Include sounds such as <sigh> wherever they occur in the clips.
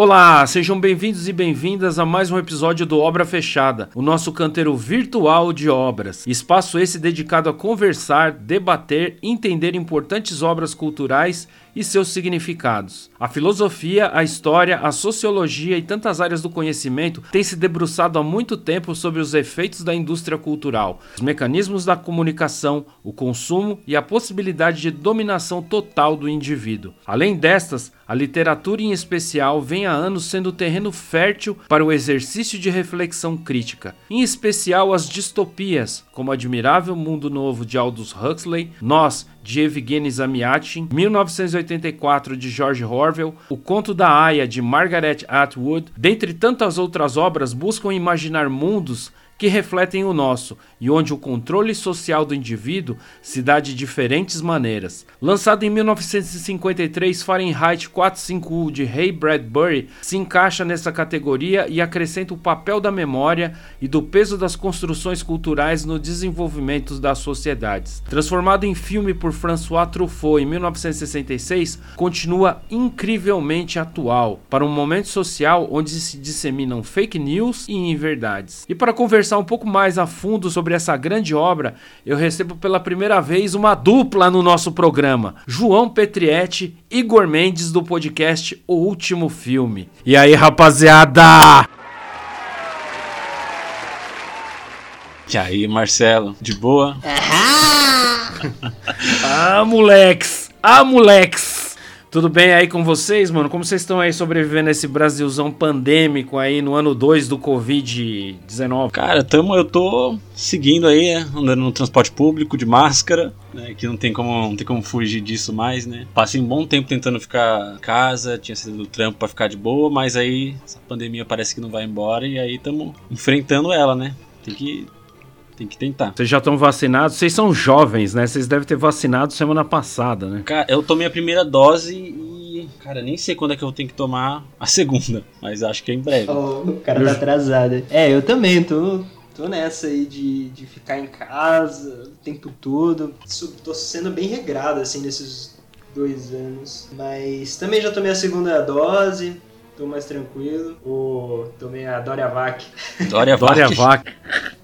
Olá, sejam bem-vindos e bem-vindas a mais um episódio do Obra Fechada, o nosso canteiro virtual de obras. Espaço esse dedicado a conversar, debater, entender importantes obras culturais e seus significados. A filosofia, a história, a sociologia e tantas áreas do conhecimento têm se debruçado há muito tempo sobre os efeitos da indústria cultural, os mecanismos da comunicação, o consumo e a possibilidade de dominação total do indivíduo. Além destas, a literatura em especial vem há anos sendo terreno fértil para o exercício de reflexão crítica, em especial as distopias, como Admirável Mundo Novo de Aldous Huxley, Nós, de Evgeny Zamyatin, 1984 de George Orwell, O Conto da Aya de Margaret Atwood, dentre tantas outras obras, buscam imaginar mundos que refletem o nosso e onde o controle social do indivíduo se dá de diferentes maneiras. Lançado em 1953, Fahrenheit 451 de Ray Bradbury se encaixa nessa categoria e acrescenta o papel da memória e do peso das construções culturais no desenvolvimento das sociedades. Transformado em filme por François Truffaut em 1966, continua incrivelmente atual para um momento social onde se disseminam fake news e inverdades. E para conversar conversar um pouco mais a fundo sobre essa grande obra, eu recebo pela primeira vez uma dupla no nosso programa: João Petrietti e Igor Mendes do podcast O Último Filme. E aí, rapaziada? E aí, Marcelo, de boa? <laughs> ah, moleques! Ah, moleques! Tudo bem aí com vocês, mano? Como vocês estão aí sobrevivendo a esse Brasilzão pandêmico aí no ano 2 do Covid-19? Cara, tamo, eu tô seguindo aí, né? andando no transporte público de máscara, né? Que não tem como, não tem como fugir disso mais, né? Passei um bom tempo tentando ficar em casa, tinha sido do trampo para ficar de boa, mas aí essa pandemia parece que não vai embora e aí estamos enfrentando ela, né? Tem que tem que tentar. Vocês já estão vacinados? Vocês são jovens, né? Vocês devem ter vacinado semana passada, né? Cara, eu tomei a primeira dose e. Cara, nem sei quando é que eu tenho que tomar a segunda, <laughs> mas acho que é em breve. Oh, o cara tá atrasado. É, eu também tô, tô nessa aí de, de ficar em casa o tempo todo. Tô sendo bem regrado, assim, nesses dois anos. Mas também já tomei a segunda dose, tô mais tranquilo. Oh, tomei a Dória Vac. Dória Vac. Dória Vac. <laughs>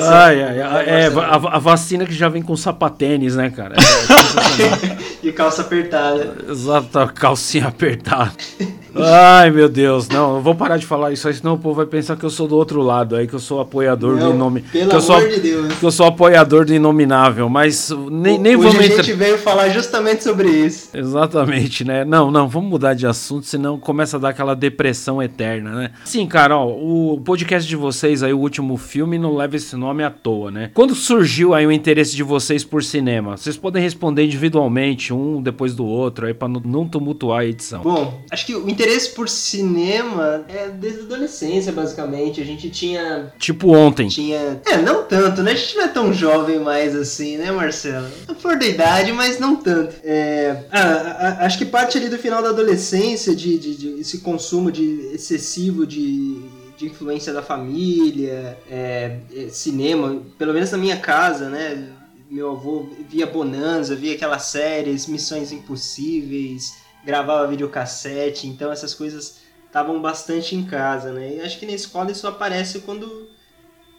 ai, ai, ai, é, a, a, vacina que já vem com sapatênis, né, cara? É, <laughs> e calça apertada. Exato, calcinha apertada. <laughs> Ai, meu Deus, não, eu vou parar de falar isso aí, senão o povo vai pensar que eu sou do outro lado aí, que eu sou apoiador não, do inome... Pelo que eu sou, amor de Deus. Que eu sou apoiador do inominável, mas nem, nem Hoje vamos... a gente veio falar justamente sobre isso. Exatamente, né? Não, não, vamos mudar de assunto, senão começa a dar aquela depressão eterna, né? Sim, cara, ó, o podcast de vocês aí, o último filme, não leva esse nome à toa, né? Quando surgiu aí o interesse de vocês por cinema? Vocês podem responder individualmente, um depois do outro, aí pra não tumultuar a edição. Bom, acho que o interesse por cinema é desde a adolescência, basicamente. A gente tinha. Tipo ontem. Tinha. É, não tanto, né? A gente não é tão jovem mais assim, né, Marcelo? For da idade, mas não tanto. É... Ah, a, a, acho que parte ali do final da adolescência, de, de, de esse consumo de excessivo de de influência da família, é, é, cinema, pelo menos na minha casa, né? Meu avô via Bonanza, via aquelas séries, Missões Impossíveis, gravava videocassete, então essas coisas estavam bastante em casa, né? E acho que na escola isso aparece quando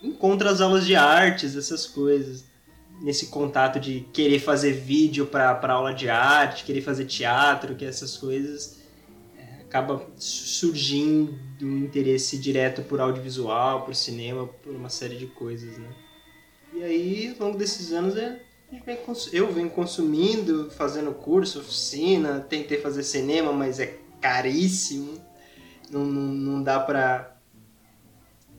encontra as aulas de artes, essas coisas. Nesse contato de querer fazer vídeo para aula de arte, querer fazer teatro, que essas coisas é, acaba surgindo um interesse direto por audiovisual, por cinema, por uma série de coisas, né? E aí, ao longo desses anos, é eu venho consumindo, fazendo curso, oficina, tentei fazer cinema, mas é caríssimo. Não, não, não dá pra.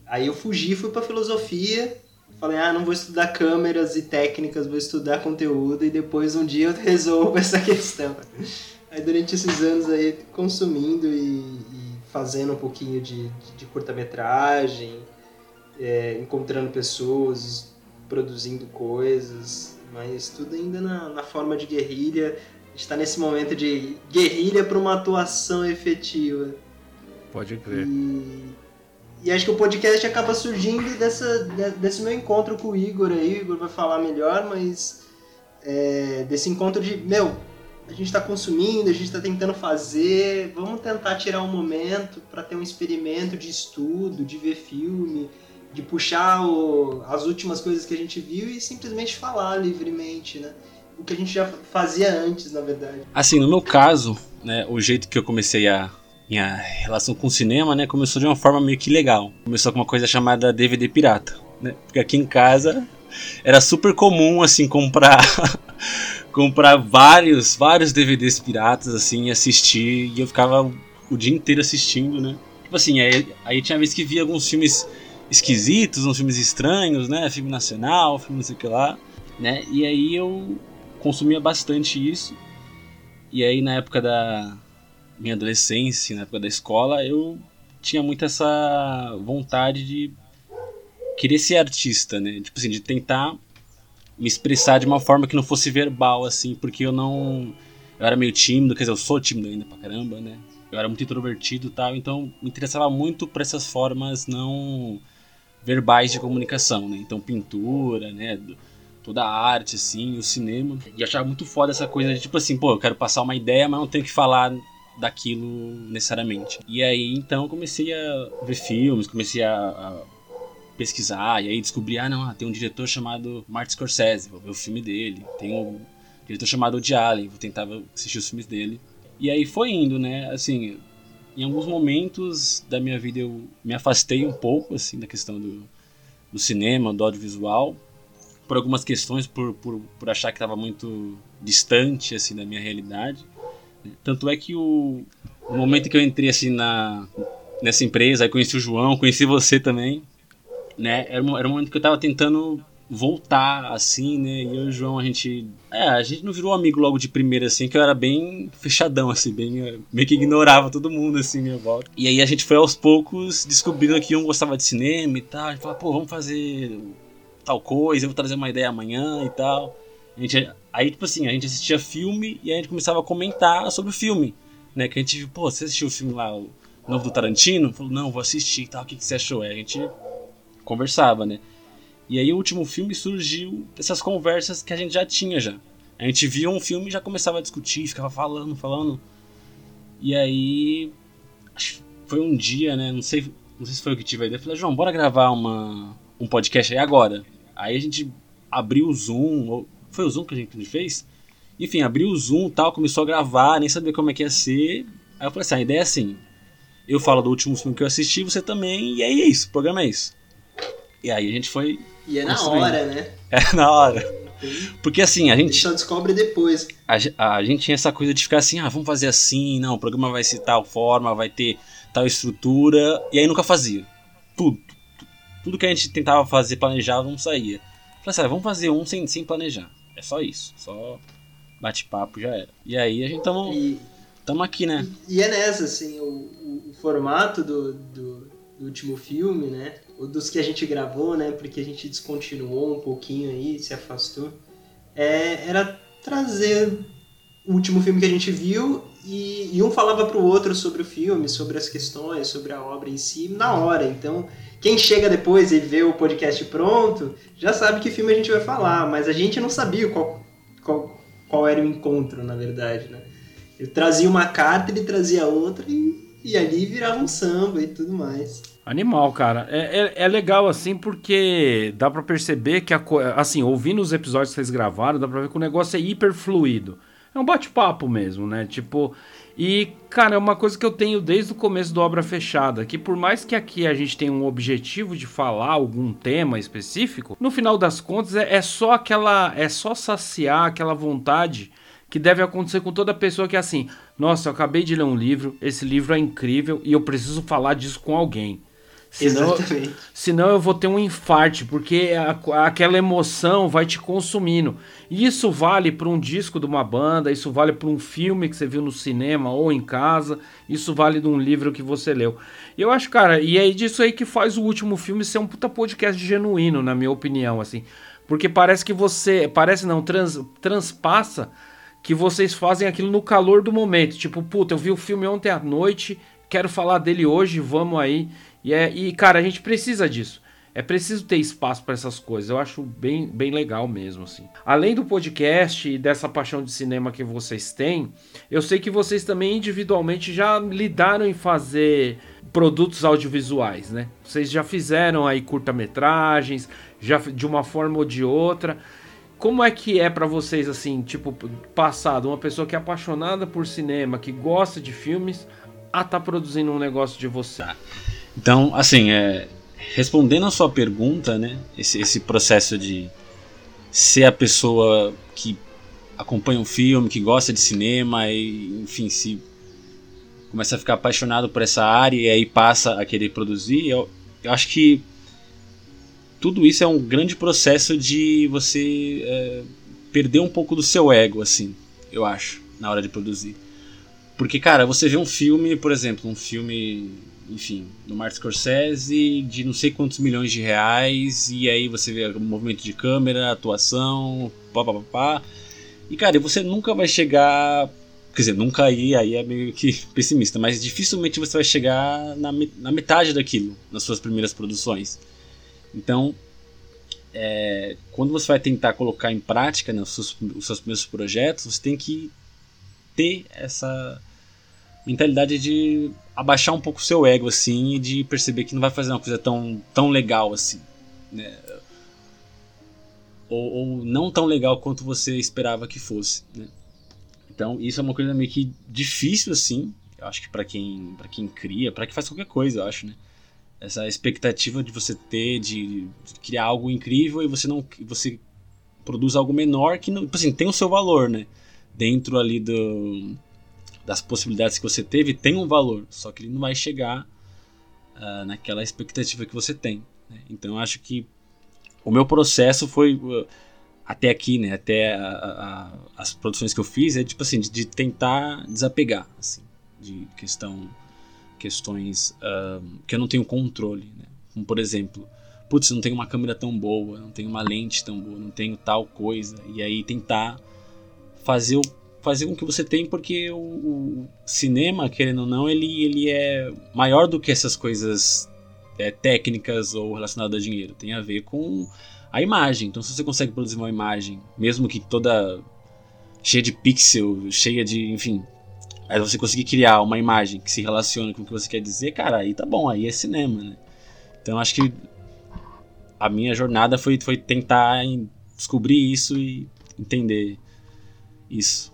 Aí eu fugi, fui pra filosofia. Falei, ah, não vou estudar câmeras e técnicas, vou estudar conteúdo e depois um dia eu <laughs> resolvo essa questão. Aí durante esses anos aí, consumindo e, e fazendo um pouquinho de, de, curta-metragem, é, encontrando pessoas, produzindo coisas, mas tudo ainda na, na forma de guerrilha. A gente está nesse momento de guerrilha para uma atuação efetiva. Pode crer. E, e acho que o podcast acaba surgindo dessa, desse meu encontro com o Igor aí. O Igor vai falar melhor, mas é, desse encontro de, meu, a gente está consumindo, a gente está tentando fazer, vamos tentar tirar um momento para ter um experimento de estudo, de ver filme, de puxar o, as últimas coisas que a gente viu e simplesmente falar livremente, né? O que a gente já fazia antes, na verdade. Assim, no meu caso, né, o jeito que eu comecei a minha relação com o cinema, né, começou de uma forma meio que legal. Começou com uma coisa chamada DVD pirata, né? Porque aqui em casa era super comum assim comprar <laughs> comprar vários, vários DVDs piratas assim, assistir e eu ficava o dia inteiro assistindo, né? Tipo assim, aí, aí tinha vez que via alguns filmes esquisitos, uns filmes estranhos, né? Filme nacional, filme não sei o que lá, né? E aí eu consumia bastante isso. E aí na época da minha adolescência, na época da escola, eu tinha muito essa vontade de querer ser artista, né? Tipo assim, de tentar me expressar de uma forma que não fosse verbal, assim, porque eu não. Eu era meio tímido, quer dizer, eu sou tímido ainda pra caramba, né? Eu era muito introvertido e tal, então me interessava muito por essas formas não verbais de comunicação, né? Então, pintura, né? Toda a arte, assim, o cinema. E achava muito foda essa coisa de tipo assim, pô, eu quero passar uma ideia, mas não tenho que falar daquilo necessariamente. E aí então comecei a ver filmes, comecei a, a pesquisar e aí descobri, ah não, tem um diretor chamado Martin Scorsese, vou ver o filme dele. Tem um diretor chamado Woody Allen, vou tentar assistir os filmes dele. E aí foi indo, né? Assim, em alguns momentos da minha vida eu me afastei um pouco assim da questão do, do cinema, do audiovisual, por algumas questões, por, por, por achar que estava muito distante assim da minha realidade. Tanto é que o, o momento que eu entrei assim na nessa empresa, aí conheci o João, conheci você também, né? Era era um momento que eu tava tentando voltar, assim, né? E eu e o João, a gente. É, a gente não virou amigo logo de primeira, assim, que eu era bem fechadão, assim, bem. meio que ignorava todo mundo, assim, minha volta. E aí a gente foi aos poucos descobrindo que um gostava de cinema e tal. A gente falou, pô, vamos fazer tal coisa, eu vou trazer uma ideia amanhã e tal. A gente, aí, tipo assim, a gente assistia filme e a gente começava a comentar sobre o filme, né? Que a gente viu, pô, você assistiu o filme lá, o novo do Tarantino? Falou, não, vou assistir e tal, o que, que você achou? Aí a gente conversava, né? E aí o último filme surgiu dessas conversas que a gente já tinha já. A gente via um filme e já começava a discutir, ficava falando, falando. E aí foi um dia, né? Não sei, não sei se foi o que tive a ideia. Eu falei, João, bora gravar uma, um podcast aí agora. Aí a gente abriu o Zoom, foi o Zoom que a gente fez? Enfim, abriu o Zoom tal, começou a gravar, nem sabia como é que ia ser. Aí eu falei assim, a ideia é assim, eu falo do último filme que eu assisti, você também, e aí é isso, o programa é isso. E aí a gente foi. E é na hora, né? <laughs> É na hora. Porque assim, a gente. A gente só descobre depois. A, a, gente tinha essa coisa de ficar assim, ah, vamos fazer assim, não, o programa vai ser tal forma, vai ter tal estrutura, e aí nunca fazia. Tudo. Tudo que a gente tentava fazer, planejava, não saía. Falei assim, ah, vamos fazer um sem, sem planejar. É só isso. Só bate-papo já era. E aí a gente tamo, e, tamo aqui, né? E, e é nessa, assim, o, o, o formato do, do, do último filme, né? Dos que a gente gravou, né? Porque a gente descontinuou um pouquinho aí, se afastou. É, era trazer o último filme que a gente viu e, e um falava pro outro sobre o filme, sobre as questões, sobre a obra em si, na hora. Então, quem chega depois e vê o podcast pronto, já sabe que filme a gente vai falar, mas a gente não sabia qual, qual, qual era o encontro, na verdade, né? Eu trazia uma carta, ele trazia outra e, e ali virava um samba e tudo mais. Animal, cara. É, é, é, legal assim porque dá para perceber que, a, assim, ouvindo os episódios que vocês gravaram, dá pra ver que o negócio é hiper fluido. É um bate-papo mesmo, né? Tipo. E, cara, é uma coisa que eu tenho desde o começo do Obra Fechada, que por mais que aqui a gente tenha um objetivo de falar algum tema específico, no final das contas é, é só aquela. É só saciar aquela vontade que deve acontecer com toda pessoa que é assim: nossa, eu acabei de ler um livro, esse livro é incrível e eu preciso falar disso com alguém. Senão, Exatamente. Senão eu vou ter um infarte, porque a, aquela emoção vai te consumindo. E isso vale para um disco de uma banda, isso vale para um filme que você viu no cinema ou em casa, isso vale de um livro que você leu. E eu acho, cara, e é disso aí que faz o último filme ser um puta podcast genuíno, na minha opinião, assim. Porque parece que você. Parece não, trans, transpassa que vocês fazem aquilo no calor do momento. Tipo, puta, eu vi o filme ontem à noite, quero falar dele hoje, vamos aí. E, é, e cara, a gente precisa disso. É preciso ter espaço para essas coisas. Eu acho bem, bem legal mesmo, assim. Além do podcast e dessa paixão de cinema que vocês têm, eu sei que vocês também individualmente já lidaram em fazer produtos audiovisuais, né? Vocês já fizeram aí curta-metragens, já de uma forma ou de outra. Como é que é para vocês assim, tipo, passado uma pessoa que é apaixonada por cinema, que gosta de filmes, a tá produzindo um negócio de você? Então, assim, é, respondendo a sua pergunta, né, esse, esse processo de ser a pessoa que acompanha um filme, que gosta de cinema e, enfim, se começa a ficar apaixonado por essa área e aí passa a querer produzir, eu, eu acho que tudo isso é um grande processo de você é, perder um pouco do seu ego, assim, eu acho, na hora de produzir. Porque, cara, você vê um filme, por exemplo, um filme enfim, do Martin Scorsese de não sei quantos milhões de reais, e aí você vê o movimento de câmera, atuação, pá, pá, pá, pá. E cara, você nunca vai chegar. Quer dizer, nunca aí, aí é meio que <laughs> pessimista, mas dificilmente você vai chegar na, na metade daquilo nas suas primeiras produções. Então, é, quando você vai tentar colocar em prática né, os, seus, os seus primeiros projetos, você tem que ter essa mentalidade de abaixar um pouco o seu ego, assim, e de perceber que não vai fazer uma coisa tão, tão legal assim. Né? Ou, ou não tão legal quanto você esperava que fosse. Né? Então, isso é uma coisa meio que difícil, assim. Eu acho que para quem, pra quem cria, para quem faz qualquer coisa, eu acho, né? Essa expectativa de você ter, de, de criar algo incrível e você não você produz algo menor que não, tipo assim, tem o seu valor, né? Dentro ali do das possibilidades que você teve tem um valor, só que ele não vai chegar uh, naquela expectativa que você tem. Né? Então eu acho que o meu processo foi uh, até aqui, né, até a, a, as produções que eu fiz é tipo assim de, de tentar desapegar, assim, de questão questões uh, que eu não tenho controle, né? como por exemplo putz, não tenho uma câmera tão boa, não tenho uma lente tão boa, não tenho tal coisa, e aí tentar fazer o fazer com que você tenha, porque o, o, cinema, querendo ou não, ele, ele é maior do que essas coisas é, técnicas ou relacionadas a dinheiro. Tem a ver com a imagem. Então, se você consegue produzir uma imagem, mesmo que toda cheia de pixel, cheia de, enfim, aí você conseguir criar uma imagem que se relaciona com o que você quer dizer, cara, aí tá bom, aí é cinema, né? Então, acho que a minha jornada foi, foi tentar descobrir isso e entender isso.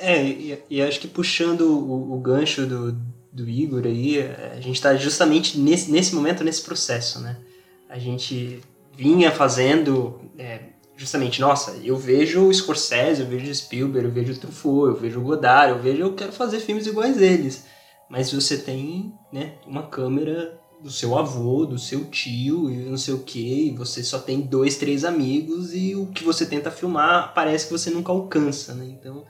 É, e, e, acho que puxando o, o gancho do, do Igor aí, a gente está justamente nesse, nesse momento, nesse processo, né? A gente vinha fazendo é, justamente, nossa, eu vejo o Scorsese, eu vejo o Spielberg, eu vejo o Truffaut, eu vejo o Godard, eu vejo, eu quero fazer filmes iguais eles. Mas você tem, né, uma câmera do seu avô, do seu tio e não sei o que, e você só tem dois, três amigos e o que você tenta filmar parece que você nunca alcança, né? Então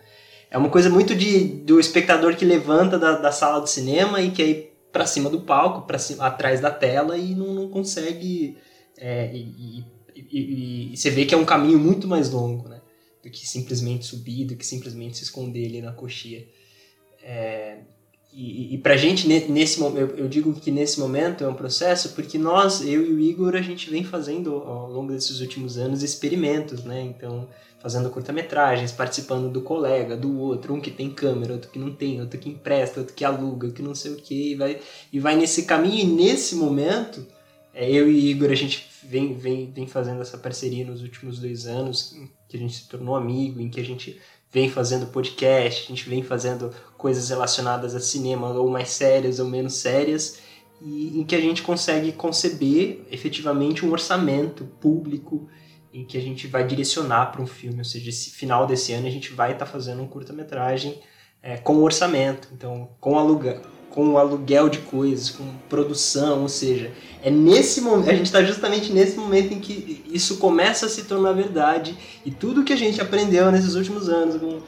é uma coisa muito de, do espectador que levanta da, da sala do cinema e quer ir para cima do palco, para atrás da tela e não, não consegue. É, e, e, e, e, você vê que é um caminho muito mais longo, né? Do que simplesmente subir, do que simplesmente se esconder ali na coxia. É, e, e pra gente, nesse eu, eu digo que nesse momento é um processo porque nós, eu e o Igor, a gente vem fazendo ao longo desses últimos anos experimentos, né? Então, fazendo curta-metragens, participando do colega, do outro, um que tem câmera, outro que não tem, outro que empresta, outro que aluga, que não sei o que, e vai, e vai nesse caminho. E nesse momento, é, eu e Igor, a gente vem, vem, vem fazendo essa parceria nos últimos dois anos, que a gente se tornou amigo, em que a gente vem fazendo podcast, a gente vem fazendo coisas relacionadas a cinema, ou mais sérias ou menos sérias, e em que a gente consegue conceber efetivamente um orçamento público em que a gente vai direcionar para um filme, ou seja, esse final desse ano a gente vai estar tá fazendo um curta-metragem é, com orçamento, então com aluga com aluguel de coisas, com produção, ou seja, é nesse momento, a gente está justamente nesse momento em que isso começa a se tornar verdade e tudo que a gente aprendeu nesses últimos anos com,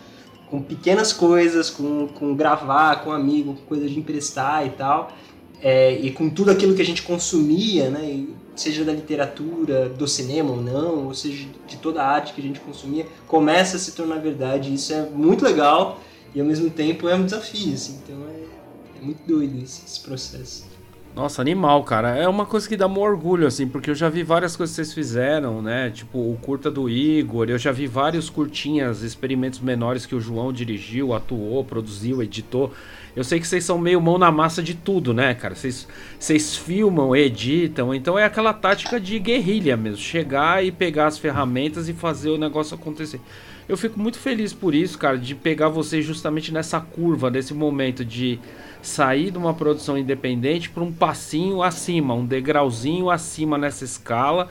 com pequenas coisas, com, com gravar com amigo, com coisa de emprestar e tal, é, e com tudo aquilo que a gente consumia, né, seja da literatura, do cinema ou não, ou seja de toda a arte que a gente consumia, começa a se tornar verdade. Isso é muito legal e ao mesmo tempo é um desafio, assim, então é, é muito doido esse, esse processo. Nossa, animal, cara. É uma coisa que dá um orgulho, assim, porque eu já vi várias coisas que vocês fizeram, né? Tipo, o curta do Igor, eu já vi vários curtinhas, experimentos menores que o João dirigiu, atuou, produziu, editou. Eu sei que vocês são meio mão na massa de tudo, né, cara? Vocês, filmam, editam, então é aquela tática de guerrilha mesmo. Chegar e pegar as ferramentas e fazer o negócio acontecer. Eu fico muito feliz por isso, cara, de pegar vocês justamente nessa curva, nesse momento de sair de uma produção independente para um passinho acima, um degrauzinho acima nessa escala.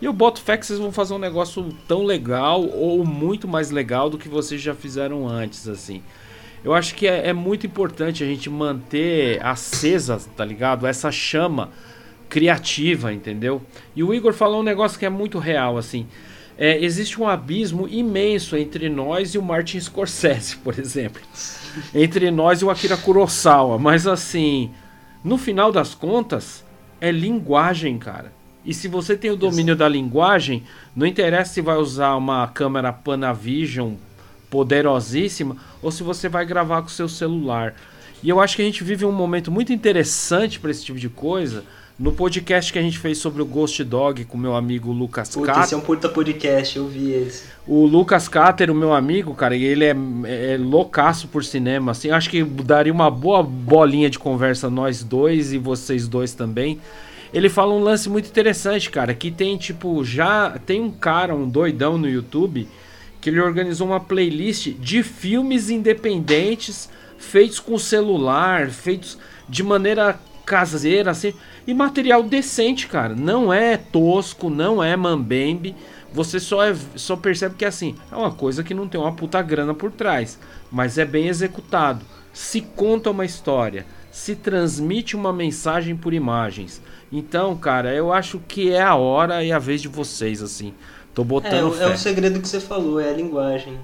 E eu boto fé que vocês vão fazer um negócio tão legal ou muito mais legal do que vocês já fizeram antes, assim. Eu acho que é, é muito importante a gente manter acesa, tá ligado? Essa chama criativa, entendeu? E o Igor falou um negócio que é muito real, assim. É, existe um abismo imenso entre nós e o Martin Scorsese, <laughs> por exemplo entre nós e o Akira Kurosawa. Mas assim, no final das contas, é linguagem, cara. E se você tem o domínio da linguagem, não interessa se vai usar uma câmera Panavision poderosíssima ou se você vai gravar com o seu celular. E eu acho que a gente vive um momento muito interessante para esse tipo de coisa, no podcast que a gente fez sobre o Ghost Dog com meu amigo Lucas Puta, Esse é um puta podcast, eu vi esse. O Lucas Cater, o meu amigo, cara, ele é, é loucaço por cinema, assim. Acho que daria uma boa bolinha de conversa nós dois e vocês dois também. Ele fala um lance muito interessante, cara, que tem tipo, já tem um cara, um doidão no YouTube, que ele organizou uma playlist de filmes independentes feitos com celular, feitos de maneira caseira, assim, e material decente, cara. Não é tosco, não é mambembe. Você só, é, só percebe que assim, é uma coisa que não tem uma puta grana por trás, mas é bem executado. Se conta uma história, se transmite uma mensagem por imagens. Então, cara, eu acho que é a hora e a vez de vocês, assim. Tô botando. É, é o segredo que você falou, é a linguagem.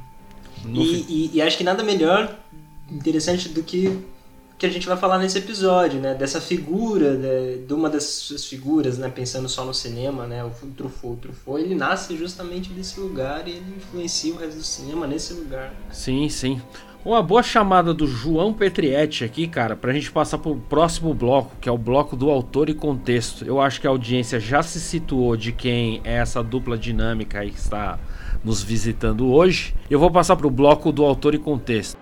E, e, e acho que nada melhor interessante do que que a gente vai falar nesse episódio, né? Dessa figura, de, de uma das suas figuras, né? Pensando só no cinema, né? O Truffaut. O Truffaut, ele nasce justamente desse lugar e ele influencia o resto do cinema nesse lugar. Sim, sim. Uma boa chamada do João Petrietti aqui, cara, pra gente passar pro próximo bloco, que é o bloco do autor e contexto. Eu acho que a audiência já se situou de quem é essa dupla dinâmica aí que está nos visitando hoje. Eu vou passar pro bloco do autor e contexto.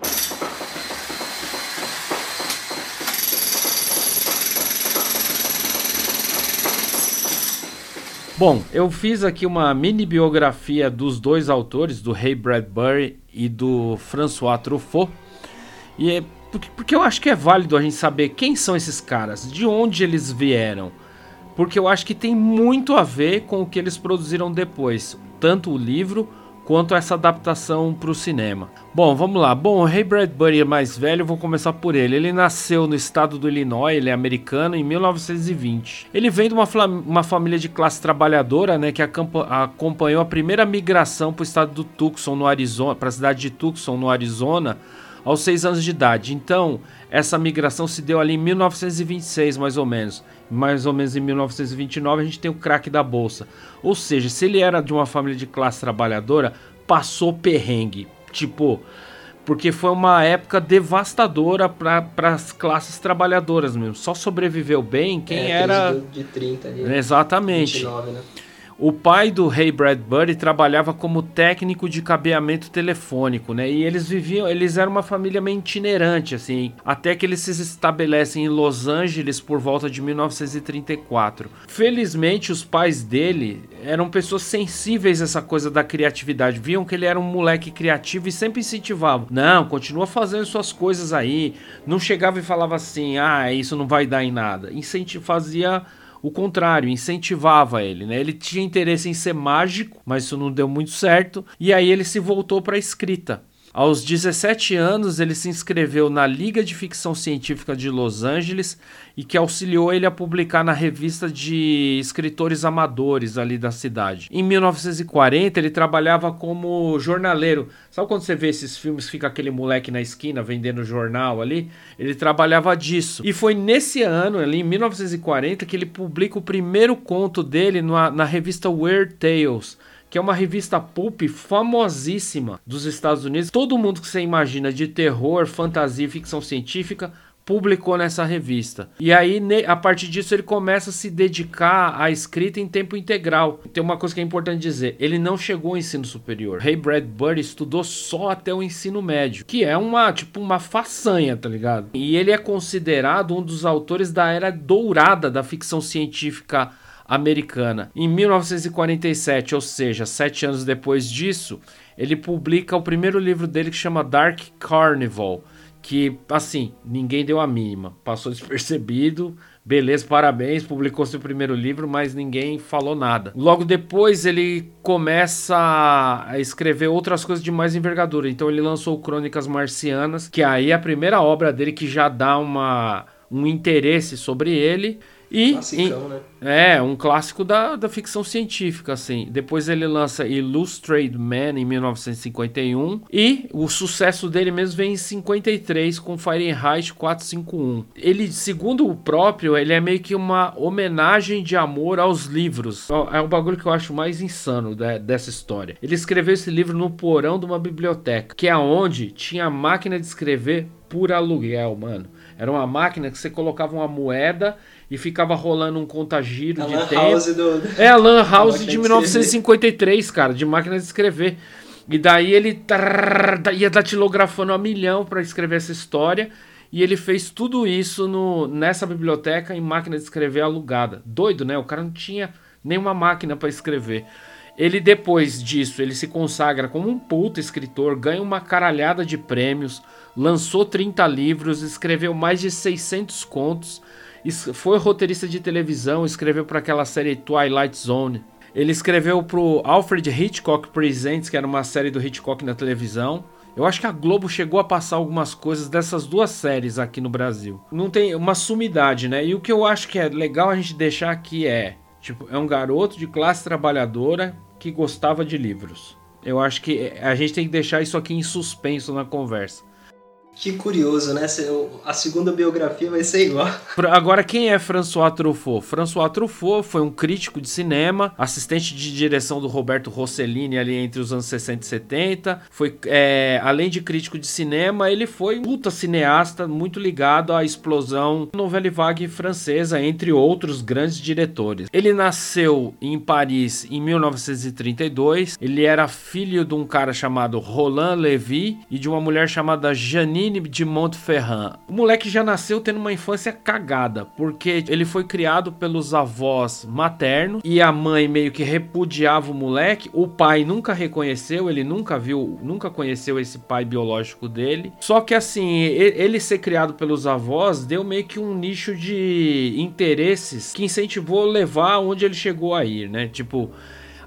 Bom, eu fiz aqui uma mini biografia dos dois autores, do Ray Bradbury e do François Truffaut. E é porque, porque eu acho que é válido a gente saber quem são esses caras, de onde eles vieram. Porque eu acho que tem muito a ver com o que eles produziram depois, tanto o livro quanto essa adaptação para o cinema. Bom, vamos lá. Bom, o Ray Bradbury é mais velho, vou começar por ele. Ele nasceu no estado do Illinois, ele é americano, em 1920. Ele vem de uma, uma família de classe trabalhadora, né, que acompanhou a primeira migração para o estado do Tucson, no Arizona, para a cidade de Tucson, no Arizona, aos seis anos de idade. Então, essa migração se deu ali em 1926, mais ou menos. Mais ou menos em 1929 a gente tem o craque da bolsa. Ou seja, se ele era de uma família de classe trabalhadora, passou perrengue. Tipo, porque foi uma época devastadora para as classes trabalhadoras mesmo. Só sobreviveu bem quem é, era. De 30 ali. Exatamente. 29, né? O pai do Ray Bradbury trabalhava como técnico de cabeamento telefônico, né? E eles viviam, eles eram uma família meio itinerante, assim, até que eles se estabelecem em Los Angeles por volta de 1934. Felizmente, os pais dele eram pessoas sensíveis a essa coisa da criatividade, viam que ele era um moleque criativo e sempre incentivavam: "Não, continua fazendo suas coisas aí". Não chegava e falava assim: "Ah, isso não vai dar em nada". Incentivo fazia o contrário, incentivava ele, né? Ele tinha interesse em ser mágico, mas isso não deu muito certo, e aí ele se voltou para a escrita. Aos 17 anos, ele se inscreveu na Liga de Ficção Científica de Los Angeles e que auxiliou ele a publicar na revista de escritores amadores ali da cidade. Em 1940, ele trabalhava como jornaleiro. Sabe quando você vê esses filmes, fica aquele moleque na esquina vendendo jornal ali? Ele trabalhava disso. E foi nesse ano, ali em 1940, que ele publica o primeiro conto dele na, na revista Weird Tales que é uma revista pulp famosíssima dos Estados Unidos. Todo mundo que você imagina de terror, fantasia e ficção científica publicou nessa revista. E aí, a partir disso, ele começa a se dedicar à escrita em tempo integral. Tem uma coisa que é importante dizer: ele não chegou ao ensino superior. Ray Bradbury estudou só até o ensino médio, que é uma, tipo, uma façanha, tá ligado? E ele é considerado um dos autores da era dourada da ficção científica americana. Em 1947, ou seja, sete anos depois disso, ele publica o primeiro livro dele que chama Dark Carnival que, assim, ninguém deu a mínima. Passou despercebido. Beleza, parabéns, publicou seu primeiro livro, mas ninguém falou nada. Logo depois ele começa a escrever outras coisas de mais envergadura. Então ele lançou Crônicas Marcianas, que aí é a primeira obra dele que já dá uma, um interesse sobre ele. E, Classicão, né? É, um clássico da, da ficção científica, assim. Depois ele lança Illustrated Man em 1951. E o sucesso dele mesmo vem em 53 com Fahrenheit 451. Ele, segundo o próprio, ele é meio que uma homenagem de amor aos livros. É um bagulho que eu acho mais insano de, dessa história. Ele escreveu esse livro no porão de uma biblioteca, que é onde tinha máquina de escrever por aluguel, mano. Era uma máquina que você colocava uma moeda e ficava rolando um contagiro de tempo. House do... É, a Lan House de 1953, cara, de máquina de escrever. E daí ele trrr, ia datilografando a milhão para escrever essa história. E ele fez tudo isso no, nessa biblioteca em máquina de escrever alugada. Doido, né? O cara não tinha nenhuma máquina para escrever. Ele depois disso, ele se consagra como um puta escritor, ganha uma caralhada de prêmios, lançou 30 livros, escreveu mais de 600 contos, foi roteirista de televisão, escreveu para aquela série Twilight Zone. Ele escreveu pro Alfred Hitchcock Presents, que era uma série do Hitchcock na televisão. Eu acho que a Globo chegou a passar algumas coisas dessas duas séries aqui no Brasil. Não tem uma sumidade, né? E o que eu acho que é legal a gente deixar aqui é, tipo, é um garoto de classe trabalhadora que gostava de livros. Eu acho que a gente tem que deixar isso aqui em suspenso na conversa. Que curioso, né? A segunda biografia vai ser igual. Agora, quem é François Truffaut? François Truffaut foi um crítico de cinema, assistente de direção do Roberto Rossellini ali entre os anos 60 e 70. Foi, é, além de crítico de cinema, ele foi um puta cineasta muito ligado à explosão Nouvelle Vague francesa, entre outros grandes diretores. Ele nasceu em Paris em 1932. Ele era filho de um cara chamado Roland Levy e de uma mulher chamada Janine de Montferrand. O moleque já nasceu tendo uma infância cagada, porque ele foi criado pelos avós maternos e a mãe meio que repudiava o moleque. O pai nunca reconheceu, ele nunca viu, nunca conheceu esse pai biológico dele. Só que assim, ele ser criado pelos avós deu meio que um nicho de interesses que incentivou levar onde ele chegou a ir, né? Tipo,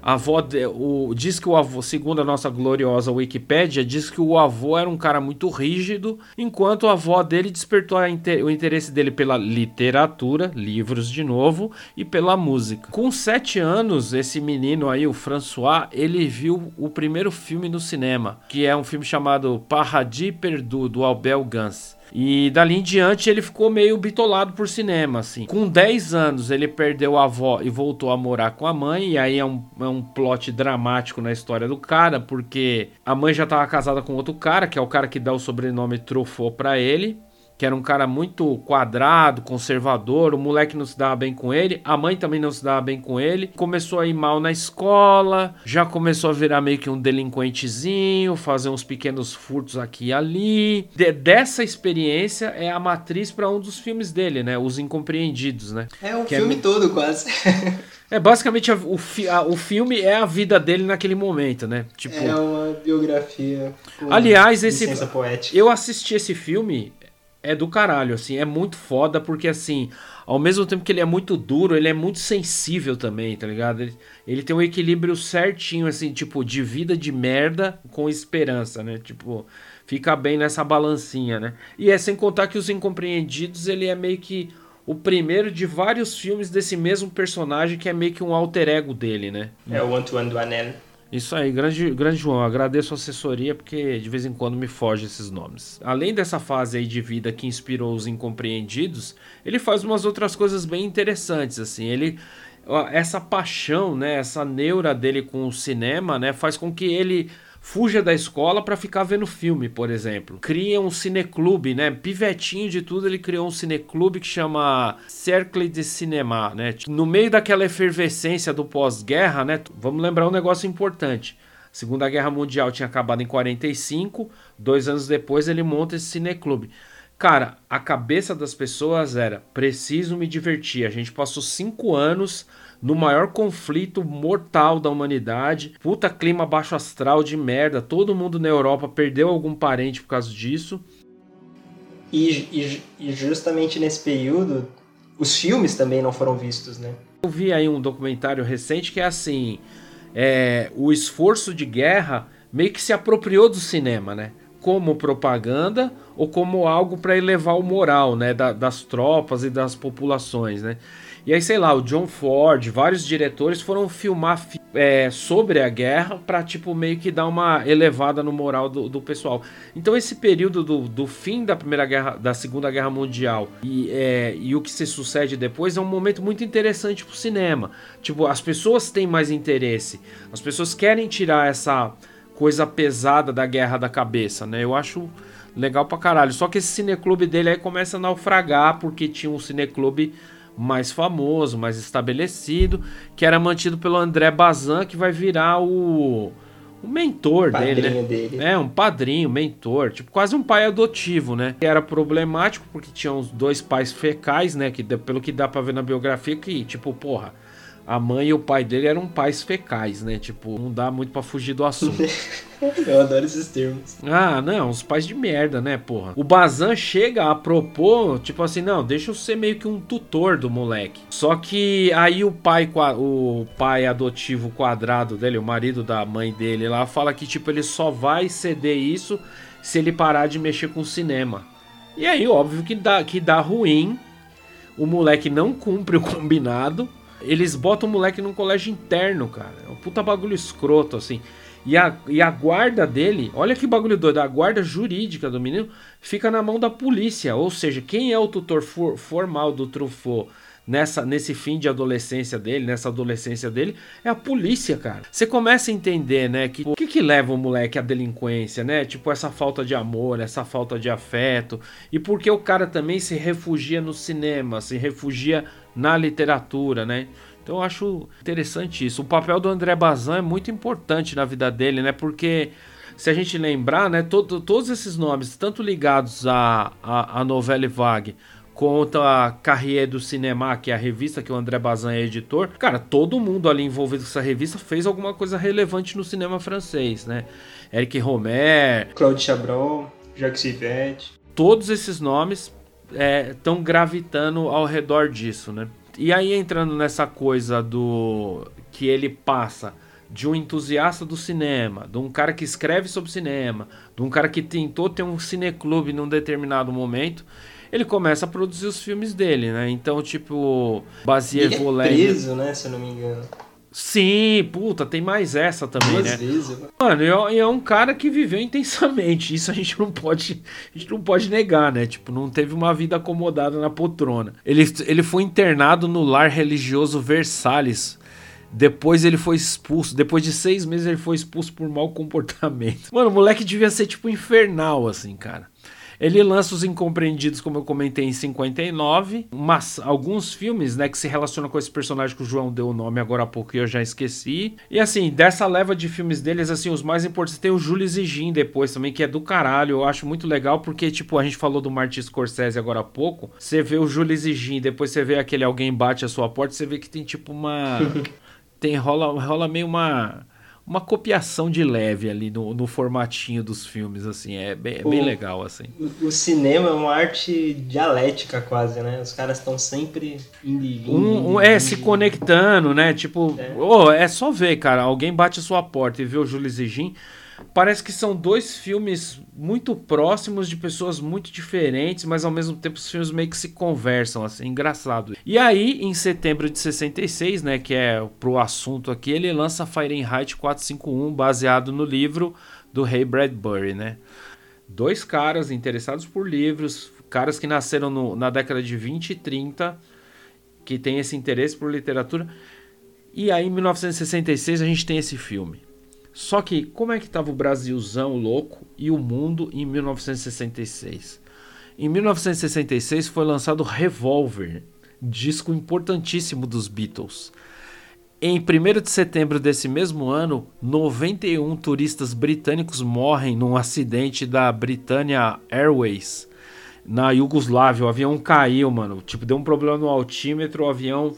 a avó, o, diz que o avô, segundo a nossa gloriosa Wikipédia, diz que o avô era um cara muito rígido, enquanto a avó dele despertou o interesse dele pela literatura, livros de novo, e pela música. Com sete anos, esse menino aí, o François, ele viu o primeiro filme no cinema, que é um filme chamado Paradis Perdu, do Albert Gans. E dali em diante ele ficou meio bitolado por cinema, assim. Com 10 anos ele perdeu a avó e voltou a morar com a mãe. E aí é um, é um plot dramático na história do cara, porque a mãe já estava casada com outro cara, que é o cara que dá o sobrenome Truffaut pra ele que era um cara muito quadrado, conservador, o moleque não se dava bem com ele, a mãe também não se dava bem com ele, começou a ir mal na escola, já começou a virar meio que um delinquentezinho, fazer uns pequenos furtos aqui e ali. De, dessa experiência é a matriz para um dos filmes dele, né? Os Incompreendidos, né? É o que é filme é... todo, quase. <laughs> É, basicamente o, fi, a, o filme é a vida dele naquele momento, né? Tipo, é uma biografia. Aliás, esse. Eu assisti esse filme é do caralho, assim, é muito foda porque assim, ao mesmo tempo que ele é muito duro, ele é muito sensível também, tá ligado? Ele, ele tem um equilíbrio certinho, assim, tipo, de vida de merda com esperança, né? Tipo, fica bem nessa balancinha, né? E é sem contar que Os Incompreendidos, ele é meio que o primeiro de vários filmes desse mesmo personagem que é meio que um alter ego dele, né? É o Antoine Duanel. Isso aí, grande, grande João, agradeço a assessoria porque de vez em quando me foge esses nomes. Além dessa fase aí de vida que inspirou os incompreendidos, ele faz umas outras coisas bem interessantes, assim, ele essa paixão, né, essa neura dele com o cinema, né, faz com que ele fuja da escola para ficar vendo filme, por exemplo. Cria um cineclube, né? Pivetinho de tudo, ele criou um cineclube que chama Cercle de Cinema, né? No meio daquela efervescência do pós-guerra, né? Vamos lembrar um negócio importante. A Segunda Guerra Mundial tinha acabado em 45, dois anos depois ele monta esse cineclube. Cara, a cabeça das pessoas era: preciso me divertir. A gente passou cinco anos no maior conflito mortal da humanidade. Puta clima baixo astral de merda. Todo mundo na Europa perdeu algum parente por causa disso. E, e, e justamente nesse período, os filmes também não foram vistos, né? Eu vi aí um documentário recente que é assim: é, o esforço de guerra meio que se apropriou do cinema, né? Como propaganda ou como algo para elevar o moral, né? Da, das tropas e das populações, né? E aí, sei lá, o John Ford, vários diretores foram filmar é, sobre a guerra para tipo, meio que dar uma elevada no moral do, do pessoal. Então, esse período do, do, fim da Primeira Guerra, da Segunda Guerra Mundial e, é, e o que se sucede depois é um momento muito interessante pro cinema. Tipo, as pessoas têm mais interesse, as pessoas querem tirar essa coisa pesada da guerra da cabeça, né? Eu acho legal pra caralho. Só que esse cineclube dele aí começa a naufragar porque tinha um cineclube mais famoso, mais estabelecido, que era mantido pelo André Bazin, que vai virar o, o mentor dele, né? dele. É, um padrinho, mentor, tipo quase um pai adotivo, né? Era problemático porque tinha os dois pais fecais, né? Que pelo que dá para ver na biografia que tipo, porra, a mãe e o pai dele eram pais fecais, né? Tipo, não dá muito para fugir do assunto. <laughs> Eu adoro esses termos. Ah, não, os pais de merda, né, porra? O Bazan chega a propor, tipo assim, não, deixa eu ser meio que um tutor do moleque. Só que aí o pai, o pai adotivo quadrado dele, o marido da mãe dele lá, fala que, tipo, ele só vai ceder isso se ele parar de mexer com o cinema. E aí, óbvio que dá, que dá ruim. O moleque não cumpre o combinado eles botam o moleque num colégio interno, cara. É um puta bagulho escroto, assim. E a, e a guarda dele, olha que bagulho doido, a guarda jurídica do menino fica na mão da polícia. Ou seja, quem é o tutor for, formal do Truffaut nessa, nesse fim de adolescência dele, nessa adolescência dele, é a polícia, cara. Você começa a entender, né, que o que, que leva o moleque à delinquência, né? Tipo, essa falta de amor, essa falta de afeto. E porque o cara também se refugia no cinema, se refugia na literatura, né? Então eu acho interessante isso. O papel do André Bazin é muito importante na vida dele, né? Porque se a gente lembrar, né, todo, todos esses nomes, tanto ligados à, à, à novela Vague, quanto a Carrière do Cinema, que é a revista que o André Bazin é editor, cara, todo mundo ali envolvido com essa revista fez alguma coisa relevante no cinema francês, né? Eric Romer, Claude Chabrol, Jacques Yvette. Todos esses nomes estão é, gravitando ao redor disso, né? E aí entrando nessa coisa do que ele passa de um entusiasta do cinema, de um cara que escreve sobre cinema, de um cara que tentou ter um cineclube num determinado momento, ele começa a produzir os filmes dele, né? Então, tipo, Basia Ele é preso, né, se eu não me engano. Sim, puta, tem mais essa também, Duas né? Vezes, mano, e é um cara que viveu intensamente. Isso a gente não pode, a gente não pode negar, né? Tipo, não teve uma vida acomodada na poltrona. Ele, ele foi internado no lar religioso Versalhes. Depois ele foi expulso. Depois de seis meses ele foi expulso por mau comportamento. Mano, o moleque devia ser tipo infernal, assim, cara. Ele lança Os Incompreendidos, como eu comentei, em 59. Mas alguns filmes, né, que se relacionam com esse personagem que o João deu o nome agora há pouco e eu já esqueci. E assim, dessa leva de filmes deles, assim, os mais importantes tem o Júlio Zigin depois também, que é do caralho. Eu acho muito legal porque, tipo, a gente falou do Martin Scorsese agora há pouco. Você vê o Júlio Zigin, depois você vê aquele alguém bate a sua porta, você vê que tem tipo uma. <laughs> tem rola, rola meio uma uma copiação de leve ali no, no formatinho dos filmes, assim, é bem, é bem legal, assim. O, o, cinema é uma arte dialética quase, né? Os caras estão sempre indo. Um, um, é, se conectando, né? Tipo, é. Oh, é só ver, cara, alguém bate a sua porta e vê o e Jim parece que são dois filmes muito próximos de pessoas muito diferentes, mas ao mesmo tempo os filmes meio que se conversam, assim, engraçado. E aí, em setembro de 66, né, que é pro assunto aqui, ele lança Fahrenheit 451, baseado no livro do Ray Bradbury, né? Dois caras interessados por livros, caras que nasceram no, na década de 20 e 30, que têm esse interesse por literatura. E aí, em 1966, a gente tem esse filme. Só que como é que estava o Brasilzão louco e o mundo em 1966? Em 1966 foi lançado Revolver, disco importantíssimo dos Beatles. Em 1 de setembro desse mesmo ano, 91 turistas britânicos morrem num acidente da Britannia Airways na Iugoslávia. O avião caiu, mano. Tipo, deu um problema no altímetro, o avião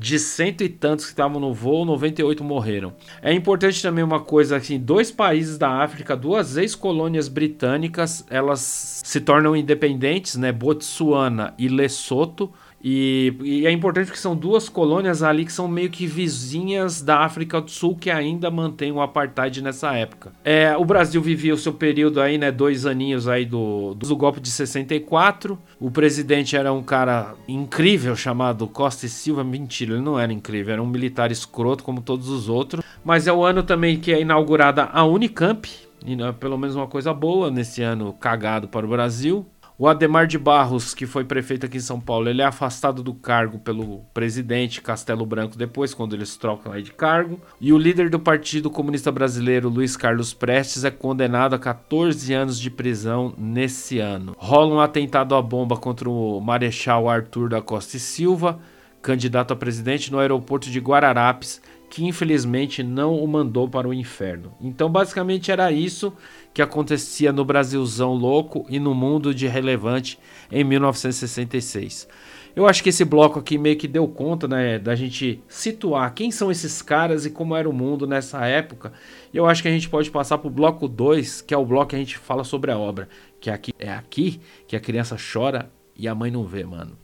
de cento e tantos que estavam no voo, 98 morreram. É importante também uma coisa assim, dois países da África, duas ex-colônias britânicas, elas se tornam independentes, né? Botsuana e Lesoto e, e, é importante que são duas colônias ali que são meio que vizinhas da África do Sul que ainda mantém o apartheid nessa época. É, o Brasil vivia o seu período aí, né, dois aninhos aí do, do golpe de 64. O presidente era um cara incrível chamado Costa e Silva. Mentira, ele não era incrível, era um militar escroto como todos os outros. Mas é o ano também que é inaugurada a Unicamp, e, né, pelo menos uma coisa boa nesse ano cagado para o Brasil. O Ademar de Barros, que foi prefeito aqui em São Paulo, ele é afastado do cargo pelo presidente Castelo Branco depois, quando eles trocam aí de cargo. E o líder do Partido Comunista Brasileiro, Luiz Carlos Prestes, é condenado a 14 anos de prisão nesse ano. Rola um atentado à bomba contra o Marechal Arthur da Costa e Silva, candidato a presidente no aeroporto de Guararapes, que infelizmente não o mandou para o inferno. Então, basicamente era isso que acontecia no Brasilzão louco e no mundo de relevante em 1966. Eu acho que esse bloco aqui meio que deu conta né, da gente situar quem são esses caras e como era o mundo nessa época. E eu acho que a gente pode passar para o bloco 2, que é o bloco que a gente fala sobre a obra. Que é aqui, é aqui que a criança chora e a mãe não vê, mano.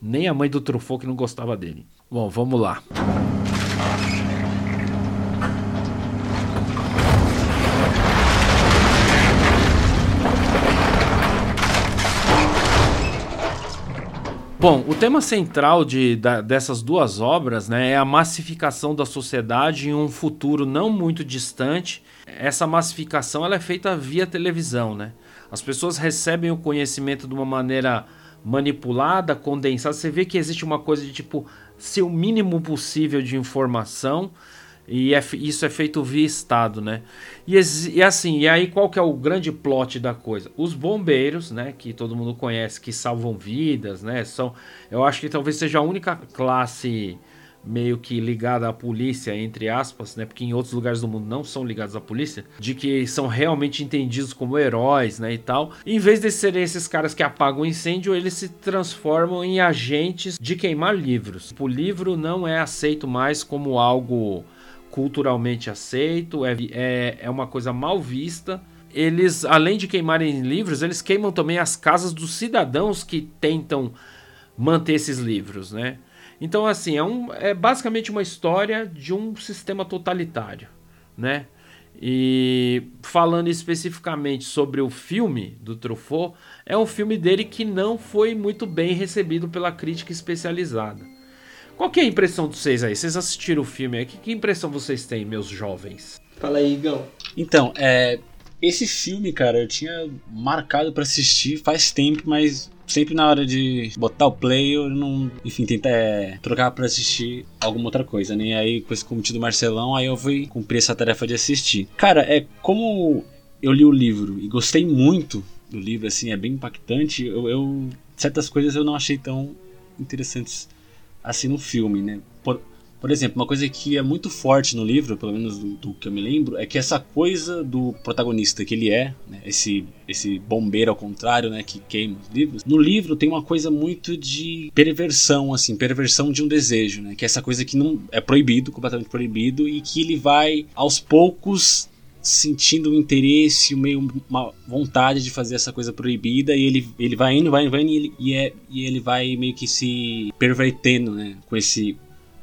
Nem a mãe do Truffaut que não gostava dele. Bom, vamos lá. Bom, o tema central de, da, dessas duas obras né, é a massificação da sociedade em um futuro não muito distante. Essa massificação ela é feita via televisão. Né? As pessoas recebem o conhecimento de uma maneira manipulada, condensada. Você vê que existe uma coisa de tipo ser o mínimo possível de informação e é, isso é feito via Estado, né? E, e, assim, e aí qual que é o grande plot da coisa? Os bombeiros, né? Que todo mundo conhece, que salvam vidas, né? São, eu acho que talvez seja a única classe meio que ligada à polícia, entre aspas, né? Porque em outros lugares do mundo não são ligados à polícia, de que são realmente entendidos como heróis, né? E tal. em vez de serem esses caras que apagam o incêndio, eles se transformam em agentes de queimar livros. O livro não é aceito mais como algo culturalmente aceito, é, é, é uma coisa mal vista. Eles, além de queimarem livros, eles queimam também as casas dos cidadãos que tentam manter esses livros, né? Então, assim, é, um, é basicamente uma história de um sistema totalitário, né? E falando especificamente sobre o filme do Truffaut, é um filme dele que não foi muito bem recebido pela crítica especializada. Qual que é a impressão de vocês aí? Vocês assistiram o filme aí? Que, impressão vocês têm, meus jovens? Fala aí, Igão. Então, é, esse filme, cara, eu tinha marcado para assistir faz tempo, mas sempre na hora de botar o play, eu não, enfim, tentar é, trocar para assistir alguma outra coisa, né? E aí, com esse convite do Marcelão, aí eu fui cumprir essa tarefa de assistir. Cara, é como eu li o livro e gostei muito do livro, assim, é bem impactante. Eu, eu certas coisas eu não achei tão interessantes assim no filme, né? Por, Por exemplo, uma coisa que é muito forte no livro, pelo menos do, do que eu me lembro, é que essa coisa do protagonista que ele é, né, esse, esse bombeiro ao contrário, né, que queima os livros, no livro tem uma coisa muito de perversão, assim, perversão de um desejo, né, que é essa coisa que não é proibido, completamente proibido, e que ele vai aos poucos sentindo um interesse, meio uma vontade de fazer essa coisa proibida e ele, ele vai indo, vai indo, vai indo e ele, e, é, e ele vai meio que se pervertendo, né, com esse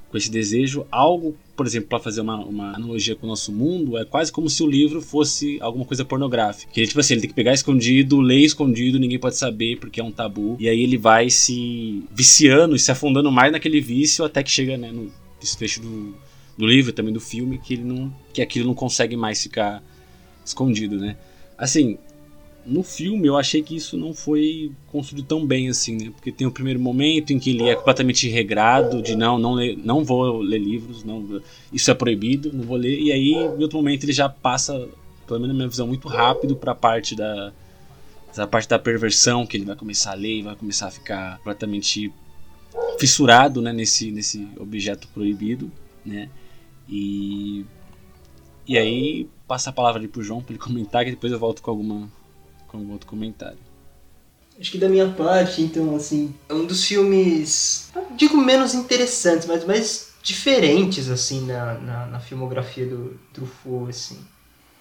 com esse desejo, algo, por exemplo, para fazer uma, uma, analogia com o nosso mundo, é quase como se o livro fosse alguma coisa pornográfica. Que ele, tipo assim, ele tem que pegar escondido, ler escondido, ninguém pode saber porque é um tabu. E aí ele vai se viciando e se afundando mais naquele vício até que chega né, no desfecho do, do livro, também do filme, que ele não. que aquilo não consegue mais ficar escondido, né? Assim, no filme eu achei que isso não foi construído tão bem assim, né? Porque tem o primeiro momento em que ele é completamente regrado de não, não, ler, não vou ler livros, não, isso é proibido, não vou ler. E aí, em outro momento, ele já passa, pelo menos na minha visão, muito rápido para a parte da essa parte da perversão que ele vai começar a ler e vai começar a ficar completamente fissurado, né, nesse nesse objeto proibido, né? E e aí passa a palavra ali pro João para ele <laughs> comentar que depois eu volto com alguma com outro comentário. Acho que da minha parte, então, assim, é um dos filmes, não digo menos interessantes, mas mais diferentes, assim, na, na, na filmografia do Truffaut, assim.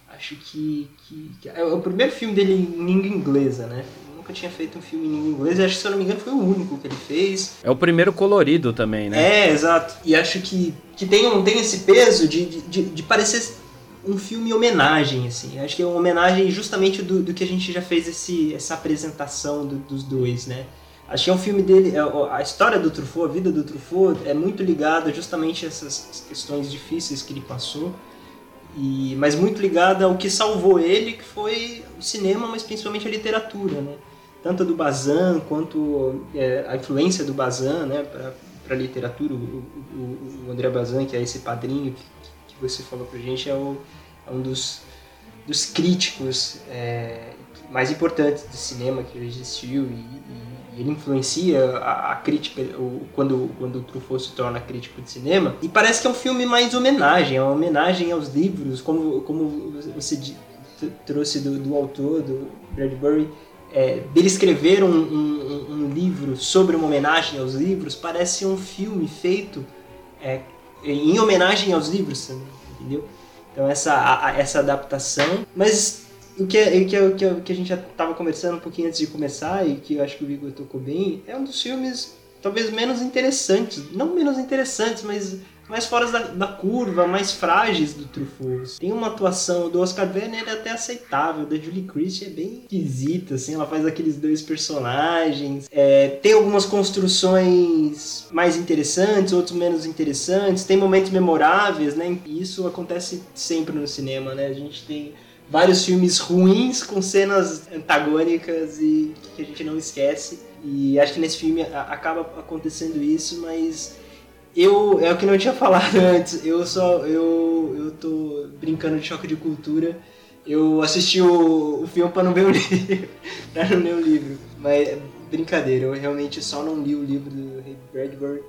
Acho que, que, que, é o primeiro filme dele em língua inglesa, né? Nunca tinha feito um filme em inglesa, acho que, se eu não me engano, foi o único que ele fez. É o primeiro colorido também, né? É, exato. E acho que, que tem, um, tem esse peso de, de, de parecer um filme homenagem, assim. Acho que é uma homenagem justamente do, do que a gente já fez esse, essa apresentação do, dos dois, né? Acho que é um filme dele, é, a história do Truffaut, a vida do Truffaut é muito ligada justamente a essas questões difíceis que ele passou, e, mas muito ligada ao que salvou ele, que foi o cinema, mas principalmente a literatura, né? Tanto do Bazin quanto é, a influência do Bazin, né, para a literatura, o, o, o André Bazin, que é esse padrinho que você falou pra gente, é, o, é um dos, dos críticos é, mais importantes do cinema que já existiu e, e, e ele influencia a, a crítica o, quando, quando o Truffaut se torna crítico de cinema. E parece que é um filme mais homenagem, é uma homenagem aos livros, como, como você trouxe do, do autor, do Bradbury, é, dele escrever um, um, um, livro sobre uma homenagem aos livros, parece um filme feito é, em homenagem aos livros, entendeu? Então essa, a, essa adaptação, mas o que, é, o que, é, o que, é, o que a gente já estava conversando um pouquinho antes de começar e que eu acho que o Igor tocou bem, é um dos filmes talvez menos interessantes, não menos interessantes, mas mais fora da, da, curva, mais frágeis do Truffaut. Tem uma atuação do Oscar Werner até aceitável, da Julie Christie é bem esquisita, assim, ela faz aqueles dois personagens. É, tem algumas construções mais interessantes, outros menos interessantes, tem momentos memoráveis, né? E isso acontece sempre no cinema, né? A gente tem vários filmes ruins com cenas antagônicas e que a gente não esquece. E acho que nesse filme acaba acontecendo isso, mas eu, é o que não tinha falado <laughs> antes, eu só, eu, eu tô brincando de choque de cultura, eu assisti o, o filme para não ver o <laughs> livro, pra não ler o livro, mas brincadeira, eu realmente só não li o livro do Ray Bradbury,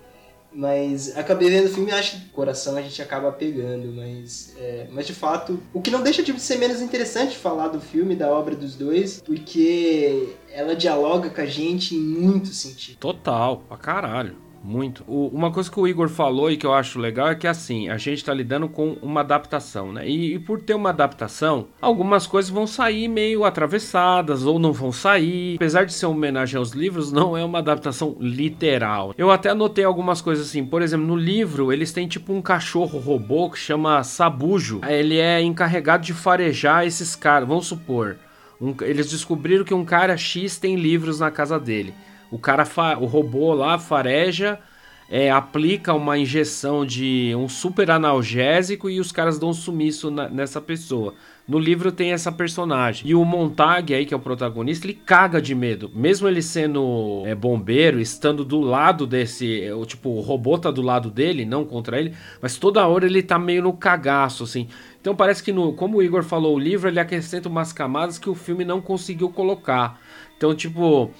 mas acabei vendo o filme e acho que coração a gente acaba pegando, mas, é, mas de fato, o que não deixa de ser menos interessante falar do filme, da obra dos dois, porque ela dialoga com a gente em muito sentido. Total, pra caralho. Muito. O, uma coisa que o Igor falou e que eu acho legal é que assim, a gente tá lidando com uma adaptação, né? E, e, por ter uma adaptação, algumas coisas vão sair meio atravessadas ou não vão sair. Apesar de ser uma homenagem aos livros, não é uma adaptação literal. Eu até anotei algumas coisas assim, por exemplo, no livro eles têm tipo um cachorro robô que chama Sabujo. Ele é encarregado de farejar esses caras. Vamos supor, um, eles descobriram que um cara X tem livros na casa dele. O cara, o robô lá fareja, é, aplica uma injeção de um super analgésico e os caras dão um sumiço nessa pessoa. No livro tem essa personagem. E o Montag aí, que é o protagonista, ele caga de medo. Mesmo ele sendo é, bombeiro, estando do lado desse. O, tipo, o robô tá do lado dele, não contra ele. Mas toda hora ele tá meio no cagaço, assim. Então parece que, no, como o Igor falou, o livro ele acrescenta umas camadas que o filme não conseguiu colocar. Então, tipo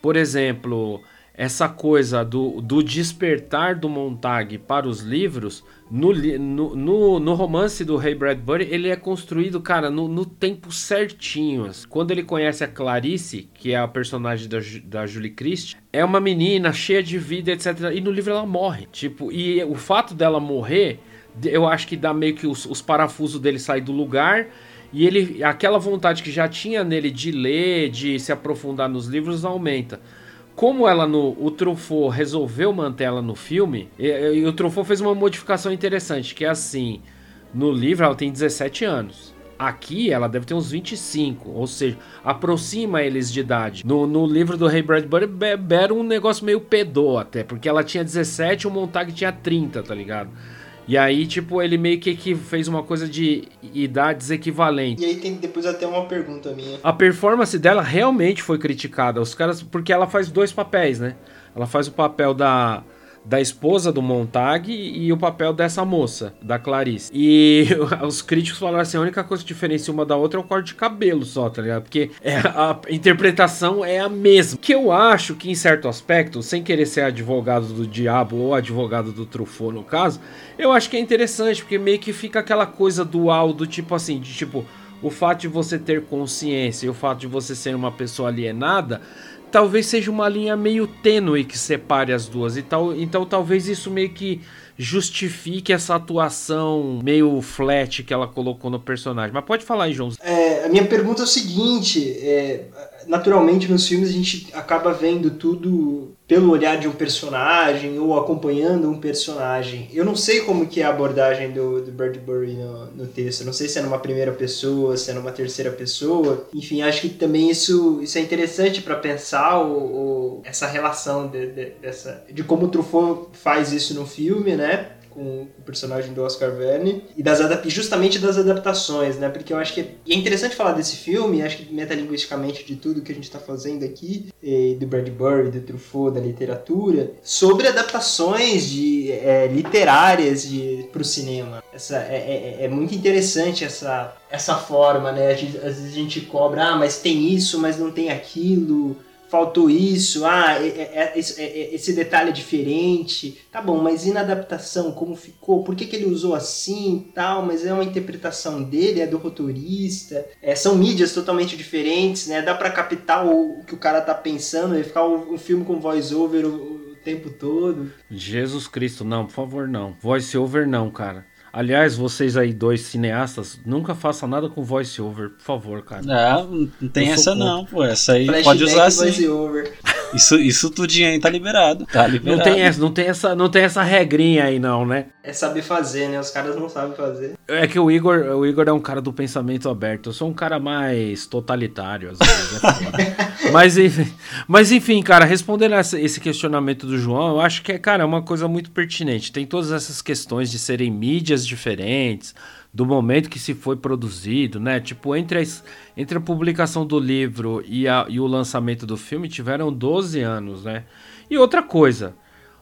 por exemplo, essa coisa do, do despertar do Montag para os livros, no, no, no, no, romance do Ray Bradbury, ele é construído, cara, no, no tempo certinho. Quando ele conhece a Clarice, que é a personagem da, da Julie Christie, é uma menina cheia de vida, etc. E no livro ela morre. Tipo, e o fato dela morrer, eu acho que dá meio que os, os parafusos dele sair do lugar. E ele, aquela vontade que já tinha nele de ler, de se aprofundar nos livros, aumenta como ela no o Truffaut resolveu manter ela no filme, e, e, o Truffaut fez uma modificação interessante, que é assim, no livro ela tem 17 anos. Aqui ela deve ter uns 25, ou seja, aproxima eles de idade. No, no livro do Ray Bradbury era um negócio meio pedô até, porque ela tinha 17 e o Montag tinha 30, tá ligado? E aí, tipo, ele meio que, que fez uma coisa de idades equivalentes. E aí tem depois até uma pergunta minha. A performance dela realmente foi criticada. Os caras. Porque ela faz dois papéis, né? Ela faz o papel da da esposa do Montag e o papel dessa moça, da Clarice. E <laughs> os críticos falaram assim: a única coisa que diferencia uma da outra é o corte de cabelo só, tá ligado? Porque é, a interpretação é a mesma. Que eu acho que, em certo aspecto, sem querer ser advogado do diabo ou advogado do Truffaut no caso, eu acho que é interessante, porque meio que fica aquela coisa dual do tipo assim, de tipo. O fato de você ter consciência e o fato de você ser uma pessoa alienada talvez seja uma linha meio tênue que separe as duas. E tal, então talvez isso meio que justifique essa atuação meio flat que ela colocou no personagem. Mas pode falar aí, João. É, a minha pergunta é o seguinte: é, naturalmente nos filmes a gente acaba vendo tudo pelo olhar de um personagem ou acompanhando um personagem. Eu não sei como que é a abordagem do, do Bradbury no, no texto. não sei se é numa primeira pessoa, se é numa terceira pessoa. Enfim, acho que também isso, isso é interessante para pensar o, o, essa relação de, de, dessa, de como o Truffaut faz isso no filme, né? Com o personagem do Oscar Verne e das justamente das adaptações, né? Porque eu acho que é, é interessante falar desse filme, acho que metalinguisticamente de tudo que a gente está fazendo aqui, do Bradbury, do Truffaut, da literatura, sobre adaptações de é, literárias para o cinema. Essa é, é, é, muito interessante essa essa forma, né? Às vezes a gente cobra, ah, mas tem isso, mas não tem aquilo faltou isso, ah, é, é, é, esse detalhe é diferente. Tá bom, mas e na adaptação, como ficou? Por que, que ele usou assim tal? Mas é uma interpretação dele, é do roteirista. É, são mídias totalmente diferentes, né? Dá para captar o, o, que o cara tá pensando e ficar um, um filme com voice-over o, o tempo todo. Jesus Cristo, não, por favor, não. Voice-over não, cara. Aliás, vocês aí, dois cineastas, nunca façam nada com voice-over, por favor, cara. Não, não tem essa não, pô. Essa aí Flashback pode usar assim. Isso, isso tudinho aí tá liberado. Tá liberado. Não tem, essa, não, tem essa, não tem essa regrinha aí, não, né? É saber fazer, né? Os caras não sabem fazer. É que o Igor, o Igor é um cara do pensamento aberto. Eu sou um cara mais totalitário, às vezes. É <laughs> mas, enfim, mas enfim, cara, respondendo essa, esse questionamento do João, eu acho que é, cara, é uma coisa muito pertinente. Tem todas essas questões de serem mídias diferentes, do momento que se foi produzido, né? Tipo, entre, as, entre a publicação do livro e, a, e o lançamento do filme tiveram 12 anos, né? E outra coisa,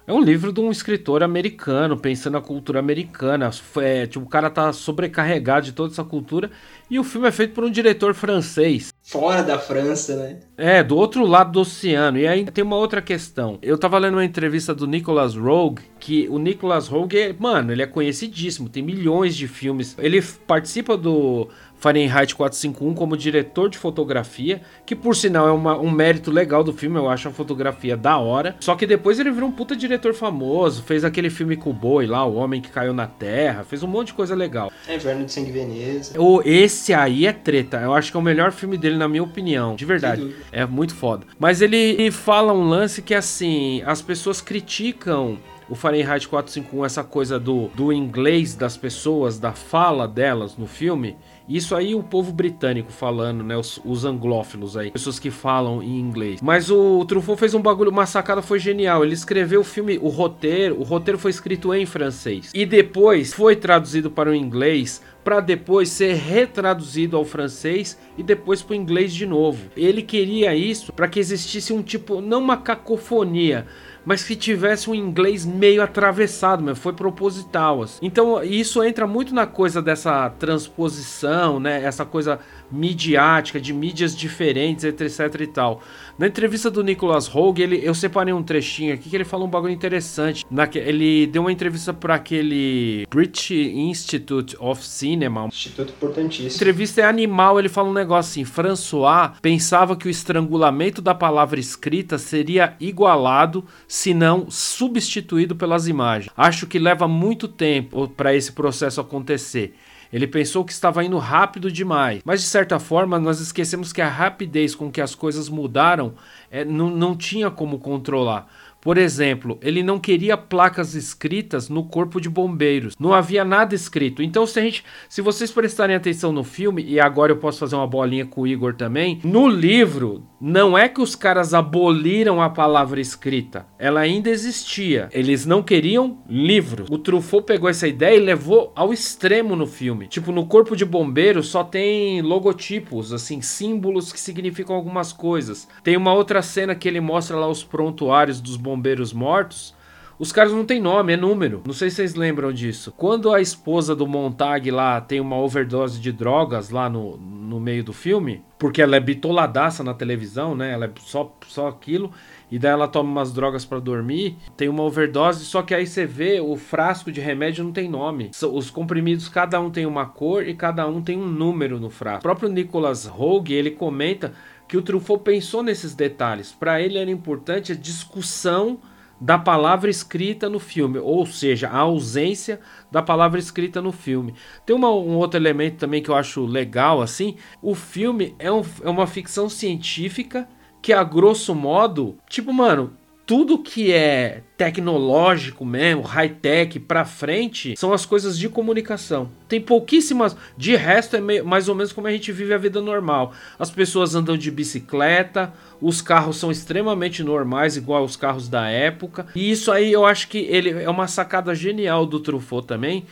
é um livro de um escritor americano, pensando na cultura americana. É, tipo, o cara tá sobrecarregado de toda essa cultura. E o filme é feito por um diretor francês. Fora da França, né? É, do outro lado do oceano. E aí tem uma outra questão. Eu tava lendo uma entrevista do Nicholas Rogue, que o Nicholas Rogue, é, mano, ele é conhecidíssimo, tem milhões de filmes. Ele participa do Fahrenheit 451 como diretor de fotografia, que por sinal é uma, um mérito legal do filme, eu acho a fotografia da hora. Só que depois ele virou um puta diretor famoso, fez aquele filme com o boi lá, O Homem que Caiu na Terra, fez um monte de coisa legal. É, Inverno de Sangue Veneza. O, esse aí é treta, eu acho que é o melhor filme dele na minha opinião, de verdade. É muito foda. Mas ele fala um lance que assim, as pessoas criticam o Fahrenheit 451, essa coisa do, do inglês das pessoas, da fala delas no filme, isso aí o povo britânico falando, né? Os, os, anglófilos aí. Pessoas que falam em inglês. Mas o, o Truffaut fez um bagulho, uma sacada foi genial. Ele escreveu o filme, o roteiro. O roteiro foi escrito em francês. E depois foi traduzido para o inglês para depois ser retraduzido ao francês e depois para o inglês de novo. Ele queria isso para que existisse um tipo, não uma cacofonia, mas que tivesse um inglês meio atravessado, mas foi proposital. Assim. Então isso entra muito na coisa dessa transposição, né? Essa coisa midiática, de mídias diferentes, etc e tal. Na entrevista do Nicholas Hogue, ele, eu separei um trechinho aqui que ele fala um bagulho interessante. Na, ele deu uma entrevista para aquele British Institute of Cinema. Instituto importantíssimo. A entrevista é animal, ele fala um negócio assim: François pensava que o estrangulamento da palavra escrita seria igualado, se não substituído pelas imagens. Acho que leva muito tempo para esse processo acontecer. Ele pensou que estava indo rápido demais, mas de certa forma nós esquecemos que a rapidez com que as coisas mudaram é, não, não tinha como controlar. Por exemplo, ele não queria placas escritas no corpo de bombeiros. Não havia nada escrito. Então, se a gente, se vocês prestarem atenção no filme e agora eu posso fazer uma bolinha com o Igor também, no livro não é que os caras aboliram a palavra escrita. Ela ainda existia. Eles não queriam livros. O Truffaut pegou essa ideia e levou ao extremo no filme. Tipo, no corpo de bombeiros só tem logotipos, assim, símbolos que significam algumas coisas. Tem uma outra cena que ele mostra lá os prontuários dos bombeiros bombeiros mortos, os caras não tem nome, é número. Não sei se vocês lembram disso. Quando a esposa do Montag lá tem uma overdose de drogas lá no, no meio do filme, porque ela é bitoladaça na televisão, né? Ela é só, só aquilo. E daí ela toma umas drogas para dormir, tem uma overdose, só que aí você vê o frasco de remédio não tem nome. Os comprimidos, cada um tem uma cor e cada um tem um número no frasco. O próprio Nicholas Hogue, ele comenta que o Truffaut pensou nesses detalhes. Para ele era importante a discussão da palavra escrita no filme, ou seja, a ausência da palavra escrita no filme. Tem uma, um outro elemento também que eu acho legal assim. O filme é, um, é uma ficção científica que a grosso modo, tipo, mano, tudo que é tecnológico mesmo, high-tech pra frente, são as coisas de comunicação. Tem pouquíssimas. De resto, é mais ou menos como a gente vive a vida normal. As pessoas andam de bicicleta, os carros são extremamente normais, igual os carros da época. E isso aí eu acho que ele é uma sacada genial do Truffaut também,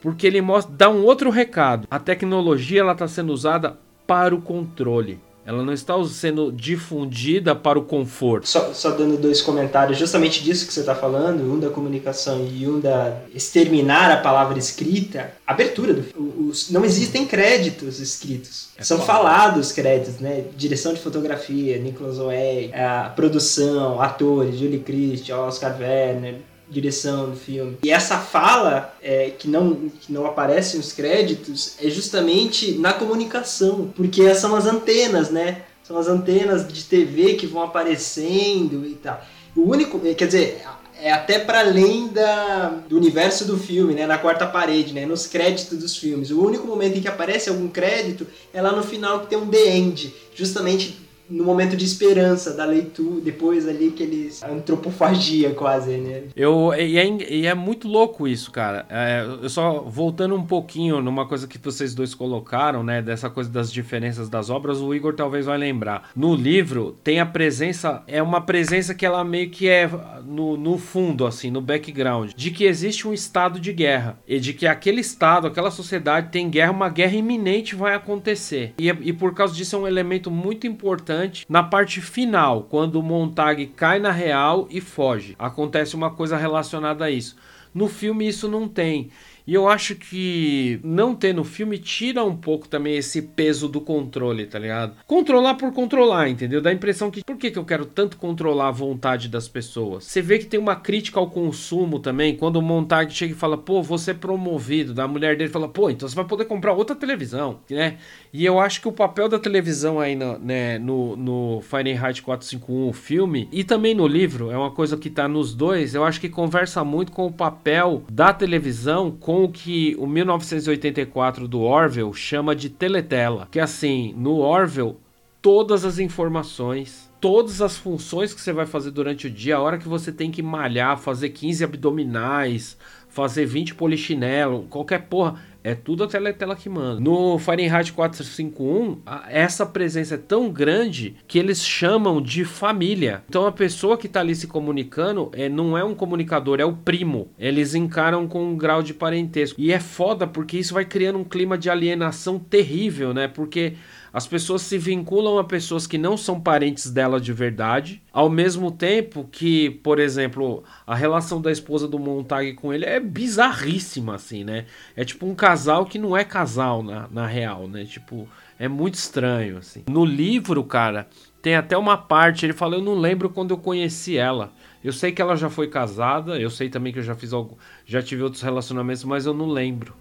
porque ele mostra, dá um outro recado. A tecnologia ela está sendo usada para o controle. Ela não está sendo difundida para o conforto. Só, só dando dois comentários, justamente disso que você está falando, um da comunicação e um da exterminar a palavra escrita. Abertura do os, não existem créditos escritos. É São falados créditos, né? Direção de fotografia, Nicholas Oey, a produção, atores, Julie Christie, Oscar Werner, direção do filme. E essa fala é, que, não, que não aparece nos créditos é justamente na comunicação, porque são as antenas, né? São as antenas de TV que vão aparecendo e tal. O único, quer dizer, é até para além da, do universo do filme, né? Na quarta parede, né? Nos créditos dos filmes. O único momento em que aparece algum crédito é lá no final que tem um The End, justamente no momento de esperança da leitura, depois ali que eles. antropofagia quase, né? Eu, e, é, e é muito louco isso, cara. É, eu só voltando um pouquinho numa coisa que vocês dois colocaram, né? Dessa coisa das diferenças das obras, o Igor talvez vai lembrar. No livro tem a presença, é uma presença que ela meio que é no, no fundo, assim, no background, de que existe um estado de guerra. E de que aquele estado, aquela sociedade tem guerra, uma guerra iminente vai acontecer. E, e por causa disso é um elemento muito importante na parte final, quando o Montag cai na real e foge. Acontece uma coisa relacionada a isso. No filme isso não tem. E eu acho que não ter no filme tira um pouco também esse peso do controle, tá ligado? Controlar por controlar, entendeu? Dá a impressão que por que, que eu quero tanto controlar a vontade das pessoas? Você vê que tem uma crítica ao consumo também, quando o Montag chega e fala, pô, você é promovido, da mulher dele fala, pô, então você vai poder comprar outra televisão, né? E eu acho que o papel da televisão aí no, né, no, no Fahrenheit 451, o filme, e também no livro, é uma coisa que tá nos dois, eu acho que conversa muito com o papel da televisão com o que o 1984 do Orwell chama de teletela, que assim, no Orwell todas as informações, todas as funções que você vai fazer durante o dia, a hora que você tem que malhar, fazer 15 abdominais, fazer 20 polichinelo, qualquer porra, é tudo a Teletela que manda. No Fahrenheit 451, essa presença é tão grande que eles chamam de família. Então a pessoa que está ali se comunicando é, não é um comunicador, é o primo. Eles encaram com um grau de parentesco. E é foda porque isso vai criando um clima de alienação terrível, né? Porque as pessoas se vinculam a pessoas que não são parentes dela de verdade, ao mesmo tempo que, por exemplo, a relação da esposa do Montag com ele é bizarríssima, assim, né? É tipo um casal que não é casal na, na real, né? Tipo, é muito estranho, assim. No livro, cara, tem até uma parte, ele fala, eu não lembro quando eu conheci ela. Eu sei que ela já foi casada, eu sei também que eu já fiz algo, já tive outros relacionamentos, mas eu não lembro.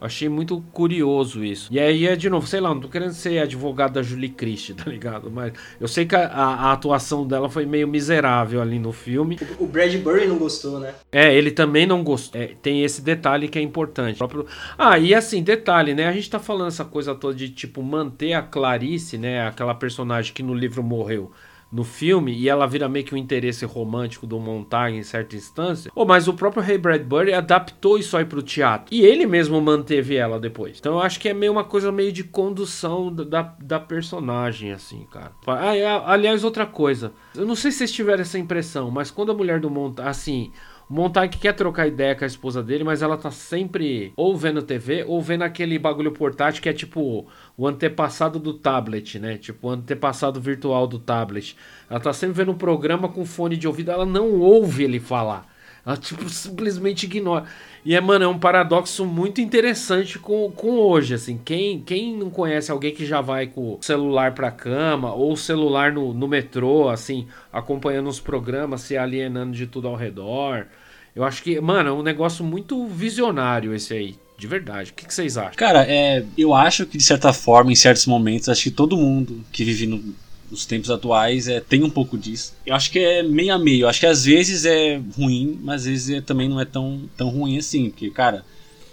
Achei muito curioso isso. E aí é de novo, sei lá, não tô querendo ser advogado da Julie Christie, <laughs> tá ligado? Mas eu sei que a, a, atuação dela foi meio miserável ali no filme. O, o Bradbury não gostou, né? É, ele também não gostou. É, tem esse detalhe que é importante. Próprio... Ah, e assim, detalhe, né? A gente tá falando essa coisa toda de, tipo, manter a Clarice, né? Aquela personagem que no livro morreu no filme e ela vira meio que um interesse romântico do Montag em certa instância. Oh, mas o próprio Ray Bradbury adaptou isso aí pro teatro. E ele mesmo manteve ela depois. Então eu acho que é meio uma coisa meio de condução da, da personagem, assim, cara. Ah, aliás, outra coisa. Eu não sei se vocês tiveram essa impressão, mas quando a mulher do Montag, assim, o Montag quer trocar ideia com a esposa dele, mas ela tá sempre ou vendo TV ou vendo aquele bagulho portátil que é tipo o antepassado do tablet, né? Tipo o antepassado virtual do tablet. Ela tá sempre vendo um programa com fone de ouvido, ela não ouve ele falar. Ela, tipo, simplesmente ignora. E é, mano, é um paradoxo muito interessante com, com hoje, assim. Quem, quem não conhece alguém que já vai com o celular pra cama, ou celular no, no metrô, assim, acompanhando os programas, se alienando de tudo ao redor. Eu acho que, mano, é um negócio muito visionário esse aí. De verdade. O que, que vocês acham? Cara, é, eu acho que de certa forma, em certos momentos, acho que todo mundo que vive no, nos tempos atuais é, tem um pouco disso. Eu acho que é meio a meio. Eu acho que às vezes é ruim, mas às vezes é, também não é tão, tão ruim assim. Porque, cara,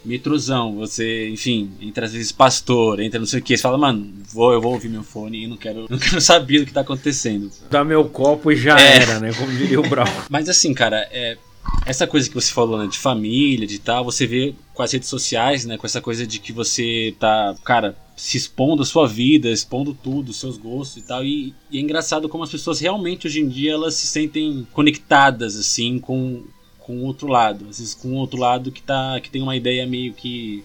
metrozão, você, enfim, entra às vezes pastor, entra não sei o que, você fala, mano, vou, eu vou ouvir meu fone e não quero, <laughs> não quero saber do que tá acontecendo. Dá meu copo e já é. era, né? Como diria o Brown. <laughs> mas assim, cara, é, essa coisa que você falou, né, de família, de tal, você vê com as redes sociais, né, com essa coisa de que você tá, cara, se expondo a sua vida, expondo tudo, seus gostos e tal. E, e, é engraçado como as pessoas realmente hoje em dia elas se sentem conectadas assim com com o outro lado, às vezes com o outro lado que tá que tem uma ideia meio que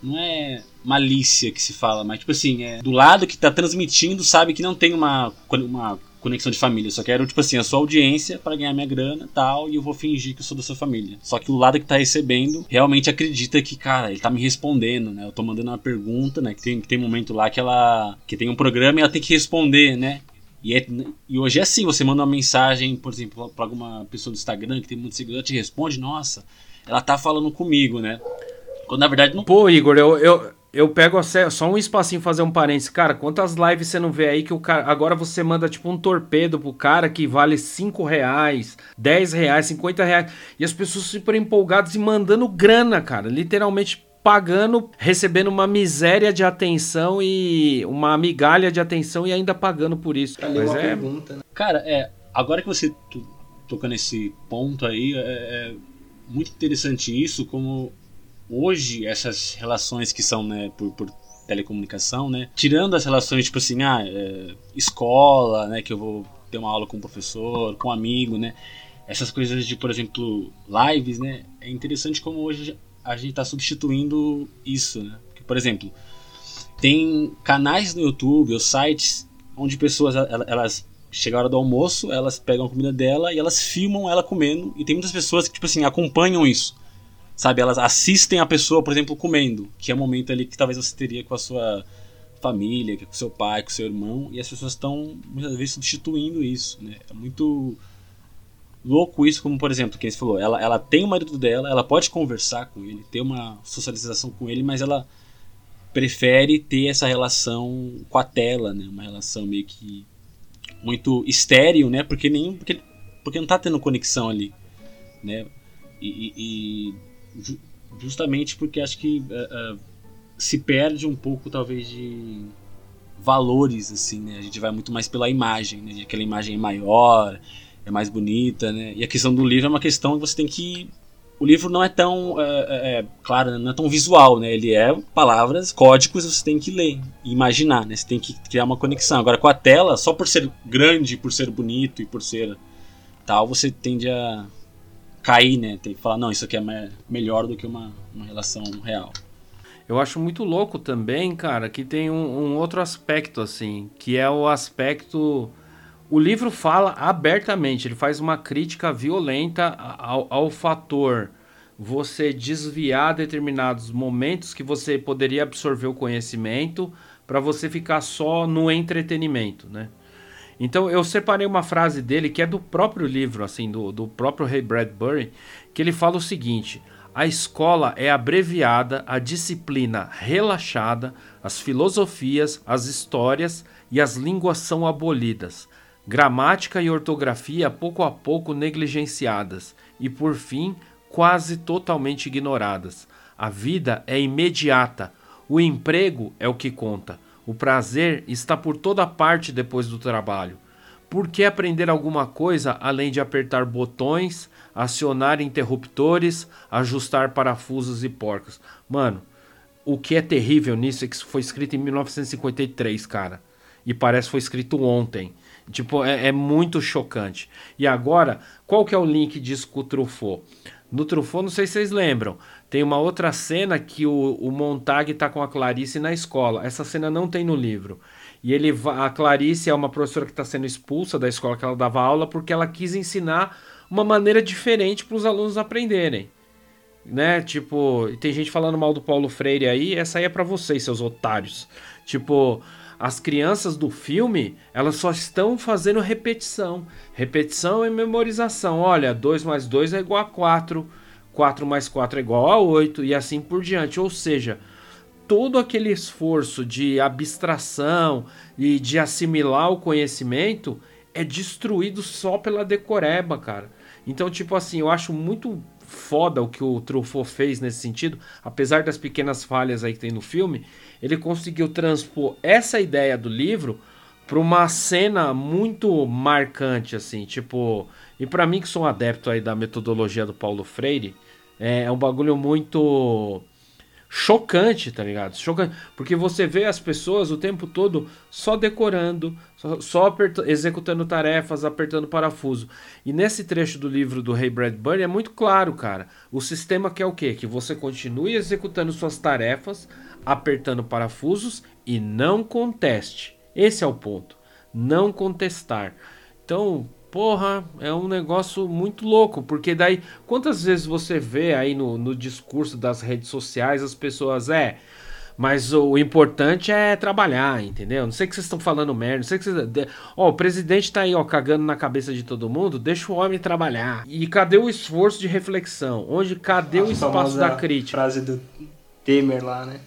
não é malícia que se fala, mas tipo assim, é do lado que tá transmitindo sabe que não tem uma uma conexão de família. Só quero, tipo assim, a sua audiência para ganhar minha grana tal, e eu vou fingir que eu sou da sua família. Só que o lado que tá recebendo realmente acredita que, cara, ele tá me respondendo, né? Eu tô mandando uma pergunta, né? Que tem, que tem momento lá que ela. que tem um programa e ela tem que responder, né? E, é, e hoje é assim, você manda uma mensagem, por exemplo, para alguma pessoa do Instagram que tem muito seguidor, te responde, nossa, ela tá falando comigo, né? Quando na verdade não. Pô, Igor, eu, eu, eu pego só um espacinho fazer um parênteses. Cara, quantas lives você não vê aí que o cara. Agora você manda tipo um torpedo pro cara que vale 5 reais, 10 reais, 50 reais. E as pessoas super empolgadas e mandando grana, cara. Literalmente pagando, recebendo uma miséria de atenção e uma migalha de atenção e ainda pagando por isso. Mas uma é... pergunta, né? Cara, é. Agora que você tocou nesse ponto aí, é, é muito interessante isso, como hoje essas relações que são né, por, por telecomunicação, né, tirando as relações tipo assim, ah, é, escola, né, que eu vou ter uma aula com um professor, com um amigo, né, essas coisas de, por exemplo, lives, né, é interessante como hoje a gente está substituindo isso, né, Porque, por exemplo, tem canais no YouTube ou sites onde pessoas elas chega hora do almoço, elas pegam a comida dela e elas filmam ela comendo e tem muitas pessoas que tipo assim acompanham isso sabe? Elas assistem a pessoa, por exemplo, comendo, que é um momento ali que talvez você teria com a sua família, com seu pai, com seu irmão, e as pessoas estão muitas vezes substituindo isso, né? É muito louco isso, como por exemplo, quem falou, ela, ela tem o marido dela, ela pode conversar com ele, ter uma socialização com ele, mas ela prefere ter essa relação com a tela, né? Uma relação meio que muito estéreo, né? Porque nem porque, porque não tá tendo conexão ali, né? E, e, justamente porque acho que uh, uh, se perde um pouco talvez de valores assim né? A gente vai muito mais pela imagem né? Aquela imagem é maior é mais bonita né? E a questão do livro é uma questão que você tem que o livro não é tão é, é, claro não é tão visual né? Ele é palavras códigos você tem que ler e imaginar né? Você tem que criar uma conexão. Agora com a tela só por ser grande por ser bonito e por ser tal você tende a cair, né? Tem que falar, não, isso aqui é melhor do que uma, uma relação real. eu acho muito louco também, cara, que tem um, um outro aspecto, assim, que é o aspecto. O livro fala abertamente, ele faz uma crítica violenta ao, ao fator você desviar determinados momentos que você poderia absorver o conhecimento para você ficar só no entretenimento, né? Então eu separei uma frase dele que é do próprio livro, assim, do, do próprio Ray Bradbury, que ele fala o seguinte: a escola é abreviada, a disciplina relaxada, as filosofias, as histórias e as línguas são abolidas. Gramática e ortografia pouco a pouco negligenciadas e, por fim, quase totalmente ignoradas. A vida é imediata, o emprego é o que conta. O prazer está por toda parte depois do trabalho. Por que aprender alguma coisa além de apertar botões, acionar interruptores, ajustar parafusos e porcos? Mano, o que é terrível nisso é que isso foi escrito em 1953, cara. E parece que foi escrito ontem. Tipo, é, é, muito chocante. E agora, qual que é o link disso com o Truffaut? No Truffaut, não sei se vocês lembram, tem uma outra cena que o, o Montag tá com a Clarice na escola. Essa cena não tem no livro. E ele a Clarice é uma professora que está sendo expulsa da escola que ela dava aula porque ela quis ensinar uma maneira diferente para os alunos aprenderem. Né? Tipo, tem gente falando mal do Paulo Freire aí, essa aí é para vocês, seus otários. Tipo, as crianças do filme, elas só estão fazendo repetição. Repetição e memorização. Olha, 2 mais 2 é igual a 4, 4 mais 4 é igual a 8 e assim por diante. Ou seja, todo aquele esforço de abstração e de assimilar o conhecimento é destruído só pela decoreba, cara. Então, tipo assim, eu acho muito foda o que o Truffaut fez nesse sentido, apesar das pequenas falhas aí que tem no filme, ele conseguiu transpor essa ideia do livro para uma cena muito marcante assim, tipo, e para mim que sou um adepto aí da metodologia do Paulo Freire, é, é um bagulho muito chocante, tá ligado? Chocante. Porque você vê as pessoas o tempo todo só decorando, só, só executando tarefas, apertando parafuso. E nesse trecho do livro do Ray Bradbury é muito claro, cara. O sistema quer o quê? Que você continue executando suas tarefas, apertando parafusos e não conteste. Esse é o ponto. Não contestar. Então, Porra, é um negócio muito louco, porque daí quantas vezes você vê aí no, no discurso das redes sociais as pessoas, é, mas o importante é trabalhar, entendeu? Não sei que vocês estão falando merda, não sei que vocês. Ó, o presidente tá aí, ó, cagando na cabeça de todo mundo, deixa o homem trabalhar. E cadê o esforço de reflexão? Onde cadê A o espaço da crítica? frase do Temer lá, né?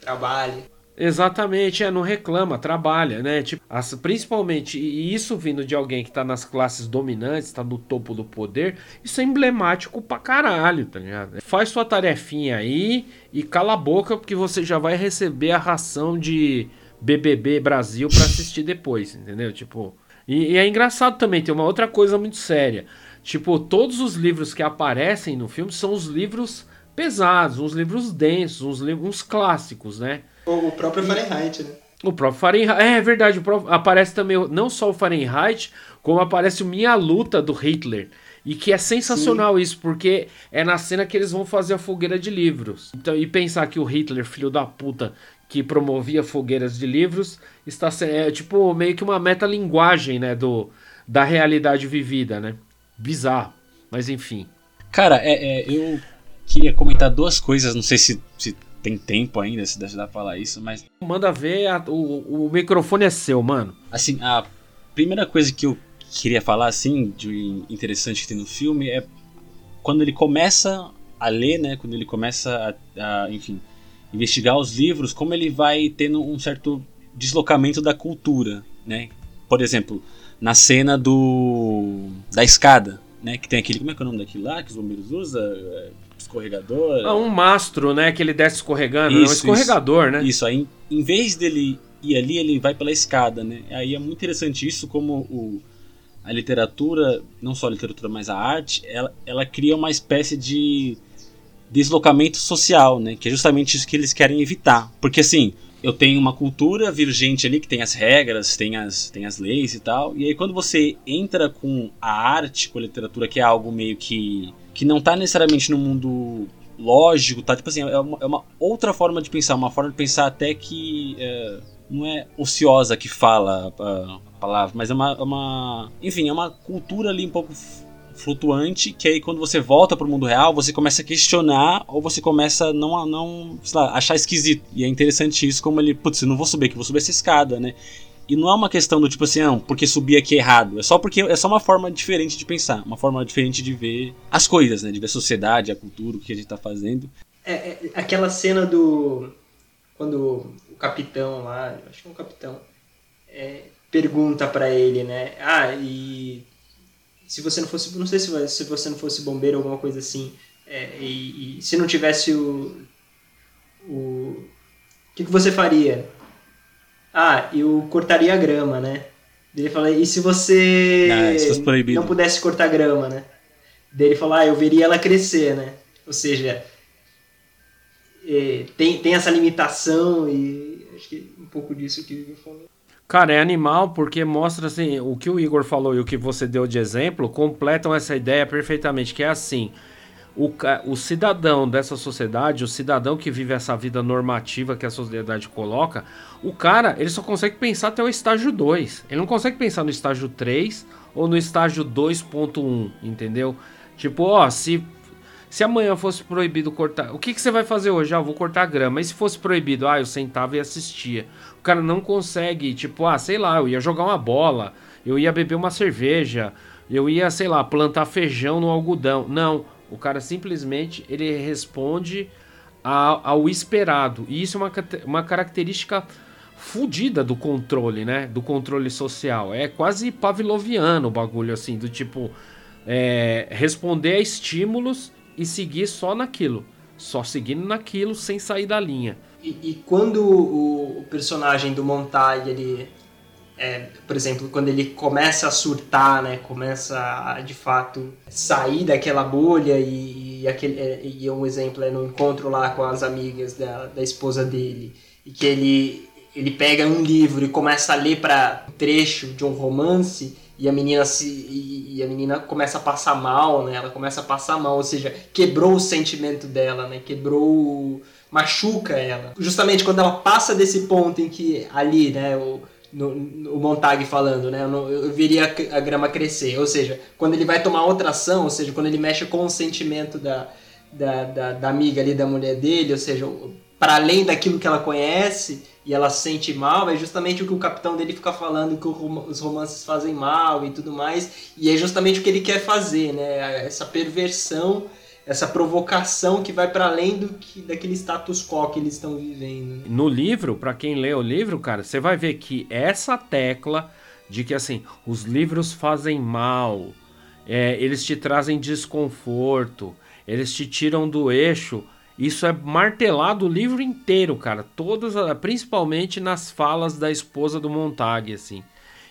Trabalhe. Exatamente, é, não reclama, trabalha, né? Tipo, as, principalmente, e isso vindo de alguém que tá nas classes dominantes, tá no topo do poder, isso é emblemático pra caralho, tá ligado? Faz sua tarefinha aí e cala a boca, porque você já vai receber a ração de BBB Brasil para assistir depois, entendeu? Tipo, e, e é engraçado também, tem uma outra coisa muito séria. Tipo, todos os livros que aparecem no filme são os livros pesados, uns livros densos, uns, livros, uns clássicos, né? O, próprio Fahrenheit, né? O próprio Fahrenheit. É, é verdade, próprio, aparece também não só o Fahrenheit, como aparece o Minha Luta do Hitler. E que é sensacional Sim. isso, porque é na cena que eles vão fazer a fogueira de livros. Então, e pensar que o Hitler, filho da puta, que promovia fogueiras de livros, está sendo é, tipo meio que uma metalinguagem, né, do da realidade vivida, né? Bizarro, mas enfim. Cara, é, é, eu queria comentar duas coisas, não sei se, se tem tempo ainda, se dá pra falar isso, mas. Manda ver, a, o, o microfone é seu, mano. Assim, a primeira coisa que eu queria falar, assim, de interessante que tem no filme é quando ele começa a ler, né? Quando ele começa a, a enfim, investigar os livros, como ele vai tendo um certo deslocamento da cultura, né? Por exemplo, na cena do da escada, né? Que tem aquele, como é que é o nome daquilo lá que os bombeiros usam? Escorregador. Ah, um mastro, né? Que ele desce escorregando. Isso, é um escorregador, isso, né? Isso, aí em vez dele ir ali, ele vai pela escada, né? Aí é muito interessante isso, como o, a literatura, não só a literatura, mas a arte, ela, ela cria uma espécie de deslocamento social, né? Que é justamente isso que eles querem evitar. Porque assim, eu tenho uma cultura virgente ali que tem as regras, tem as, tem as leis e tal. E aí quando você entra com a arte, com a literatura, que é algo meio que que não está necessariamente no mundo lógico, tá? Tipo assim, é uma, é uma outra forma de pensar, uma forma de pensar até que é, não é ociosa que fala a, palavra, mas é uma, é uma. Enfim, é uma cultura ali um pouco flutuante, que aí quando você volta pro mundo real, você começa a questionar ou você começa a não, não sei lá, achar esquisito. E é interessante isso, como ele, putz, eu não vou subir aqui, vou subir essa escada, né? E não é uma questão do tipo assim, não, porque subir aqui é errado. É só porque é só uma forma diferente de pensar, uma forma diferente de ver as coisas, né? De ver a sociedade, a cultura, o que a gente tá fazendo. É, é aquela cena do. Quando o capitão lá, acho que é um capitão, é, pergunta para ele, né? Ah, e se você não fosse, não sei se, se você não fosse bombeiro ou alguma coisa assim, é, e, e, se não tivesse o, o, o que, que você faria? Ah, eu cortaria a grama, né? Ele fala, e se você ah, não pudesse cortar grama, né? Daí ele fala, ah, eu veria ela crescer, né? Ou seja, é, tem, tem essa limitação e acho que um pouco disso que o Igor falou. Cara, é animal porque mostra assim, o que o Igor falou e o que você deu de exemplo completam essa ideia perfeitamente, que é assim, o, o cidadão dessa sociedade, o cidadão que vive essa vida normativa que a sociedade coloca, o cara, ele só consegue pensar até o estágio 2. Ele não consegue pensar no estágio 3 ou no estágio 2.1, entendeu? Tipo, ó, se se amanhã fosse proibido cortar. O que, que você vai fazer hoje? Ah, vou cortar grama. E se fosse proibido? Ah, eu sentava e assistia. O cara não consegue, tipo, ah, sei lá, eu ia jogar uma bola, eu ia beber uma cerveja, eu ia, sei lá, plantar feijão no algodão. Não. O cara simplesmente ele responde ao, esperado. E isso é uma, uma característica fodida do controle, né? Do controle social. É quase pavloviano o bagulho, assim, do tipo. É, responder a estímulos e seguir só naquilo. Só seguindo naquilo sem sair da linha. E, e quando o, o, personagem do Montag, ele. É, por exemplo, quando ele começa a surtar, né? Começa a de fato sair daquela bolha e, e aquele, é, e um exemplo é no encontro lá com as amigas da, da esposa dele. E que ele, ele pega um livro e começa a ler para um trecho de um romance e a menina se e, e, a menina começa a passar mal, né? Ela começa a passar mal, ou seja, quebrou o sentimento dela, né? Quebrou, machuca ela. Justamente quando ela passa desse ponto em que ali, né, o no, no, o Montag falando, né? Eu, eu veria a grama crescer. Ou seja, quando ele vai tomar outra ação, ou seja, quando ele mexe com o sentimento da, da, da, da amiga ali, da mulher dele, ou seja, para além daquilo que ela conhece, e ela se sente mal, é justamente o que o capitão dele fica falando que os romances fazem mal e tudo mais, e é justamente o que ele quer fazer, né? Essa perversão, essa provocação que vai para além do que daquele status quo que eles estão vivendo. No livro, para quem lê o livro, cara, você vai ver que essa tecla de que assim, os livros fazem mal, é, eles te trazem desconforto, eles te tiram do eixo isso é martelado o livro inteiro, cara. Todas, principalmente nas falas da esposa do Montag, assim.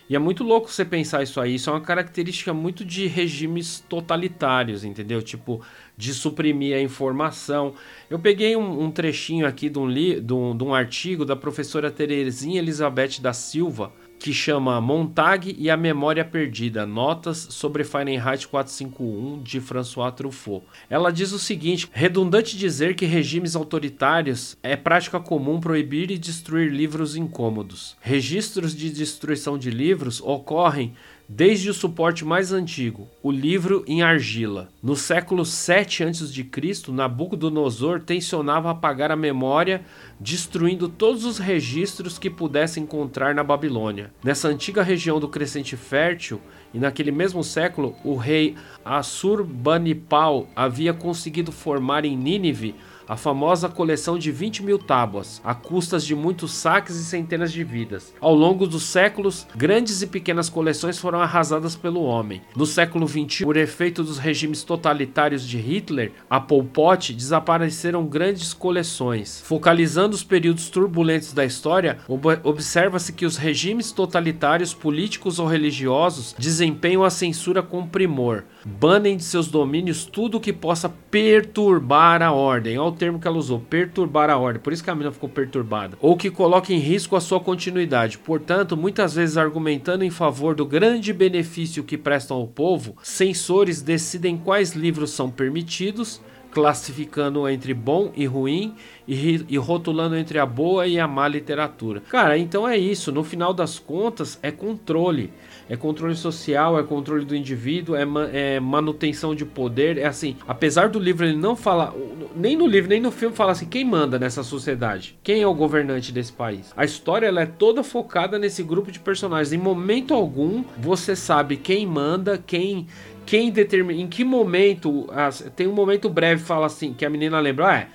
E é muito louco você pensar isso aí. Isso é uma característica muito de regimes totalitários, entendeu? Tipo, de suprimir a informação. Eu peguei um, um trechinho aqui de um, li, de, um, de um artigo da professora Terezinha Elizabeth da Silva, que chama Montag e a Memória Perdida, Notas sobre Fahrenheit 451 de François Truffaut. Ela diz o seguinte: redundante dizer que regimes autoritários é prática comum proibir e destruir livros incômodos. Registros de destruição de livros ocorrem Desde o suporte mais antigo, o livro em argila. No século 7 a.C., Nabucodonosor tensionava apagar a memória, destruindo todos os registros que pudesse encontrar na Babilônia. Nessa antiga região do Crescente Fértil, e naquele mesmo século, o rei Assurbanipal havia conseguido formar em Nínive a famosa coleção de 20 mil tábuas, a custas de muitos saques e centenas de vidas. Ao longo dos séculos, grandes e pequenas coleções foram arrasadas pelo homem. No século XXI, por efeito dos regimes totalitários de Hitler a Pol Pot, desapareceram grandes coleções. Focalizando os períodos turbulentos da história, observa-se que os regimes totalitários políticos ou religiosos desempenham a censura com primor, banem de seus domínios tudo que possa perturbar a ordem termo que ela usou, perturbar a ordem, por isso que a mina ficou perturbada, ou que coloque em risco a sua continuidade. Portanto, muitas vezes argumentando em favor do grande benefício que prestam ao povo, censores decidem quais livros são permitidos classificando entre bom e ruim e, e, rotulando entre a boa e a má literatura. Cara, então é isso. No final das contas, é controle. É controle social, é controle do indivíduo, é, é manutenção de poder. É assim, apesar do livro ele não falar, nem no livro nem no filme fala assim quem manda nessa sociedade, quem é o governante desse país. A história ela é toda focada nesse grupo de personagens. Em momento algum você sabe quem manda, quem quem determina, em que momento, tem um momento breve fala assim, que a menina lembra, ah, é,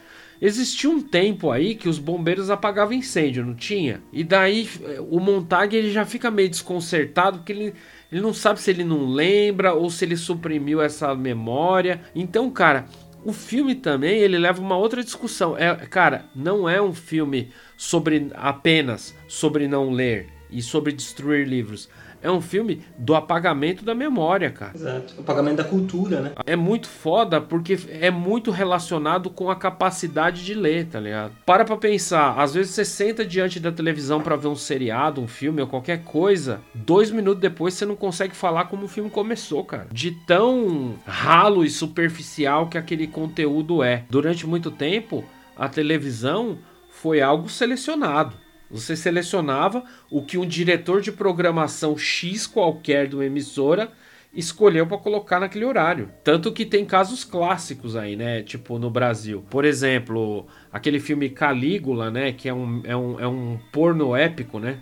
existia um tempo aí que os bombeiros apagavam incêndio, não tinha? E daí o Montag ele já fica meio desconcertado porque ele, ele não sabe se ele não lembra ou se ele suprimiu essa memória. Então, cara, o filme também ele leva uma outra discussão. É, cara, não é um filme sobre apenas sobre não ler e sobre destruir livros é um filme do apagamento da memória, cara. Exato. O apagamento da cultura, né? É muito foda porque é muito relacionado com a capacidade de ler, tá ligado? Para pra pensar, às vezes você senta diante da televisão para ver um seriado, um filme ou qualquer coisa, dois minutos depois você não consegue falar como o filme começou, cara. De tão ralo e superficial que aquele conteúdo é. Durante muito tempo, a televisão foi algo selecionado. Você selecionava o que um diretor de programação X qualquer de uma emissora escolheu para colocar naquele horário. Tanto que tem casos clássicos aí, né? Tipo no Brasil. Por exemplo, aquele filme Calígula, né? Que é um, é um, é um porno épico, né?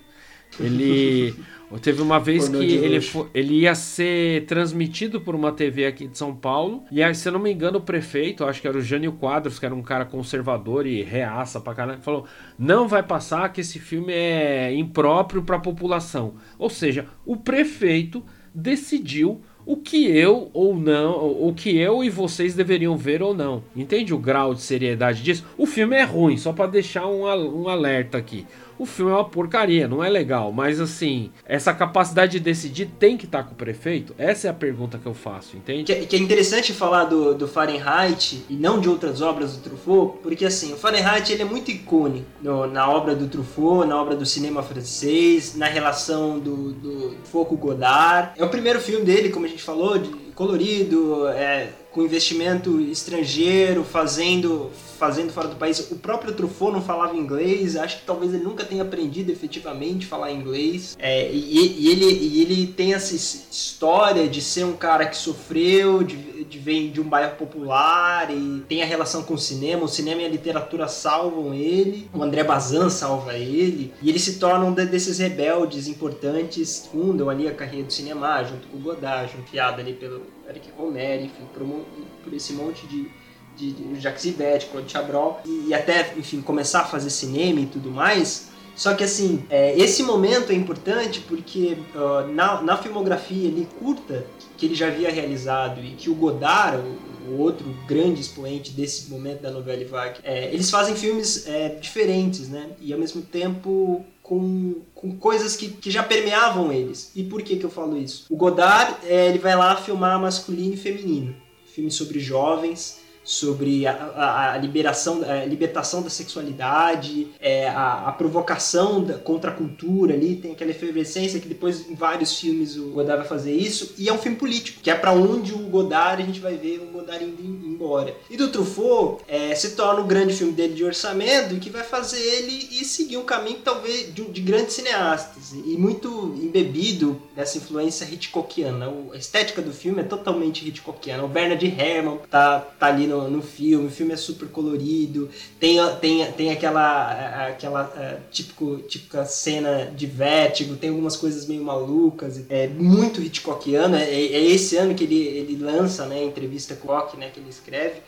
Ele. <laughs> Teve uma vez que ele, ele ia ser transmitido por uma TV aqui de São Paulo. E aí, se eu não me engano, o prefeito, acho que era o Jânio Quadros, que era um cara conservador e reaça pra caralho, falou: não vai passar que esse filme é impróprio pra população. Ou seja, o prefeito decidiu o que eu ou não, o que eu e vocês deveriam ver ou não. Entende o grau de seriedade disso? O filme é ruim, só para deixar um, um alerta aqui o filme é uma porcaria, não é legal. Mas assim, essa capacidade de decidir tem que estar tá com o prefeito? Essa é a pergunta que eu faço, entende? Que, que é interessante falar do, do, Fahrenheit e não de outras obras do Truffaut, porque assim, o Fahrenheit ele é muito icônico no, na obra do Truffaut, na obra do cinema francês, na relação do, do Foucault Godard. É o primeiro filme dele, como a gente falou, de, colorido, é, com investimento estrangeiro, fazendo fazendo fora do país. O próprio Truffaut não falava inglês, acho que talvez ele nunca tenha aprendido efetivamente falar inglês. É, e, e, ele, e ele tem essa história de ser um cara que sofreu, de, de vem de um bairro popular e tem a relação com o cinema. O cinema e a literatura salvam ele, o André Bazin salva ele, e ele se torna um desses rebeldes importantes, fundam ali a carreira do cinema, junto com o Godard, junto ali pelo Eric Romer, enfim, por, um, por esse monte de de, de Jacques Yvette, Claude Chabrol, e até, enfim, começar a fazer cinema e tudo mais. Só que assim, é, esse momento é importante porque uh, na, na filmografia ali curta que ele já havia realizado e que o Godard, o, o outro grande expoente desse momento da novela vague, é, eles fazem filmes é, diferentes, né? E ao mesmo tempo com, com coisas que, que já permeavam eles. E por que, que eu falo isso? O Godard, é, ele vai lá filmar masculino e feminino. Filme sobre jovens, sobre a, a, a, liberação, a libertação da sexualidade, é, a, a, provocação da, contra a cultura ali, tem aquela efervescência que depois em vários filmes o Godard vai fazer isso, e é um filme político, que é para onde o Godard a gente vai ver o Godard indo embora. E do Truffaut é, se torna o grande filme dele de orçamento, que vai fazer ele ir seguir um caminho talvez de, de grandes cineastas, e muito embebido dessa influência Hitchcockiana. A estética do filme é totalmente Hitchcockiana. O Bernard Herrmann tá, tá ali no, no filme, o filme é super colorido, tem, tem, tem aquela, aquela é, típico, típica cena de vértigo, tem algumas coisas meio malucas, é muito Hitchcockiano, é, é esse ano que ele, ele lança né, a entrevista com o Rock, né, que ele escreve,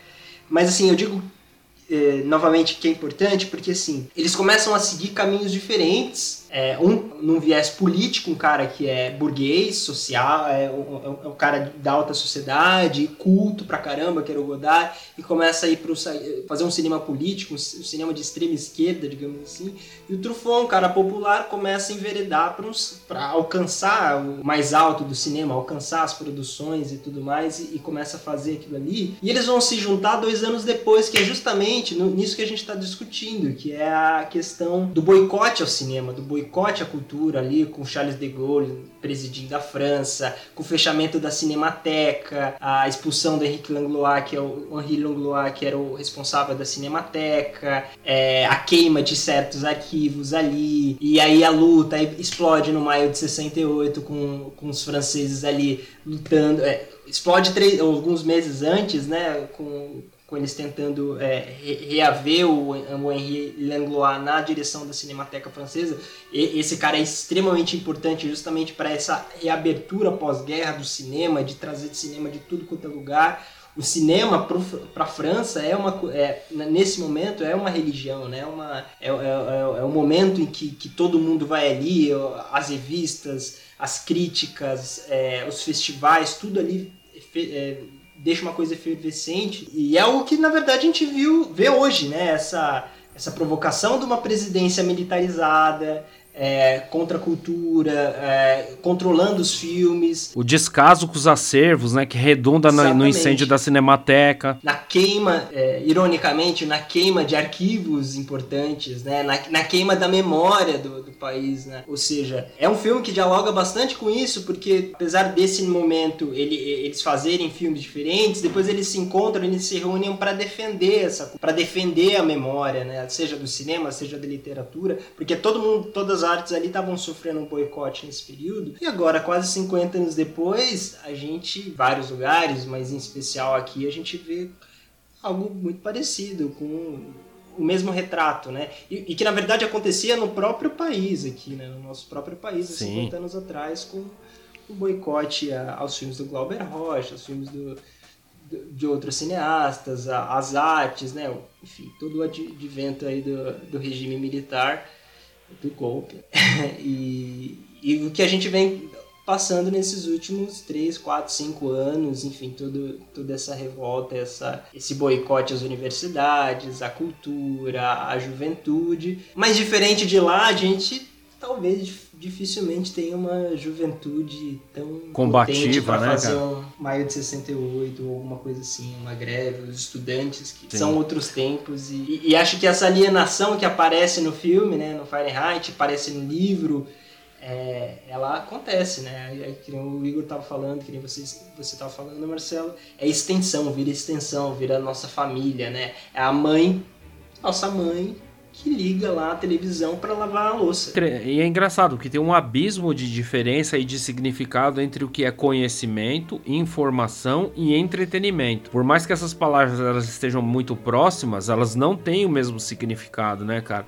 mas assim, eu digo é, novamente que é importante porque assim, eles começam a seguir caminhos diferentes é, um num viés político, um cara que é burguês, social, é um, é um cara da alta sociedade, culto pra caramba, que era o Godard, e começa a ir pro, fazer um cinema político, um cinema de extrema esquerda, digamos assim. E o Truffaut, um cara popular, começa a enveredar para alcançar o mais alto do cinema, alcançar as produções e tudo mais, e, e, começa a fazer aquilo ali. E eles vão se juntar dois anos depois, que é justamente no, nisso que a gente está discutindo, que é a questão do boicote ao cinema, do boicote boicote à cultura ali com Charles de Gaulle, presidindo a França, com o fechamento da Cinemateca, a expulsão do Henrique Langlois, que é o Henri Langlois, que era o responsável da Cinemateca, é, a queima de certos arquivos ali, e aí a luta explode no maio de 68 com, com os franceses ali lutando, é, explode três, alguns meses antes, né, com, com eles tentando é, reaver o, Henri Langlois na direção da Cinemateca Francesa. E, esse cara é extremamente importante justamente para essa reabertura pós-guerra do cinema, de trazer de cinema de tudo quanto é lugar. O cinema para a França é uma é, nesse momento é uma religião, né? É uma, é, é, é, é um momento em que, que todo mundo vai ali, as revistas, as críticas, é, os festivais, tudo ali é, deixa uma coisa efervescente. E é algo que, na verdade, a gente viu, vê hoje, né? Essa, essa provocação de uma presidência militarizada, é, contra a cultura, é, controlando os filmes. O descaso com os acervos, né, que redunda no, no, incêndio da Cinemateca. Na queima, é, ironicamente, na queima de arquivos importantes, né, na, na queima da memória do, do, país, né. Ou seja, é um filme que dialoga bastante com isso, porque apesar desse momento ele, eles fazerem filmes diferentes, depois eles se encontram, eles se reúnem para defender essa, para defender a memória, né, seja do cinema, seja da literatura, porque todo mundo, todas artes ali estavam sofrendo um boicote nesse período. E agora, quase 50 anos depois, a gente, vários lugares, mas em especial aqui, a gente vê algo muito parecido com o mesmo retrato, né? E, e, que na verdade acontecia no próprio país aqui, né? No nosso próprio país, há 50 anos atrás, com o boicote aos filmes do Glauber Rocha, aos filmes do, do, de outros cineastas, as artes, né? Enfim, todo o advento aí do, do regime militar do golpe. <laughs> e, e o que a gente vem passando nesses últimos 3, 4, 5 anos, enfim, todo, toda essa revolta, essa, esse boicote às universidades, à cultura, à juventude. Mas diferente de lá, a gente talvez dificilmente tenha uma juventude tão combativa, né, fazer cara? um maio de 68 ou alguma coisa assim, uma greve, os estudantes que Sim. são outros tempos e, e, acho que essa alienação que aparece no filme, né, no Fahrenheit, aparece no livro, é, ela acontece, né? Que o Igor estava falando, que nem vocês, você estava falando, Marcelo, é extensão, vira extensão, vira nossa família, né? É a mãe, nossa mãe que liga lá a televisão para lavar a louça. E é engraçado que tem um abismo de diferença e de significado entre o que é conhecimento, informação e entretenimento. Por mais que essas palavras elas estejam muito próximas, elas não têm o mesmo significado, né, cara?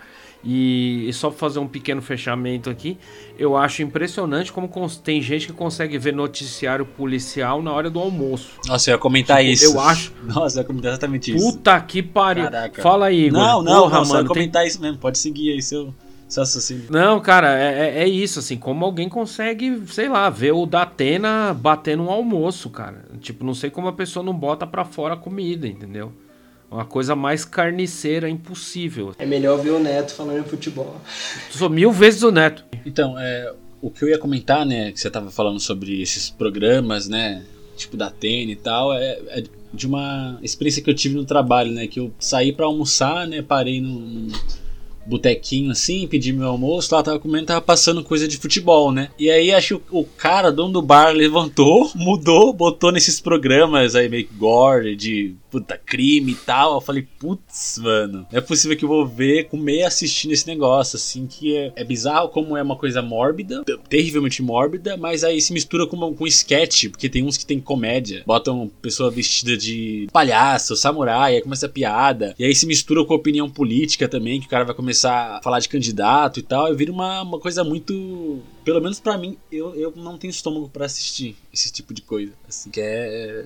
E, e só pra fazer um pequeno fechamento aqui, eu acho impressionante como tem gente que consegue ver noticiário policial na hora do almoço. Nossa, eu ia comentar tipo, isso. Eu acho. <laughs> Nossa, eu ia comentar exatamente isso. Puta que pariu. Caraca. Fala aí, Igor. Não, não, Porra, não, mano, eu ia comentar tem... isso mesmo. Pode seguir aí seu. Não, cara, é, é, é isso, assim, como alguém consegue, sei lá, ver o Datena batendo um almoço, cara. Tipo, não sei como a pessoa não bota pra fora a comida, entendeu? Uma coisa mais carniceira impossível. É melhor ver o Neto falando de futebol. Sou mil vezes o Neto. Então, é, o que eu ia comentar, né, que você tava falando sobre esses programas, né, tipo da Atene e tal, é, é, de uma experiência que eu tive no trabalho, né, que eu saí para almoçar, né, parei num botequinho assim, pedi meu almoço, lá tava comendo, tava passando coisa de futebol, né? E aí acho que o, cara, dono do bar, levantou, <laughs> mudou, botou nesses programas aí meio gore, de puta, crime e tal. Eu falei, putz, mano, não é possível que eu vou ver, comer assistindo esse negócio, assim, que é, é bizarro como é uma coisa mórbida, terrivelmente mórbida, mas aí se mistura com, com sketch, porque tem uns que tem comédia, botam pessoa vestida de palhaço, samurai, aí começa a piada, e aí se mistura com a opinião política também, que o cara vai começar começar a falar de candidato e tal, vira uma, uma coisa muito. Pelo menos para mim, eu, eu não tenho estômago para assistir esse tipo de coisa. Assim, que é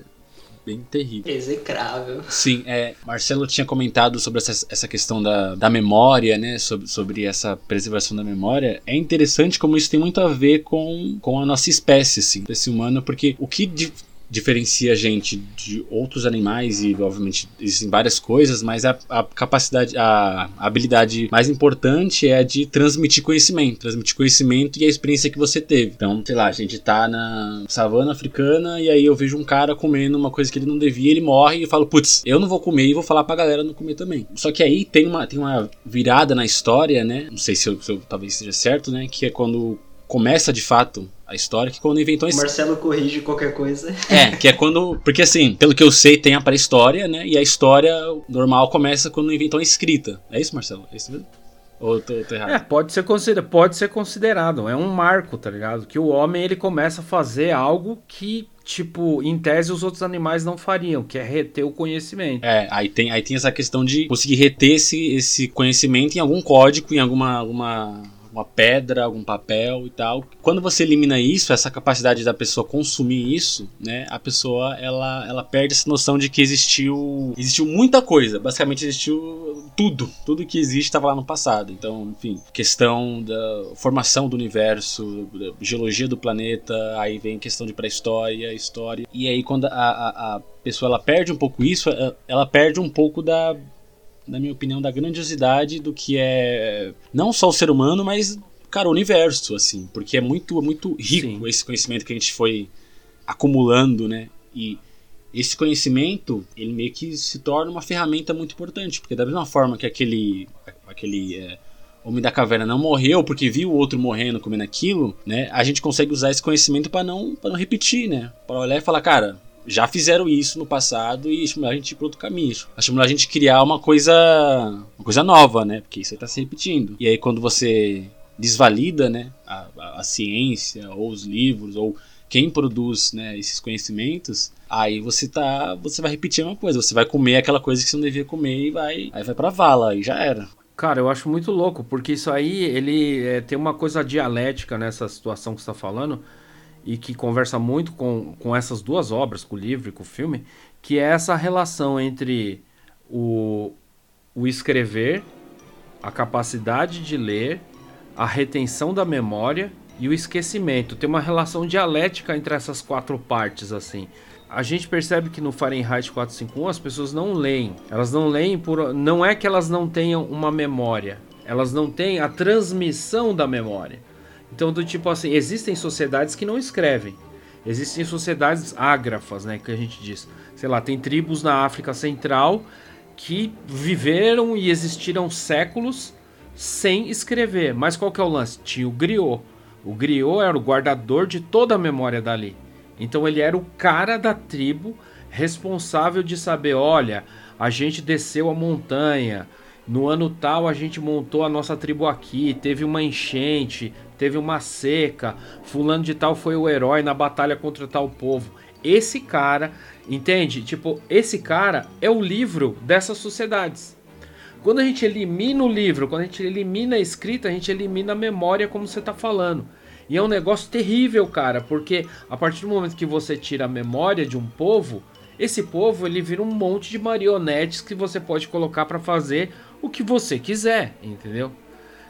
bem terrível. Execrável. Sim, é, Marcelo tinha comentado sobre essa, essa questão da, da memória, né? Sobre, sobre essa preservação da memória. É interessante como isso tem muito a ver com, com a nossa espécie, assim, espécie humana, porque o que diferencia a gente de outros animais e obviamente existem várias coisas, mas a, a capacidade, a, a, habilidade mais importante é de transmitir conhecimento, transmitir conhecimento e a experiência que você teve. Então, sei lá, a gente tá na savana africana e aí eu vejo um cara comendo uma coisa que ele não devia, ele morre e eu falo, putz, eu não vou comer e vou falar pra galera não comer também. Só que aí tem uma, tem uma virada na história, né? Não sei se eu, se eu talvez seja certo, né? Que é quando começa de fato a história, que quando inventou esse... Marcelo corrige qualquer coisa. É, que é quando. Porque assim, pelo que eu sei, tem a pré-história, né? E a história normal começa quando inventou a escrita. É isso, Marcelo? É isso mesmo? Ou tô, tô errado? É, pode ser, consider pode ser considerado. É um marco, tá ligado? Que o homem ele começa a fazer algo que, tipo, em tese os outros animais não fariam, que é reter o conhecimento. É, aí tem, aí tem essa questão de conseguir reter esse, esse conhecimento em algum código, em alguma. alguma uma pedra, algum papel e tal. Quando você elimina isso, essa capacidade da pessoa consumir isso, né, a pessoa ela, ela perde essa noção de que existiu existiu muita coisa, basicamente existiu tudo, tudo que existe estava lá no passado. Então, enfim, questão da formação do universo, da geologia do planeta, aí vem questão de pré-história, história. E aí quando a, a, a pessoa ela perde um pouco isso, ela perde um pouco da na minha opinião, da grandiosidade do que é não só o ser humano, mas, cara, o universo, assim, porque é muito, muito rico Sim. esse conhecimento que a gente foi acumulando, né? E esse conhecimento, ele meio que se torna uma ferramenta muito importante, porque da mesma forma que aquele, aquele é, homem da caverna não morreu porque viu o outro morrendo comendo aquilo, né? A gente consegue usar esse conhecimento para não, pra não repetir, né? Para olhar e falar, cara, já fizeram isso no passado e estimular a gente para outro caminho. Estimular a gente criar uma coisa, uma coisa nova, né? Porque isso está se repetindo. E aí quando você desvalida, né, a, a, a, ciência ou os livros ou quem produz, né, esses conhecimentos, aí você tá, você vai repetir uma coisa, você vai comer aquela coisa que você não devia comer e vai, aí vai para vala e já era. Cara, eu acho muito louco, porque isso aí, ele é, tem uma coisa dialética nessa situação que está falando, e que conversa muito com, com essas duas obras, com o livro e com o filme, que é essa relação entre o, o escrever, a capacidade de ler, a retenção da memória e o esquecimento. Tem uma relação dialética entre essas quatro partes, assim. A gente percebe que no Fahrenheit 451 as pessoas não leem. Elas não leem por. Não é que elas não tenham uma memória. Elas não têm a transmissão da memória. Então, do tipo assim, existem sociedades que não escrevem. Existem sociedades ágrafas, né, que a gente diz. Sei lá, tem tribos na África Central que viveram e existiram séculos sem escrever. Mas qual que é o lance? Tinha o griot. O griot era o guardador de toda a memória dali. Então ele era o cara da tribo responsável de saber, olha, a gente desceu a montanha, no ano tal a gente montou a nossa tribo aqui, teve uma enchente, teve uma seca, fulano de tal foi o herói na batalha contra tal povo. Esse cara, entende? Tipo, esse cara é o livro dessas sociedades. Quando a gente elimina o livro, quando a gente elimina a escrita, a gente elimina a memória, como você está falando. E é um negócio terrível, cara, porque a partir do momento que você tira a memória de um povo, esse povo ele vira um monte de marionetes que você pode colocar para fazer o que você quiser, entendeu?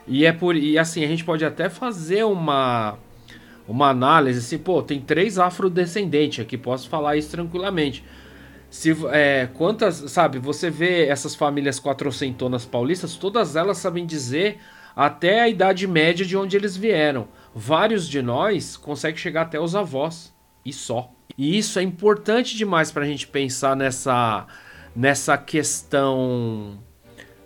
E é por e assim a gente pode até fazer uma uma análise assim, pô, tem três afrodescendentes aqui, posso falar isso tranquilamente. Se é, quantas, sabe, você vê essas famílias quatrocentonas paulistas, todas elas sabem dizer até a idade média de onde eles vieram. Vários de nós conseguem chegar até os avós e só. E isso é importante demais para a gente pensar nessa nessa questão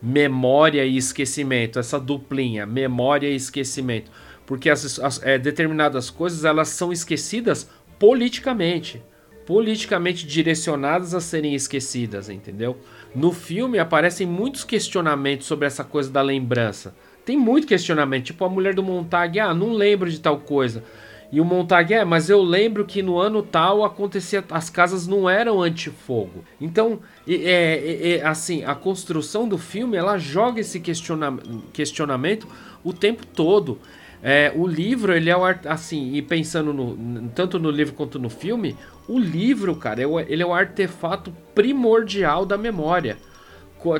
memória e esquecimento, essa duplinha, memória e esquecimento. Porque as, as é, determinadas coisas elas são esquecidas politicamente. Politicamente direcionadas a serem esquecidas, entendeu? No filme aparecem muitos questionamentos sobre essa coisa da lembrança. Tem muito questionamento, tipo a mulher do Montag, ah, não lembro de tal coisa. E o Montag, é, mas eu lembro que no ano tal acontecia, as casas não eram antifogo. Então, é, é, é, assim, a construção do filme, ela joga esse questiona questionamento o tempo todo. É, o livro, ele é o assim, e pensando no, tanto no livro quanto no filme, o livro, cara, é o, ele é o artefato primordial da memória.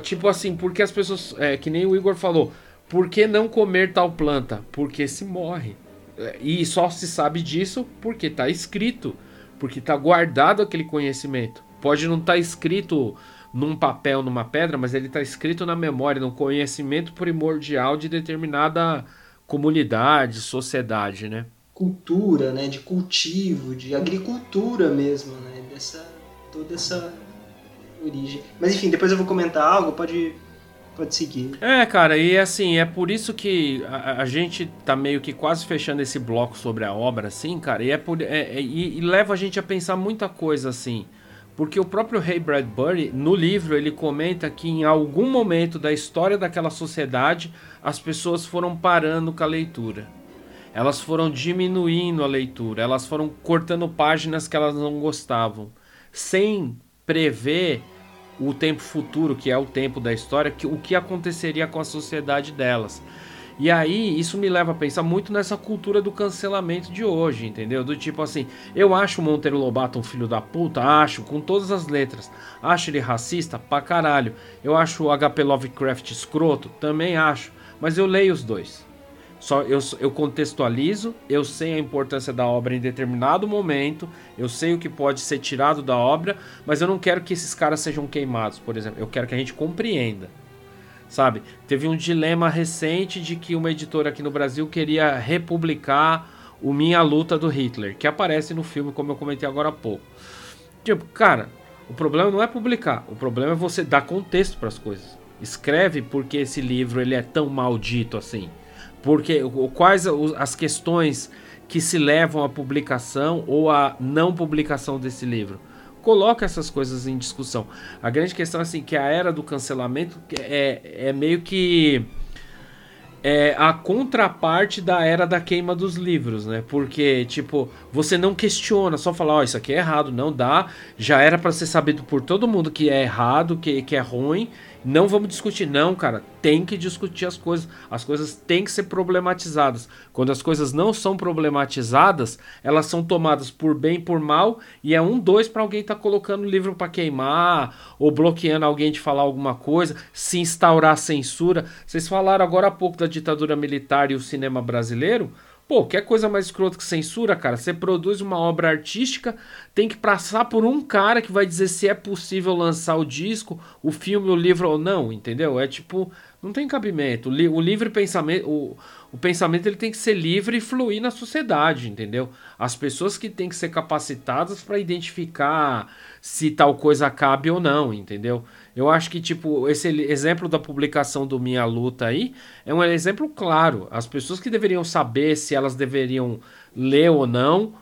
Tipo assim, porque as pessoas, é, que nem o Igor falou, por que não comer tal planta? Porque se morre. E só se sabe disso porque está escrito, porque está guardado aquele conhecimento. Pode não estar tá escrito num papel, numa pedra, mas ele está escrito na memória, no conhecimento primordial de determinada comunidade, sociedade, né? Cultura, né? De cultivo, de agricultura mesmo, né? Dessa, toda essa origem. Mas enfim, depois eu vou comentar algo, pode pode seguir. É, cara, e assim, é por isso que a, a, gente tá meio que quase fechando esse bloco sobre a obra, assim, cara, e, é por, é, é, e, e, leva a gente a pensar muita coisa, assim. Porque o próprio Ray Bradbury, no livro, ele comenta que em algum momento da história daquela sociedade, as pessoas foram parando com a leitura. Elas foram diminuindo a leitura, elas foram cortando páginas que elas não gostavam, sem prever o tempo futuro, que é o tempo da história, que, o que aconteceria com a sociedade delas. E aí, isso me leva a pensar muito nessa cultura do cancelamento de hoje, entendeu? Do tipo assim, eu acho o Monteiro Lobato um filho da puta, acho, com todas as letras. Acho ele racista pra caralho. Eu acho o HP Lovecraft escroto, também acho. Mas eu leio os dois. Só eu, eu contextualizo, eu sei a importância da obra em determinado momento, eu sei o que pode ser tirado da obra, mas eu não quero que esses caras sejam queimados, por exemplo. Eu quero que a gente compreenda. Sabe? Teve um dilema recente de que uma editora aqui no Brasil queria republicar o Minha Luta do Hitler, que aparece no filme, como eu comentei agora há pouco. Tipo, cara, o problema não é publicar, o problema é você dar contexto para as coisas. Escreve porque esse livro ele é tão maldito assim. Porque quais as questões que se levam à publicação ou à não publicação desse livro? Coloca essas coisas em discussão. A grande questão é assim, que a era do cancelamento é, é meio que é a contraparte da era da queima dos livros, né? Porque, tipo, você não questiona, só falar, ó, oh, isso aqui é errado, não dá. Já era para ser sabido por todo mundo que é errado, que, que é ruim, não vamos discutir, não, cara. Tem que discutir as coisas. As coisas têm que ser problematizadas. Quando as coisas não são problematizadas, elas são tomadas por bem e por mal. E é um, dois para alguém estar tá colocando livro para queimar ou bloqueando alguém de falar alguma coisa, se instaurar censura. Vocês falaram agora há pouco da ditadura militar e o cinema brasileiro. Pô, quer coisa mais escrota que censura, cara? Você produz uma obra artística, tem que passar por um cara que vai dizer se é possível lançar o disco, o filme, o livro ou não, entendeu? É tipo, não tem cabimento. O, livre pensamento, o, o pensamento ele tem que ser livre e fluir na sociedade, entendeu? As pessoas que têm que ser capacitadas para identificar se tal coisa cabe ou não, entendeu? Eu acho que, tipo, esse exemplo da publicação do Minha Luta aí é um exemplo claro. As pessoas que deveriam saber se elas deveriam ler ou não,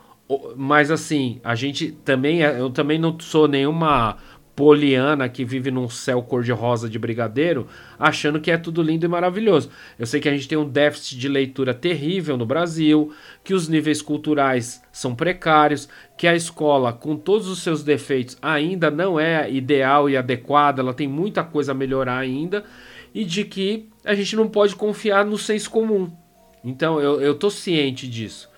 mas assim, a gente também, é, eu também não sou nenhuma poliana que vive num céu cor-de-rosa de brigadeiro, achando que é tudo lindo e maravilhoso. Eu sei que a gente tem um déficit de leitura terrível no Brasil, que os níveis culturais são precários, que a escola, com todos os seus defeitos, ainda não é ideal e adequada, ela tem muita coisa a melhorar ainda, e de que a gente não pode confiar no senso comum. Então eu, eu tô ciente disso.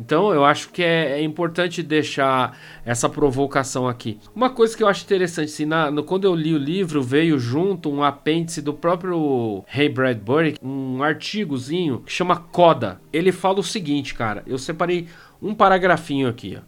Então eu acho que é, é, importante deixar essa provocação aqui. Uma coisa que eu acho interessante, assim, na, no, quando eu li o livro, veio junto um apêndice do próprio Ray Bradbury, um artigozinho que chama Coda. Ele fala o seguinte, cara, eu separei um paragrafinho aqui. Ó.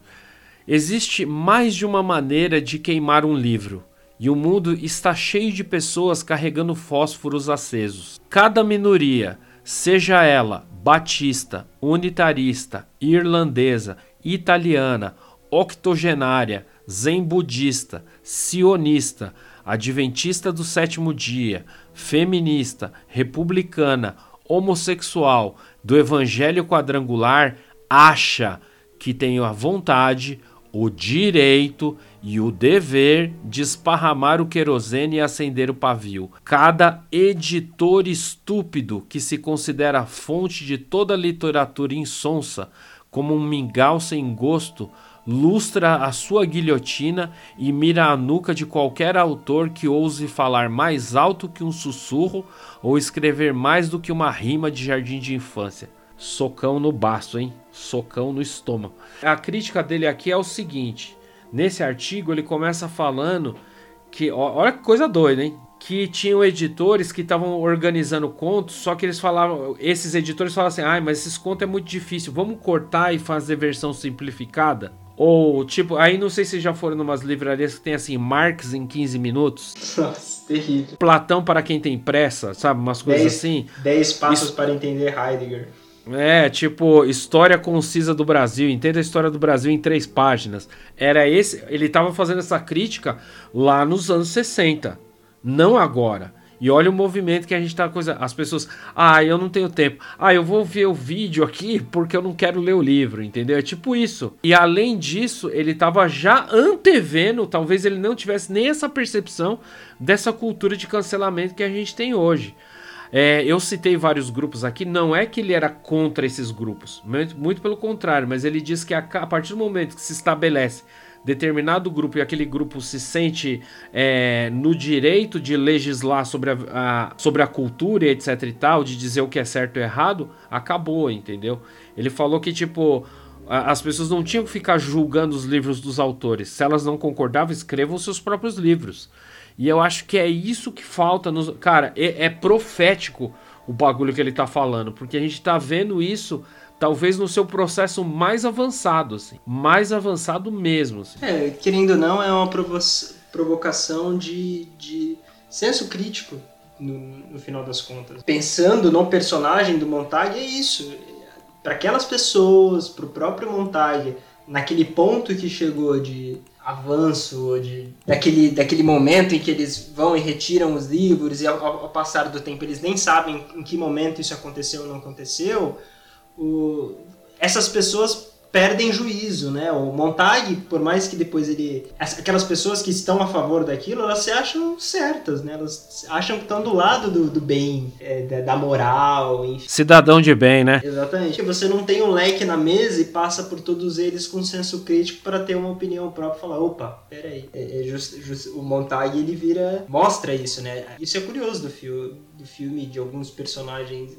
Existe mais de uma maneira de queimar um livro. E o mundo está cheio de pessoas carregando fósforos acesos. Cada minoria, seja ela batista, unitarista, irlandesa, italiana, octogenária, zen budista, sionista, adventista do sétimo dia, feminista, republicana, homossexual, do evangelho quadrangular, acha que tem a vontade, o direito e o dever de esparramar o querosene e acender o pavio. Cada editor estúpido que se considera fonte de toda literatura insonsa, como um mingau sem gosto, lustra a sua guilhotina e mira a nuca de qualquer autor que ouse falar mais alto que um sussurro ou escrever mais do que uma rima de jardim de infância. Socão no baço, hein? Socão no estômago. A crítica dele aqui é o seguinte: nesse artigo ele começa falando que, olha que coisa doida, hein? Que tinham editores que estavam organizando contos, só que eles falavam, esses editores falavam assim: ai, mas esses contos é muito difícil, vamos cortar e fazer versão simplificada? Ou, tipo, aí não sei se já foram numas livrarias que tem assim, Marx em 15 minutos. Nossa, terrível. Platão para quem tem pressa, sabe? Umas coisas dez, assim. 10 passos Isso... para entender Heidegger. É, tipo, história concisa do Brasil, entenda a história do Brasil em três páginas. Era esse, ele estava fazendo essa crítica lá nos anos 60, não agora. E olha o movimento que a gente tá coisa. As pessoas. Ah, eu não tenho tempo. Ah, eu vou ver o vídeo aqui porque eu não quero ler o livro, entendeu? É tipo isso. E além disso, ele tava já antevendo, talvez ele não tivesse nem essa percepção dessa cultura de cancelamento que a gente tem hoje. É, eu citei vários grupos aqui, não é que ele era contra esses grupos, muito, muito pelo contrário, mas ele diz que a, a partir do momento que se estabelece determinado grupo e aquele grupo se sente é, no direito de legislar sobre a, a, sobre a cultura etc e tal, de dizer o que é certo e errado, acabou, entendeu? Ele falou que, tipo, as pessoas não tinham que ficar julgando os livros dos autores. Se elas não concordavam, escrevam seus próprios livros. E eu acho que é isso que falta nos. Cara, é, é profético o bagulho que ele tá falando, porque a gente tá vendo isso talvez no seu processo mais avançado, assim, mais avançado mesmo. Assim. É, querendo ou não, é uma provocação de, de senso crítico no, no, final das contas. Pensando no personagem do Montag, é isso. Para aquelas pessoas, para o próprio Montag, naquele ponto que chegou de avanço, de, daquele, daquele momento em que eles vão e retiram os livros e ao, ao passar do tempo eles nem sabem em que momento isso aconteceu ou não aconteceu, o, essas pessoas perdem juízo, né? O Montag, por mais que depois ele. Aquelas pessoas que estão a favor daquilo, elas se acham certas, né? Elas acham que estão do lado do, do bem, é, da, moral, enfim. Cidadão de bem, né? Exatamente. Você não tem um leque na mesa e passa por todos eles com senso crítico para ter uma opinião própria e falar: opa, peraí. É, é just, just, o Montag ele vira. mostra isso, né? Isso é curioso do, fio, do filme, de alguns personagens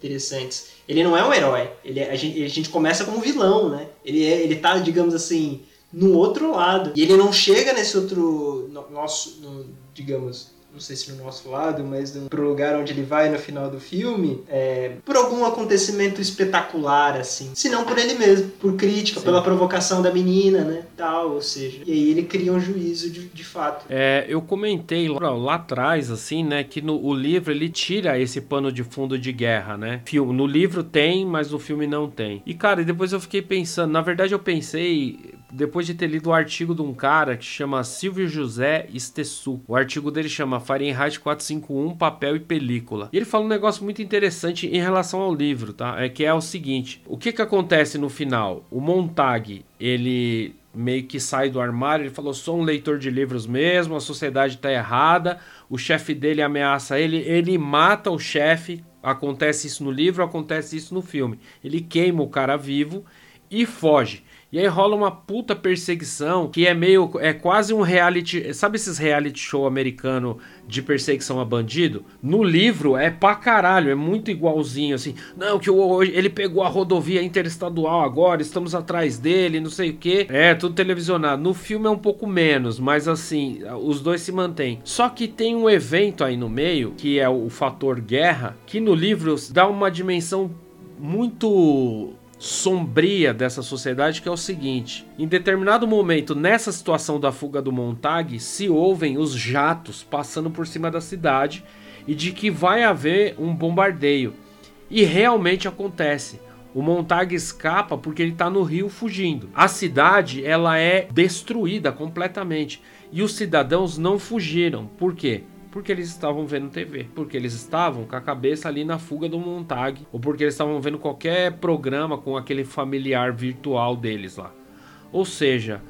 interessantes. Ele não é um herói. Ele, é, a, gente, a gente começa como vilão, né? Ele, é, ele tá, digamos assim, no outro lado. E ele não chega nesse outro. No, nosso, no, digamos, não sei se no nosso lado, mas pro lugar onde ele vai no final do filme, é, por algum acontecimento espetacular, assim. Se não por ele mesmo, por crítica, Sim. pela provocação da menina, né? Tal, ou seja. E aí ele cria um juízo de, de fato. É, eu comentei lá, lá atrás, assim, né, que no o livro ele tira esse pano de fundo de guerra, né? No livro tem, mas no filme não tem. E, cara, depois eu fiquei pensando, na verdade eu pensei, depois de ter lido o artigo de um cara que chama Silvio José Estessu. O artigo dele chama Fahrenheit 451, papel e película. E ele fala um negócio muito interessante em relação ao livro, tá? É que é o seguinte: o que que acontece no final? O Montag, ele meio que sai do armário, ele falou: "Sou um leitor de livros mesmo, a sociedade está errada". O chefe dele ameaça ele, ele mata o chefe. Acontece isso no livro, acontece isso no filme. Ele queima o cara vivo e foge. E aí rola uma puta perseguição que é meio. É quase um reality. Sabe esses reality show americano de perseguição a bandido? No livro é pra caralho, é muito igualzinho assim. Não, que hoje ele pegou a rodovia interestadual agora, estamos atrás dele, não sei o que. É, tudo televisionado. No filme é um pouco menos, mas assim, os dois se mantêm. Só que tem um evento aí no meio, que é o fator guerra, que no livro dá uma dimensão muito sombria dessa sociedade que é o seguinte: em determinado momento, nessa situação da fuga do Montag, se ouvem os jatos passando por cima da cidade e de que vai haver um bombardeio. E realmente acontece. O Montag escapa porque ele está no rio fugindo. A cidade ela é destruída completamente e os cidadãos não fugiram. Por quê? Porque eles estavam vendo TV, porque eles estavam com a cabeça ali na fuga do Montag, ou porque eles estavam vendo qualquer programa com aquele familiar virtual deles lá. Ou seja,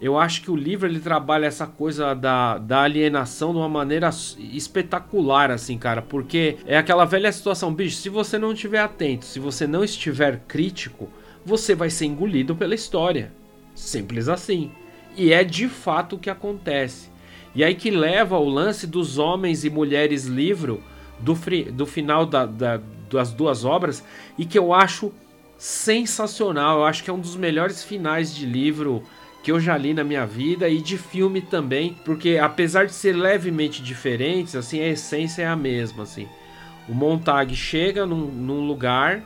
eu acho que o livro ele trabalha essa coisa da, da alienação de uma maneira espetacular, assim, cara, porque é aquela velha situação, bicho, se você não estiver atento, se você não estiver crítico, você vai ser engolido pela história. Simples assim. E é de fato o que acontece. E aí que leva ao lance dos homens e mulheres livro do, do final da, da, das duas obras e que eu acho sensacional. Eu acho que é um dos melhores finais de livro que eu já li na minha vida e de filme também, porque apesar de ser levemente diferentes, assim a essência é a mesma, assim. O Montag chega num, num lugar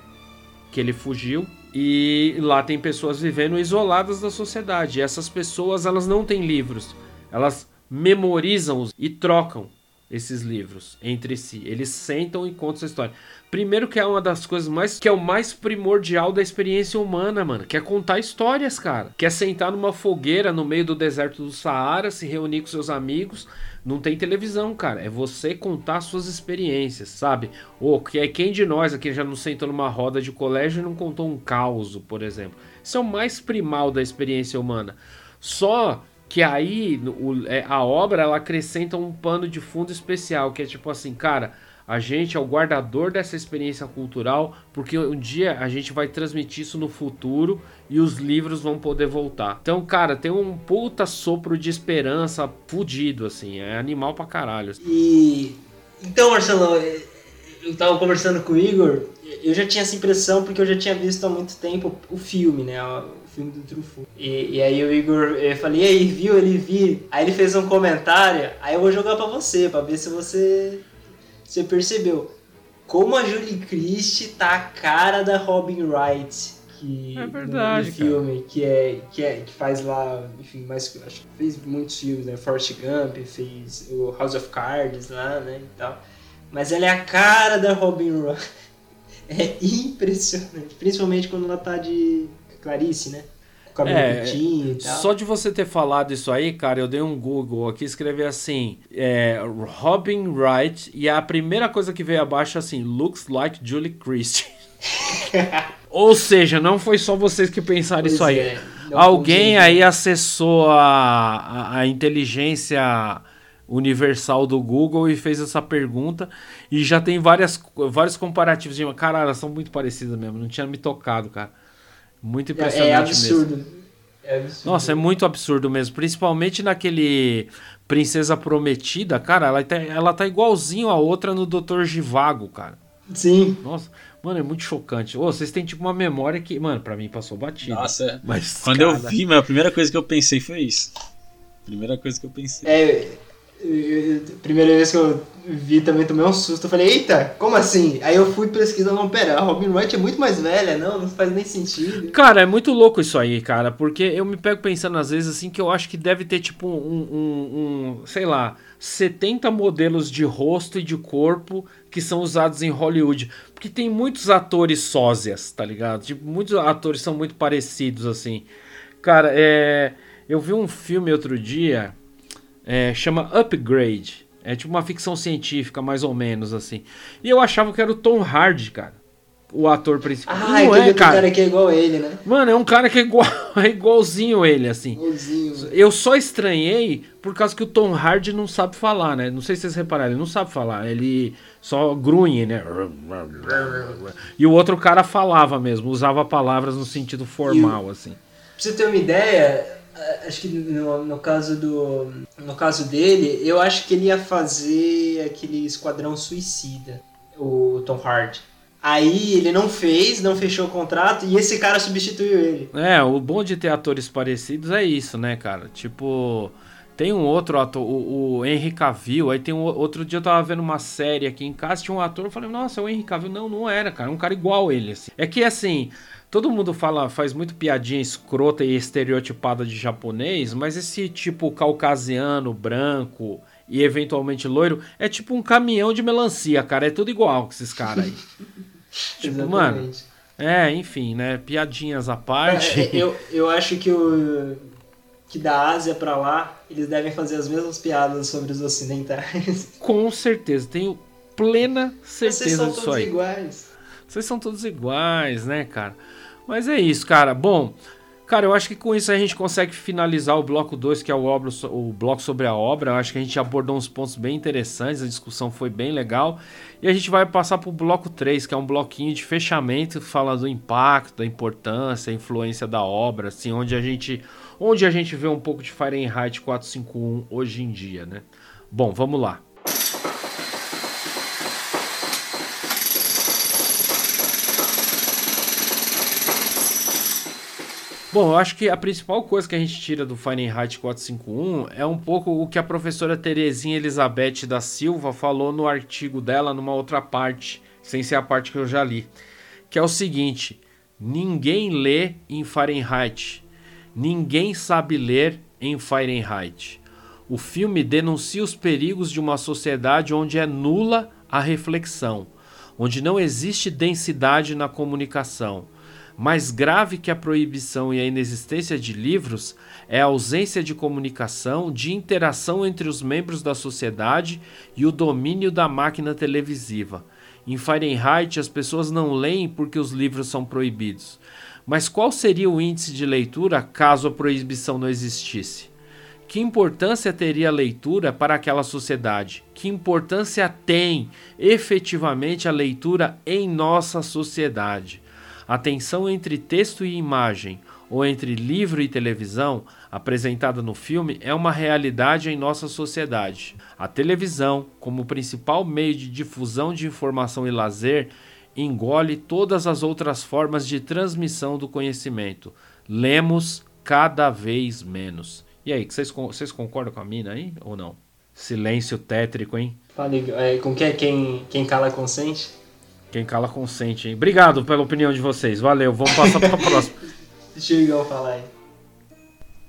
que ele fugiu e lá tem pessoas vivendo isoladas da sociedade. E essas pessoas elas não têm livros, elas memorizam-os e trocam esses livros entre si. Eles sentam e contam essa história. Primeiro que é uma das coisas mais que é o mais primordial da experiência humana, mano, que é contar histórias, cara. Que é sentar numa fogueira no meio do deserto do Saara, se reunir com seus amigos. Não tem televisão, cara. É você contar suas experiências, sabe? Ou que é quem de nós aqui já não sentou numa roda de colégio e não contou um caos, por exemplo. Isso é o mais primal da experiência humana. Só que aí o, é, a obra ela acrescenta um pano de fundo especial, que é tipo assim, cara, a gente é o guardador dessa experiência cultural, porque um dia a gente vai transmitir isso no futuro e os livros vão poder voltar. Então, cara, tem um puta sopro de esperança fudido, assim. É animal pra caralho. E. Então, Marcelo, eu tava conversando com o Igor, eu já tinha essa impressão porque eu já tinha visto há muito tempo o filme, né? O filme do Truffaut. E, e aí o Igor, eu falei, e aí, viu? Ele viu. Aí ele fez um comentário, aí eu vou jogar pra você, pra ver se você você percebeu como a Julie Christie tá a cara da Robin Wright que é verdade, no, filme que é que é que faz lá enfim mais acho que fez muitos filmes né Forrest Gump fez o House of Cards lá né e tal mas ela é a cara da Robin Wright <laughs> é impressionante principalmente quando ela tá de Clarice né cabelo é, e. Só de você ter falado isso aí, cara, eu dei um Google aqui, escrevi assim, é, Robin Wright, e a primeira coisa que veio abaixo assim, looks like Julie Christie. <laughs> Ou seja, não foi só vocês que pensaram pois isso aí. É, Alguém aí acessou a, a, a inteligência universal do Google e fez essa pergunta e já tem várias, vários comparativos de cara, elas são muito parecidas mesmo, não tinha me tocado, cara. Muito impressionante. É, é absurdo. Mesmo. É absurdo. Nossa, é muito absurdo mesmo. Principalmente naquele Princesa Prometida, cara, ela tá, ela tá igualzinho a outra no Dr. Givago, cara. Sim. Nossa, mano, é muito chocante. Ô, vocês têm tipo uma memória que, mano, pra mim passou batida. Nossa, é. mas quando cara... eu vi, a primeira coisa que eu pensei foi isso. Primeira coisa que eu pensei. É, primeira vez que eu vi também tomei um susto. Eu falei, eita, como assim? Aí eu fui pesquisar, não, pera, a Robin Wright é muito mais velha, não, não faz nem sentido. Cara, é muito louco isso aí, cara, porque eu me pego pensando às vezes assim que eu acho que deve ter tipo um, um, um sei lá, 70 modelos de rosto e de corpo que são usados em Hollywood. Porque tem muitos atores sósias, tá ligado? Tipo, muitos atores são muito parecidos assim. Cara, é. Eu vi um filme outro dia é, chama Upgrade. É tipo uma ficção científica, mais ou menos, assim. E eu achava que era o Tom Hardy, cara. O ator principal. Ah, não é, cara. cara que é igual ele, né? Mano, é um cara que é, igual, <laughs> é igualzinho ele, assim. Igualzinho. Eu só estranhei por causa que o Tom Hardy não sabe falar, né? Não sei se vocês repararam, ele não sabe falar. Ele só grunhe, né? E o outro cara falava mesmo, usava palavras no sentido formal, o... assim. Pra você ter uma ideia, acho que no, no, caso do no caso dele eu acho que ele ia fazer aquele esquadrão suicida o Tom Hardy aí ele não fez não fechou o contrato e esse cara substituiu ele é o bom de ter atores parecidos é isso né cara tipo tem um outro ator, o, o Henry Cavill, aí tem um outro dia eu tava vendo uma série aqui em casa, tinha um ator, eu falei, nossa, é o Henry Cavill. Não, não era, cara, é um cara igual ele, assim. É que, assim, Todo mundo fala, faz muito piadinha escrota e estereotipada de japonês, mas esse tipo caucasiano, branco e eventualmente loiro é tipo um caminhão de melancia, cara. É tudo igual com esses caras aí. <laughs> tipo, mano. É, enfim, né? Piadinhas à parte. É, eu, <laughs> eu acho que o. Que da Ásia para lá, eles devem fazer as mesmas piadas sobre os ocidentais. <laughs> Com certeza, tenho plena certeza disso aí. Vocês são todos iguais. Vocês são todos iguais, né, cara? Mas é isso, cara. Bom, cara, eu acho que com isso a gente consegue finalizar o bloco 2, que é o, obra, o bloco sobre a obra. Eu acho que a gente abordou uns pontos bem interessantes, a discussão foi bem legal. E a gente vai passar para o bloco 3, que é um bloquinho de fechamento, falando do impacto, da importância, a influência da obra, assim, onde a gente, onde a gente vê um pouco de Fahrenheit 451 hoje em dia, né? Bom, vamos lá. Bom, eu acho que a principal coisa que a gente tira do Fahrenheit 451 é um pouco o que a professora Terezinha Elizabeth da Silva falou no artigo dela numa outra parte, sem ser a parte que eu já li, que é o seguinte: ninguém lê em Fahrenheit, ninguém sabe ler em Fahrenheit. O filme denuncia os perigos de uma sociedade onde é nula a reflexão, onde não existe densidade na comunicação. Mais grave que a proibição e a inexistência de livros é a ausência de comunicação, de interação entre os membros da sociedade e o domínio da máquina televisiva. Em Fahrenheit, as pessoas não leem porque os livros são proibidos. Mas qual seria o índice de leitura caso a proibição não existisse? Que importância teria a leitura para aquela sociedade? Que importância tem efetivamente a leitura em nossa sociedade? A tensão entre texto e imagem, ou entre livro e televisão, apresentada no filme, é uma realidade em nossa sociedade. A televisão, como principal meio de difusão de informação e lazer, engole todas as outras formas de transmissão do conhecimento. Lemos cada vez menos. E aí, vocês, concordam com a mina aí ou não? Silêncio tétrico, hein? É, com é quem, quem cala consente? Quem cala consente, hein? Obrigado pela opinião de vocês. Valeu, vamos passar para a próxima. <laughs> Deixa o Igor falar aí.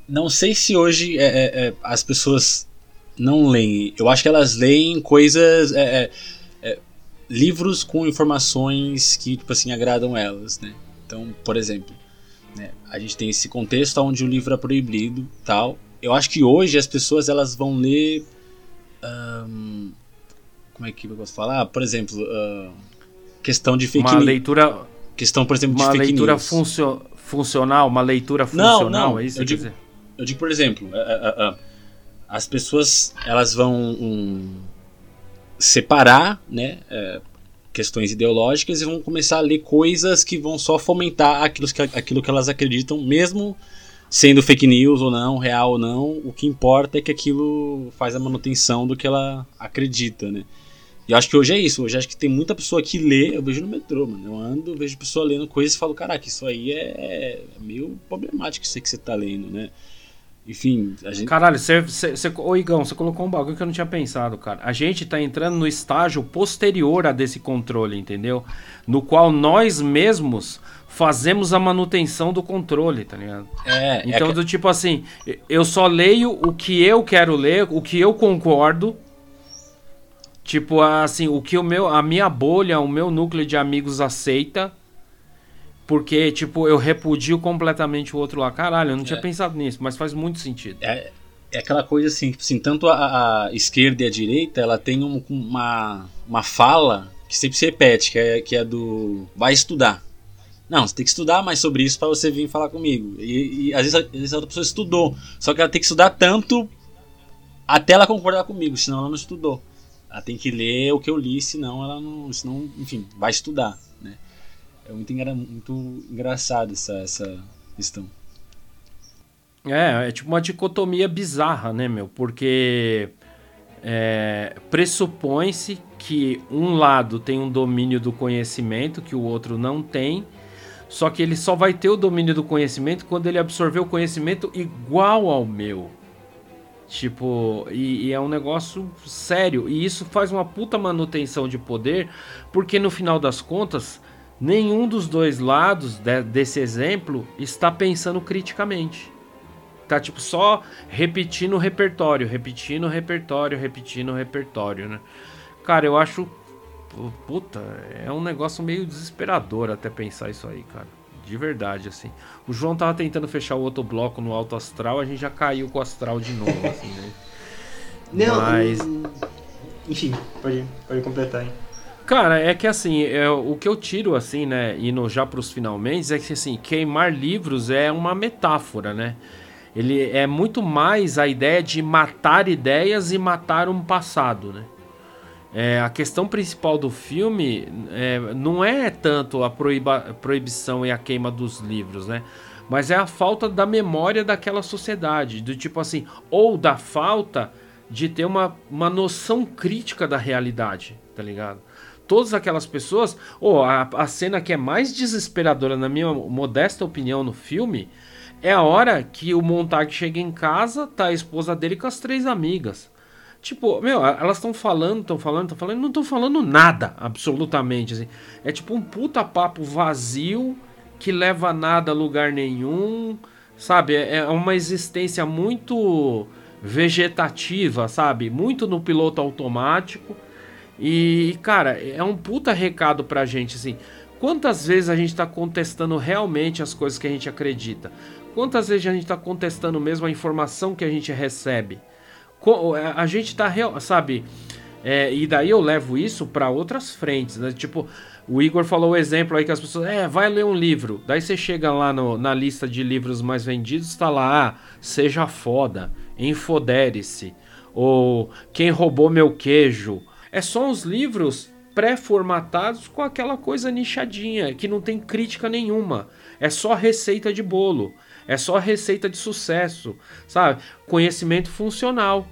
Não sei se hoje é, é, é, as pessoas não leem. Eu acho que elas leem coisas. É, é, é, livros com informações que, tipo assim, agradam elas, né? Então, por exemplo, né, a gente tem esse contexto onde o livro é proibido tal eu acho que hoje as pessoas elas vão ler. Um, como é que eu posso falar? Por exemplo, uh, questão de fake Uma news. leitura. Questão, por exemplo, de uma fake leitura news. Funcio, funcional, uma leitura funcional, não, não, é isso eu digo, eu digo, por exemplo, uh, uh, as pessoas elas vão um, separar, né? questões ideológicas e vão começar a ler coisas que vão só fomentar aquilo que, aquilo que elas acreditam, mesmo sendo fake news ou não, real ou não, o que importa é que aquilo faz a manutenção do que ela acredita, né? E eu acho que hoje é isso, hoje acho que tem muita pessoa que lê, eu vejo no metrô, mano, eu ando, vejo pessoa lendo coisas e falo, caraca, isso aí é, é meio problemático isso aí que você tá lendo, né? Enfim, a gente... Caralho, você, você, você, ô Igão, você colocou um bagulho que eu não tinha pensado, cara. A gente tá entrando no estágio posterior a desse controle, entendeu? No qual nós mesmos fazemos a manutenção do controle, tá ligado? É, então, é que... do tipo assim, eu só leio o que eu quero ler, o que eu concordo. Tipo, assim, o que o meu, a minha bolha, o meu núcleo de amigos aceita. Porque, tipo, eu repudio completamente o outro lá. Caralho, eu não tinha É. pensado nisso, mas faz muito sentido. É, é aquela coisa assim, tipo assim, tanto a, a esquerda e a direita, ela tem um- uma, uma fala que sempre se repete, que é, que é do vai estudar. Não, você tem que estudar mais sobre isso para você vir falar comigo. E, e às, vezes, às vezes a outra pessoa estudou, só que ela tem que estudar tanto até ela concordar comigo, senão ela não estudou. Ela tem que ler o que eu li, senão ela não, senão, enfim, vai estudar, né? É muito, engra, muito engraçado essa, essa questão. É, é tipo uma dicotomia bizarra, né, meu? Porque é, pressupõe-se que um lado tem um domínio do conhecimento que o outro não tem, só que ele só vai ter o domínio do conhecimento quando ele absorver o conhecimento igual ao meu. Tipo, e, e é um negócio sério. E isso faz uma puta manutenção de poder, porque no final das contas, nenhum dos dois lados de- desse exemplo está pensando criticamente. Tá tipo só repetindo o repertório, repetindo o repertório, repetindo o repertório, né? Cara, eu acho. pu- Puta, é um negócio meio desesperador até pensar isso aí, cara. De verdade, assim. O João tava tentando fechar o outro bloco no alto astral, a gente já caiu com o astral de novo, assim, né? <laughs> Não, Mas- hum, Enfim, pode, pode completar, hein? Cara, é que assim, é, o que eu tiro, assim, né, indo já pros finalmente, é que assim, queimar livros é uma metáfora, né? Ele é muito mais a ideia de matar ideias e matar um passado, né? É, a questão principal do filme é, não é tanto a proibição e a queima dos livros, né? Mas é a falta da memória daquela sociedade, do tipo assim, ou da falta de ter uma, uma noção crítica da realidade, tá ligado? Todas aquelas pessoas, ou a, a cena que é mais desesperadora, na minha modesta opinião, no filme, é a hora que o Montag chega em casa, tá a esposa dele com as três amigas. Tipo, meu, elas estão falando, estão falando, estão falando, não estão falando nada, absolutamente. Assim. É tipo um puta papo vazio que leva nada a lugar nenhum, sabe? É é uma existência muito vegetativa, sabe? Muito no piloto automático. E, cara, é um puta recado pra gente, assim. Quantas vezes a gente tá contestando realmente as coisas que a gente acredita? Quantas vezes a gente tá contestando mesmo a informação que a gente recebe? A gente tá, sabe? É, e daí eu levo isso para outras frentes, né? Tipo, o Igor falou o exemplo aí que as pessoas, é, vai ler um livro. Daí você chega lá no, na lista de livros mais vendidos, tá lá, ah, seja foda, enfodere-se, ou quem roubou meu queijo. É só uns livros pré-formatados com aquela coisa nichadinha, que não tem crítica nenhuma. É só receita de bolo, é só receita de sucesso, sabe? Conhecimento funcional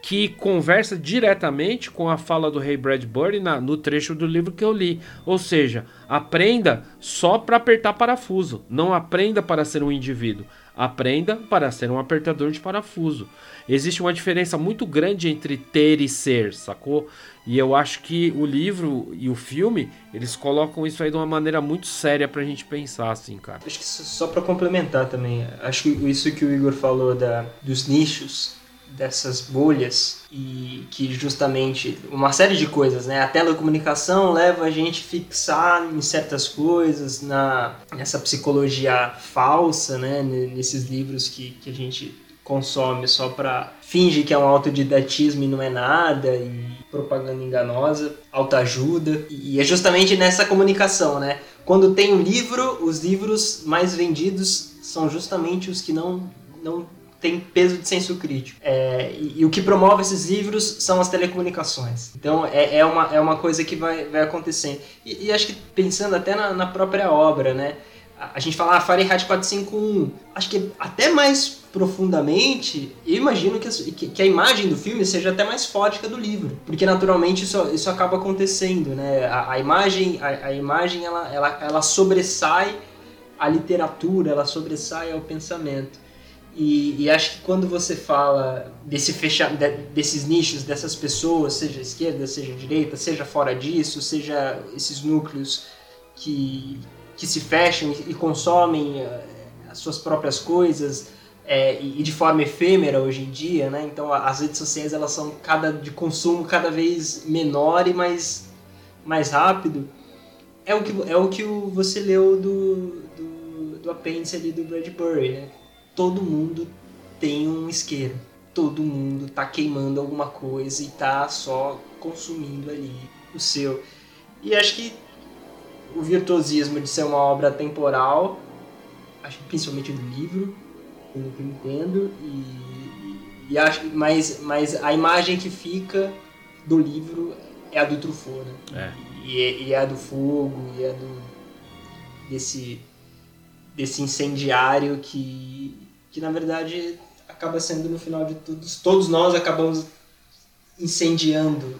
que conversa diretamente com a fala do Rei Bradbury na, no trecho do livro que eu li. Ou seja, aprenda só para apertar parafuso, não aprenda para ser um indivíduo. Aprenda para ser um apertador de parafuso. Existe uma diferença muito grande entre ter e ser, sacou? E eu acho que o livro e o filme, eles colocam isso aí de uma maneira muito séria pra gente pensar, assim, cara. Acho que só para complementar também, acho que isso que o Igor falou da, dos nichos, dessas bolhas e que justamente uma série de coisas, né? A telecomunicação leva a gente fixar em certas coisas, na nessa psicologia falsa, né? Nesses livros que, que a gente consome só para finge que é um autodidatismo e não é nada e propaganda enganosa, autoajuda e é justamente nessa comunicação, né? Quando tem um livro, os livros mais vendidos são justamente os que não não tem peso de senso crítico. É, e, e, o que promove esses livros são as telecomunicações. Então é, é, uma, é uma coisa que vai, vai acontecendo. E, e acho que pensando até na, na própria obra, né? A, gente fala ah, Fahrenheit 451. Acho que até mais profundamente, eu imagino que, que, que, a imagem do filme seja até mais forte que a do livro. Porque naturalmente isso, isso acaba acontecendo, né? A, a imagem, a, a, imagem ela, ela, ela sobressai a literatura, ela sobressai ao pensamento. E, e, acho que quando você fala desse fecha, de, desses nichos, dessas pessoas, seja esquerda, seja direita, seja fora disso, seja esses núcleos que, que se fecham e, e consomem uh, as suas próprias coisas é, e, e, de forma efêmera hoje em dia, né? Então as redes sociais elas são cada de consumo cada vez menor e mais, mais rápido. É o que, é o que você leu do, do, do apêndice ali do Bradbury, né? todo mundo tem um isqueiro. Todo mundo tá queimando alguma coisa e tá só consumindo ali o seu. E acho que o virtuosismo de ser uma obra temporal, acho que principalmente do livro, pelo que eu entendo, e, e acho, mas, mas a imagem que fica do livro é a do Truffaut, né? É. E, é, e é a do fogo, e é do desse desse incendiário que que na verdade acaba sendo no final de tudo, todos nós acabamos incendiando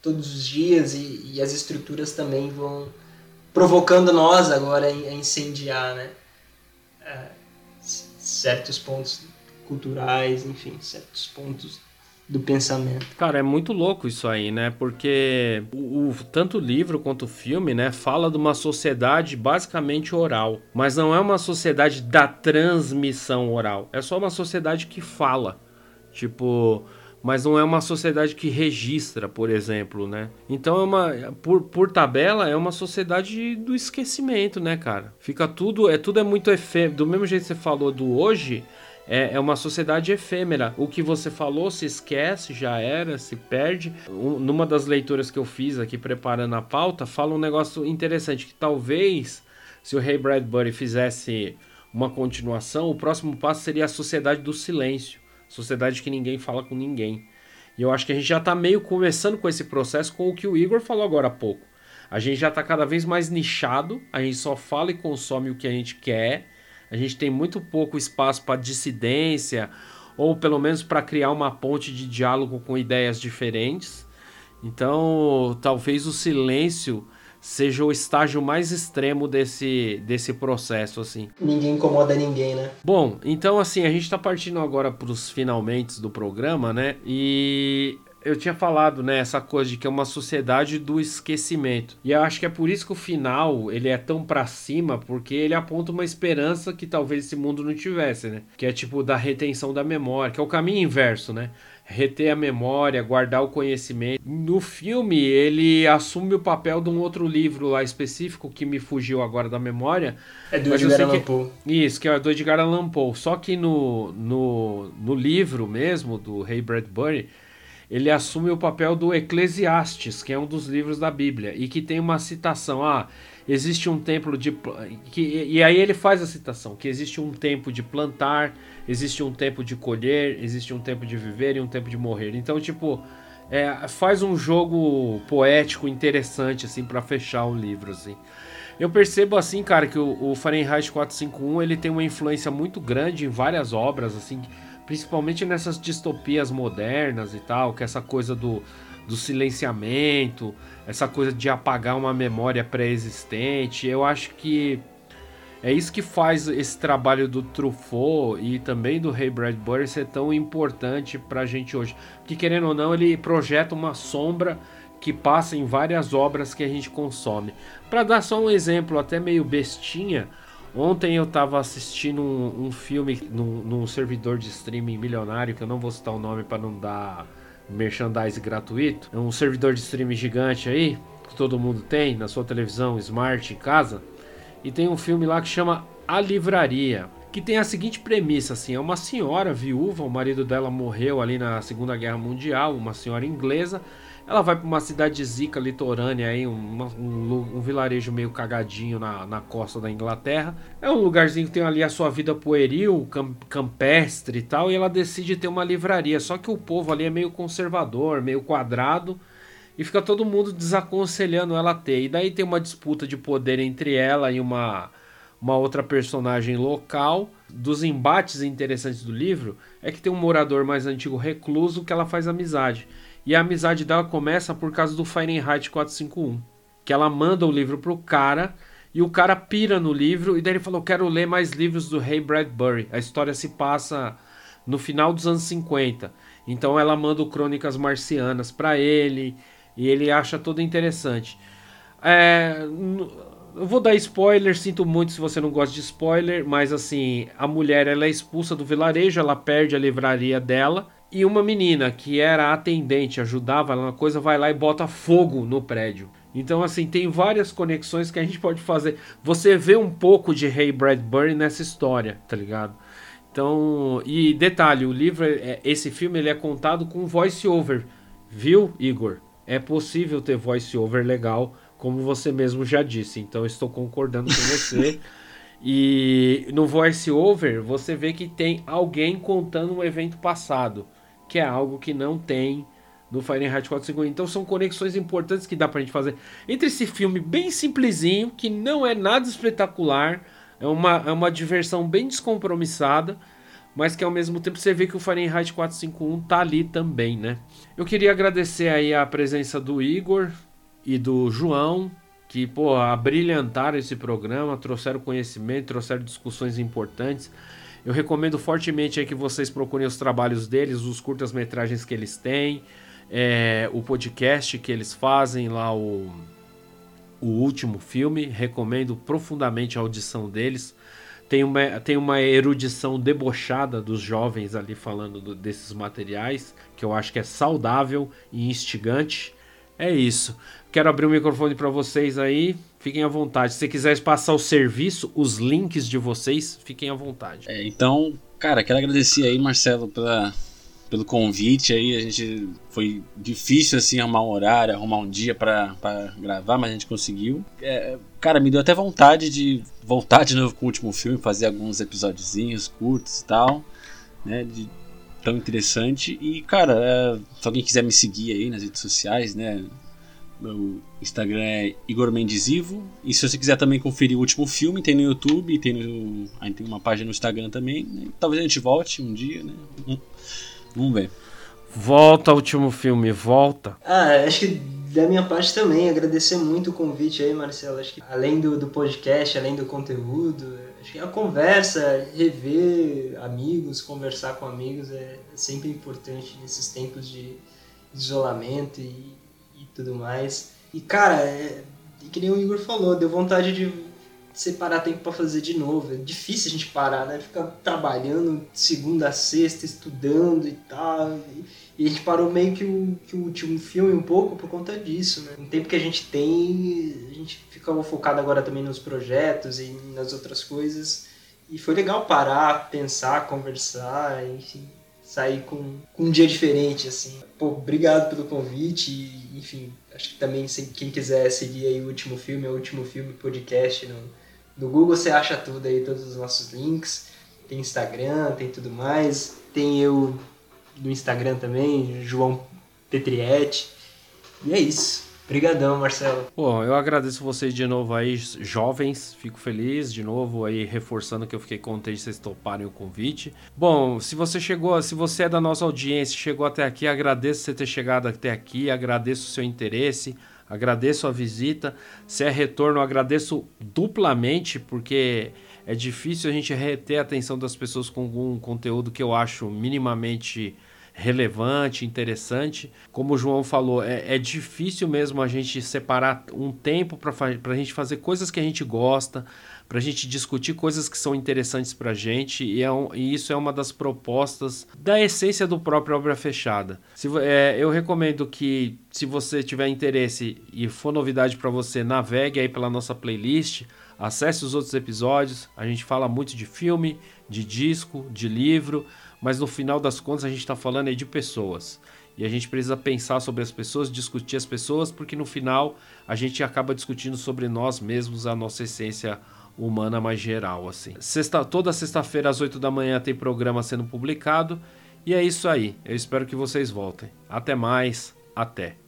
todos os dias e, e as estruturas também vão provocando nós agora a incendiar, né? É, certos pontos culturais, enfim, certos pontos do pensamento. Cara, é muito louco isso aí, né? Porque o, o, tanto o livro quanto o filme, né, fala de uma sociedade basicamente oral, mas não é uma sociedade da transmissão oral. É só uma sociedade que fala. Tipo, mas não é uma sociedade que registra, por exemplo, né? Então é uma por, por tabela é uma sociedade do esquecimento, né, cara? Fica tudo, é tudo é muito efêmero. Do mesmo jeito que você falou do hoje, é, é uma sociedade efêmera. O que você falou se esquece, já era, se perde. Um, numa das leituras que eu fiz aqui preparando a pauta, fala um negócio interessante que talvez se o Ray Bradbury fizesse uma continuação, o próximo passo seria a sociedade do silêncio, sociedade que ninguém fala com ninguém. E eu acho que a gente já está meio começando com esse processo com o que o Igor falou agora há pouco. A gente já está cada vez mais nichado, a gente só fala e consome o que a gente quer a gente tem muito pouco espaço para dissidência ou pelo menos para criar uma ponte de diálogo com ideias diferentes. Então, talvez o silêncio seja o estágio mais extremo desse, desse processo, assim. Ninguém incomoda ninguém, né? Bom, então assim, a gente está partindo agora para os finalmente do programa, né? E eu tinha falado, né, essa coisa de que é uma sociedade do esquecimento. E eu acho que é por isso que o final, ele é tão para cima, porque ele aponta uma esperança que talvez esse mundo não tivesse, né? Que é tipo da retenção da memória, que é o caminho inverso, né? Reter a memória, guardar o conhecimento. No filme, ele assume o papel de um outro livro lá específico que me fugiu agora da memória. É do Edgar Allan Poe. Isso, que é do Edgar Allan Poe. Só que no, no, no livro mesmo, do Ray Bradbury, ele assume o papel do Eclesiastes, que é um dos livros da Bíblia, e que tem uma citação, ah, existe um tempo de... Que, e aí ele faz a citação, que existe um tempo de plantar, existe um tempo de colher, existe um tempo de viver e um tempo de morrer. Então, tipo, é, faz um jogo poético interessante, assim, para fechar o livro, assim. Eu percebo, assim, cara, que o, o Fahrenheit 451, ele tem uma influência muito grande em várias obras, assim principalmente nessas distopias modernas e tal, que é essa coisa do, do silenciamento, essa coisa de apagar uma memória pré-existente. Eu acho que é isso que faz esse trabalho do Truffaut e também do Ray Bradbury ser tão importante pra gente hoje. Porque querendo ou não, ele projeta uma sombra que passa em várias obras que a gente consome. Para dar só um exemplo até meio bestinha, Ontem eu tava assistindo um, um filme num, num, servidor de streaming milionário, que eu não vou citar o nome para não dar merchandise gratuito. É um servidor de streaming gigante aí, que todo mundo tem na sua televisão smart em casa. E tem um filme lá que chama A Livraria, que tem a seguinte premissa assim, é uma senhora viúva, o marido dela morreu ali na Segunda Guerra Mundial, uma senhora inglesa, ela vai para uma cidade zica litorânea aí, um, um, um, vilarejo meio cagadinho na, na costa da Inglaterra. É um lugarzinho que tem ali a sua vida pueril, campestre e tal, e ela decide ter uma livraria. Só que o povo ali é meio conservador, meio quadrado, e fica todo mundo desaconselhando ela a ter. E daí tem uma disputa de poder entre ela e uma, uma outra personagem local. Dos embates interessantes do livro é que tem um morador mais antigo recluso que ela faz amizade. E a amizade dela começa por causa do Fahrenheit 451. Que ela manda o livro pro cara e o cara pira no livro e daí ele falou: "Quero ler mais livros do Ray Bradbury". A história se passa no final dos anos 50. Então ela manda o Crônicas Marcianas para ele e ele acha tudo interessante. É, eu vou dar spoiler, sinto muito se você não gosta de spoiler, mas assim, a mulher ela é expulsa do vilarejo, ela perde a livraria dela e uma menina que era atendente, ajudava ela na coisa, vai lá e bota fogo no prédio. Então, assim, tem várias conexões que a gente pode fazer. Você vê um pouco de Ray Bradbury nessa história, tá ligado? Então, e detalhe, o livro, é, esse filme, ele é contado com voice over, viu, Igor? É possível ter voice over legal, como você mesmo já disse. Então, estou concordando com você. <laughs> e no voice over, você vê que tem alguém contando um evento passado que é algo que não tem no Fahrenheit 451. Então são conexões importantes que dá pra gente fazer entre esse filme bem simplesinho, que não é nada espetacular, é uma, é uma diversão bem descompromissada, mas que ao mesmo tempo você vê que o Fahrenheit 451 tá ali também, né? Eu queria agradecer aí a presença do Igor e do João, que, pô, abrilhantaram esse programa, trouxeram conhecimento, trouxeram discussões importantes. Eu recomendo fortemente que vocês procurem os trabalhos deles, os curtas-metragens que eles têm, é, o podcast que eles fazem lá, o, o último filme. Recomendo profundamente a audição deles. Tem uma, tem uma erudição debochada dos jovens ali falando do, desses materiais, que eu acho que é saudável e instigante. É isso. Quero abrir o microfone para vocês aí. Fiquem à vontade. Se quiser passar o serviço, os links de vocês, fiquem à vontade. É, então, cara, quero agradecer aí, Marcelo, pela, pelo convite aí. A gente foi difícil assim arrumar um horário, arrumar um dia para gravar, mas a gente conseguiu. É, cara, me deu até vontade de voltar de novo com o último filme, fazer alguns episódiozinhos curtos e tal, né? De, tão interessante. E, cara, é, se alguém quiser me seguir aí nas redes sociais, né? Meu Instagram é Igor Mendizivo. E se você quiser também conferir o último filme, tem no YouTube, tem, no, aí tem uma página no Instagram também. Né? Talvez a gente volte um dia, né? Hum, vamos ver. Volta o último filme, volta. Ah, acho que da minha parte também, agradecer muito o convite aí, Marcelo. Acho que além do, do podcast, além do conteúdo, acho que a conversa, rever amigos, conversar com amigos é sempre importante nesses tempos de isolamento e tudo mais. E cara, é, que nem o Igor falou, deu vontade de separar tempo para fazer de novo. É difícil a gente parar, né? Ficar trabalhando segunda a sexta, estudando e tal. E a gente parou meio que o, que o último filme um pouco por conta disso, né? No tempo que a gente tem, a gente fica focado agora também nos projetos e nas outras coisas. E foi legal parar, pensar, conversar, enfim, sair com, com um dia diferente, assim. Pô, obrigado pelo convite enfim, acho que também quem quiser seguir aí o último filme, é o último filme podcast no, no Google você acha tudo aí, todos os nossos links. Tem Instagram, tem tudo mais. Tem eu no Instagram também, João Petrietti. E é isso. Obrigadão, Marcelo. Bom, eu agradeço vocês de novo aí, jovens. Fico feliz de novo aí, reforçando que eu fiquei contente de vocês toparem o convite. Bom, se você chegou, se você é da nossa audiência, chegou até aqui, agradeço você ter chegado até aqui, agradeço o seu interesse. Agradeço a visita. Se é retorno, agradeço duplamente, porque é difícil a gente reter a atenção das pessoas com algum conteúdo que eu acho minimamente relevante, interessante. Como o João falou, é, é difícil mesmo a gente separar um tempo para a gente fazer coisas que a gente gosta, para a gente discutir coisas que são interessantes para a gente, e, é um, e, isso é uma das propostas da essência do próprio Obra Fechada. Se, é, eu recomendo que, se você tiver interesse e for novidade para você, navegue aí pela nossa playlist, acesse os outros episódios. A gente fala muito de filme, de disco, de livro, mas no final das contas a gente está falando aí de pessoas. E a gente precisa pensar sobre as pessoas, discutir as pessoas, porque no final a gente acaba discutindo sobre nós mesmos, a nossa essência humana mais geral, assim. Sexta, toda sexta-feira às 8 da manhã tem programa sendo publicado. E é isso aí. Eu espero que vocês voltem. Até mais. Até.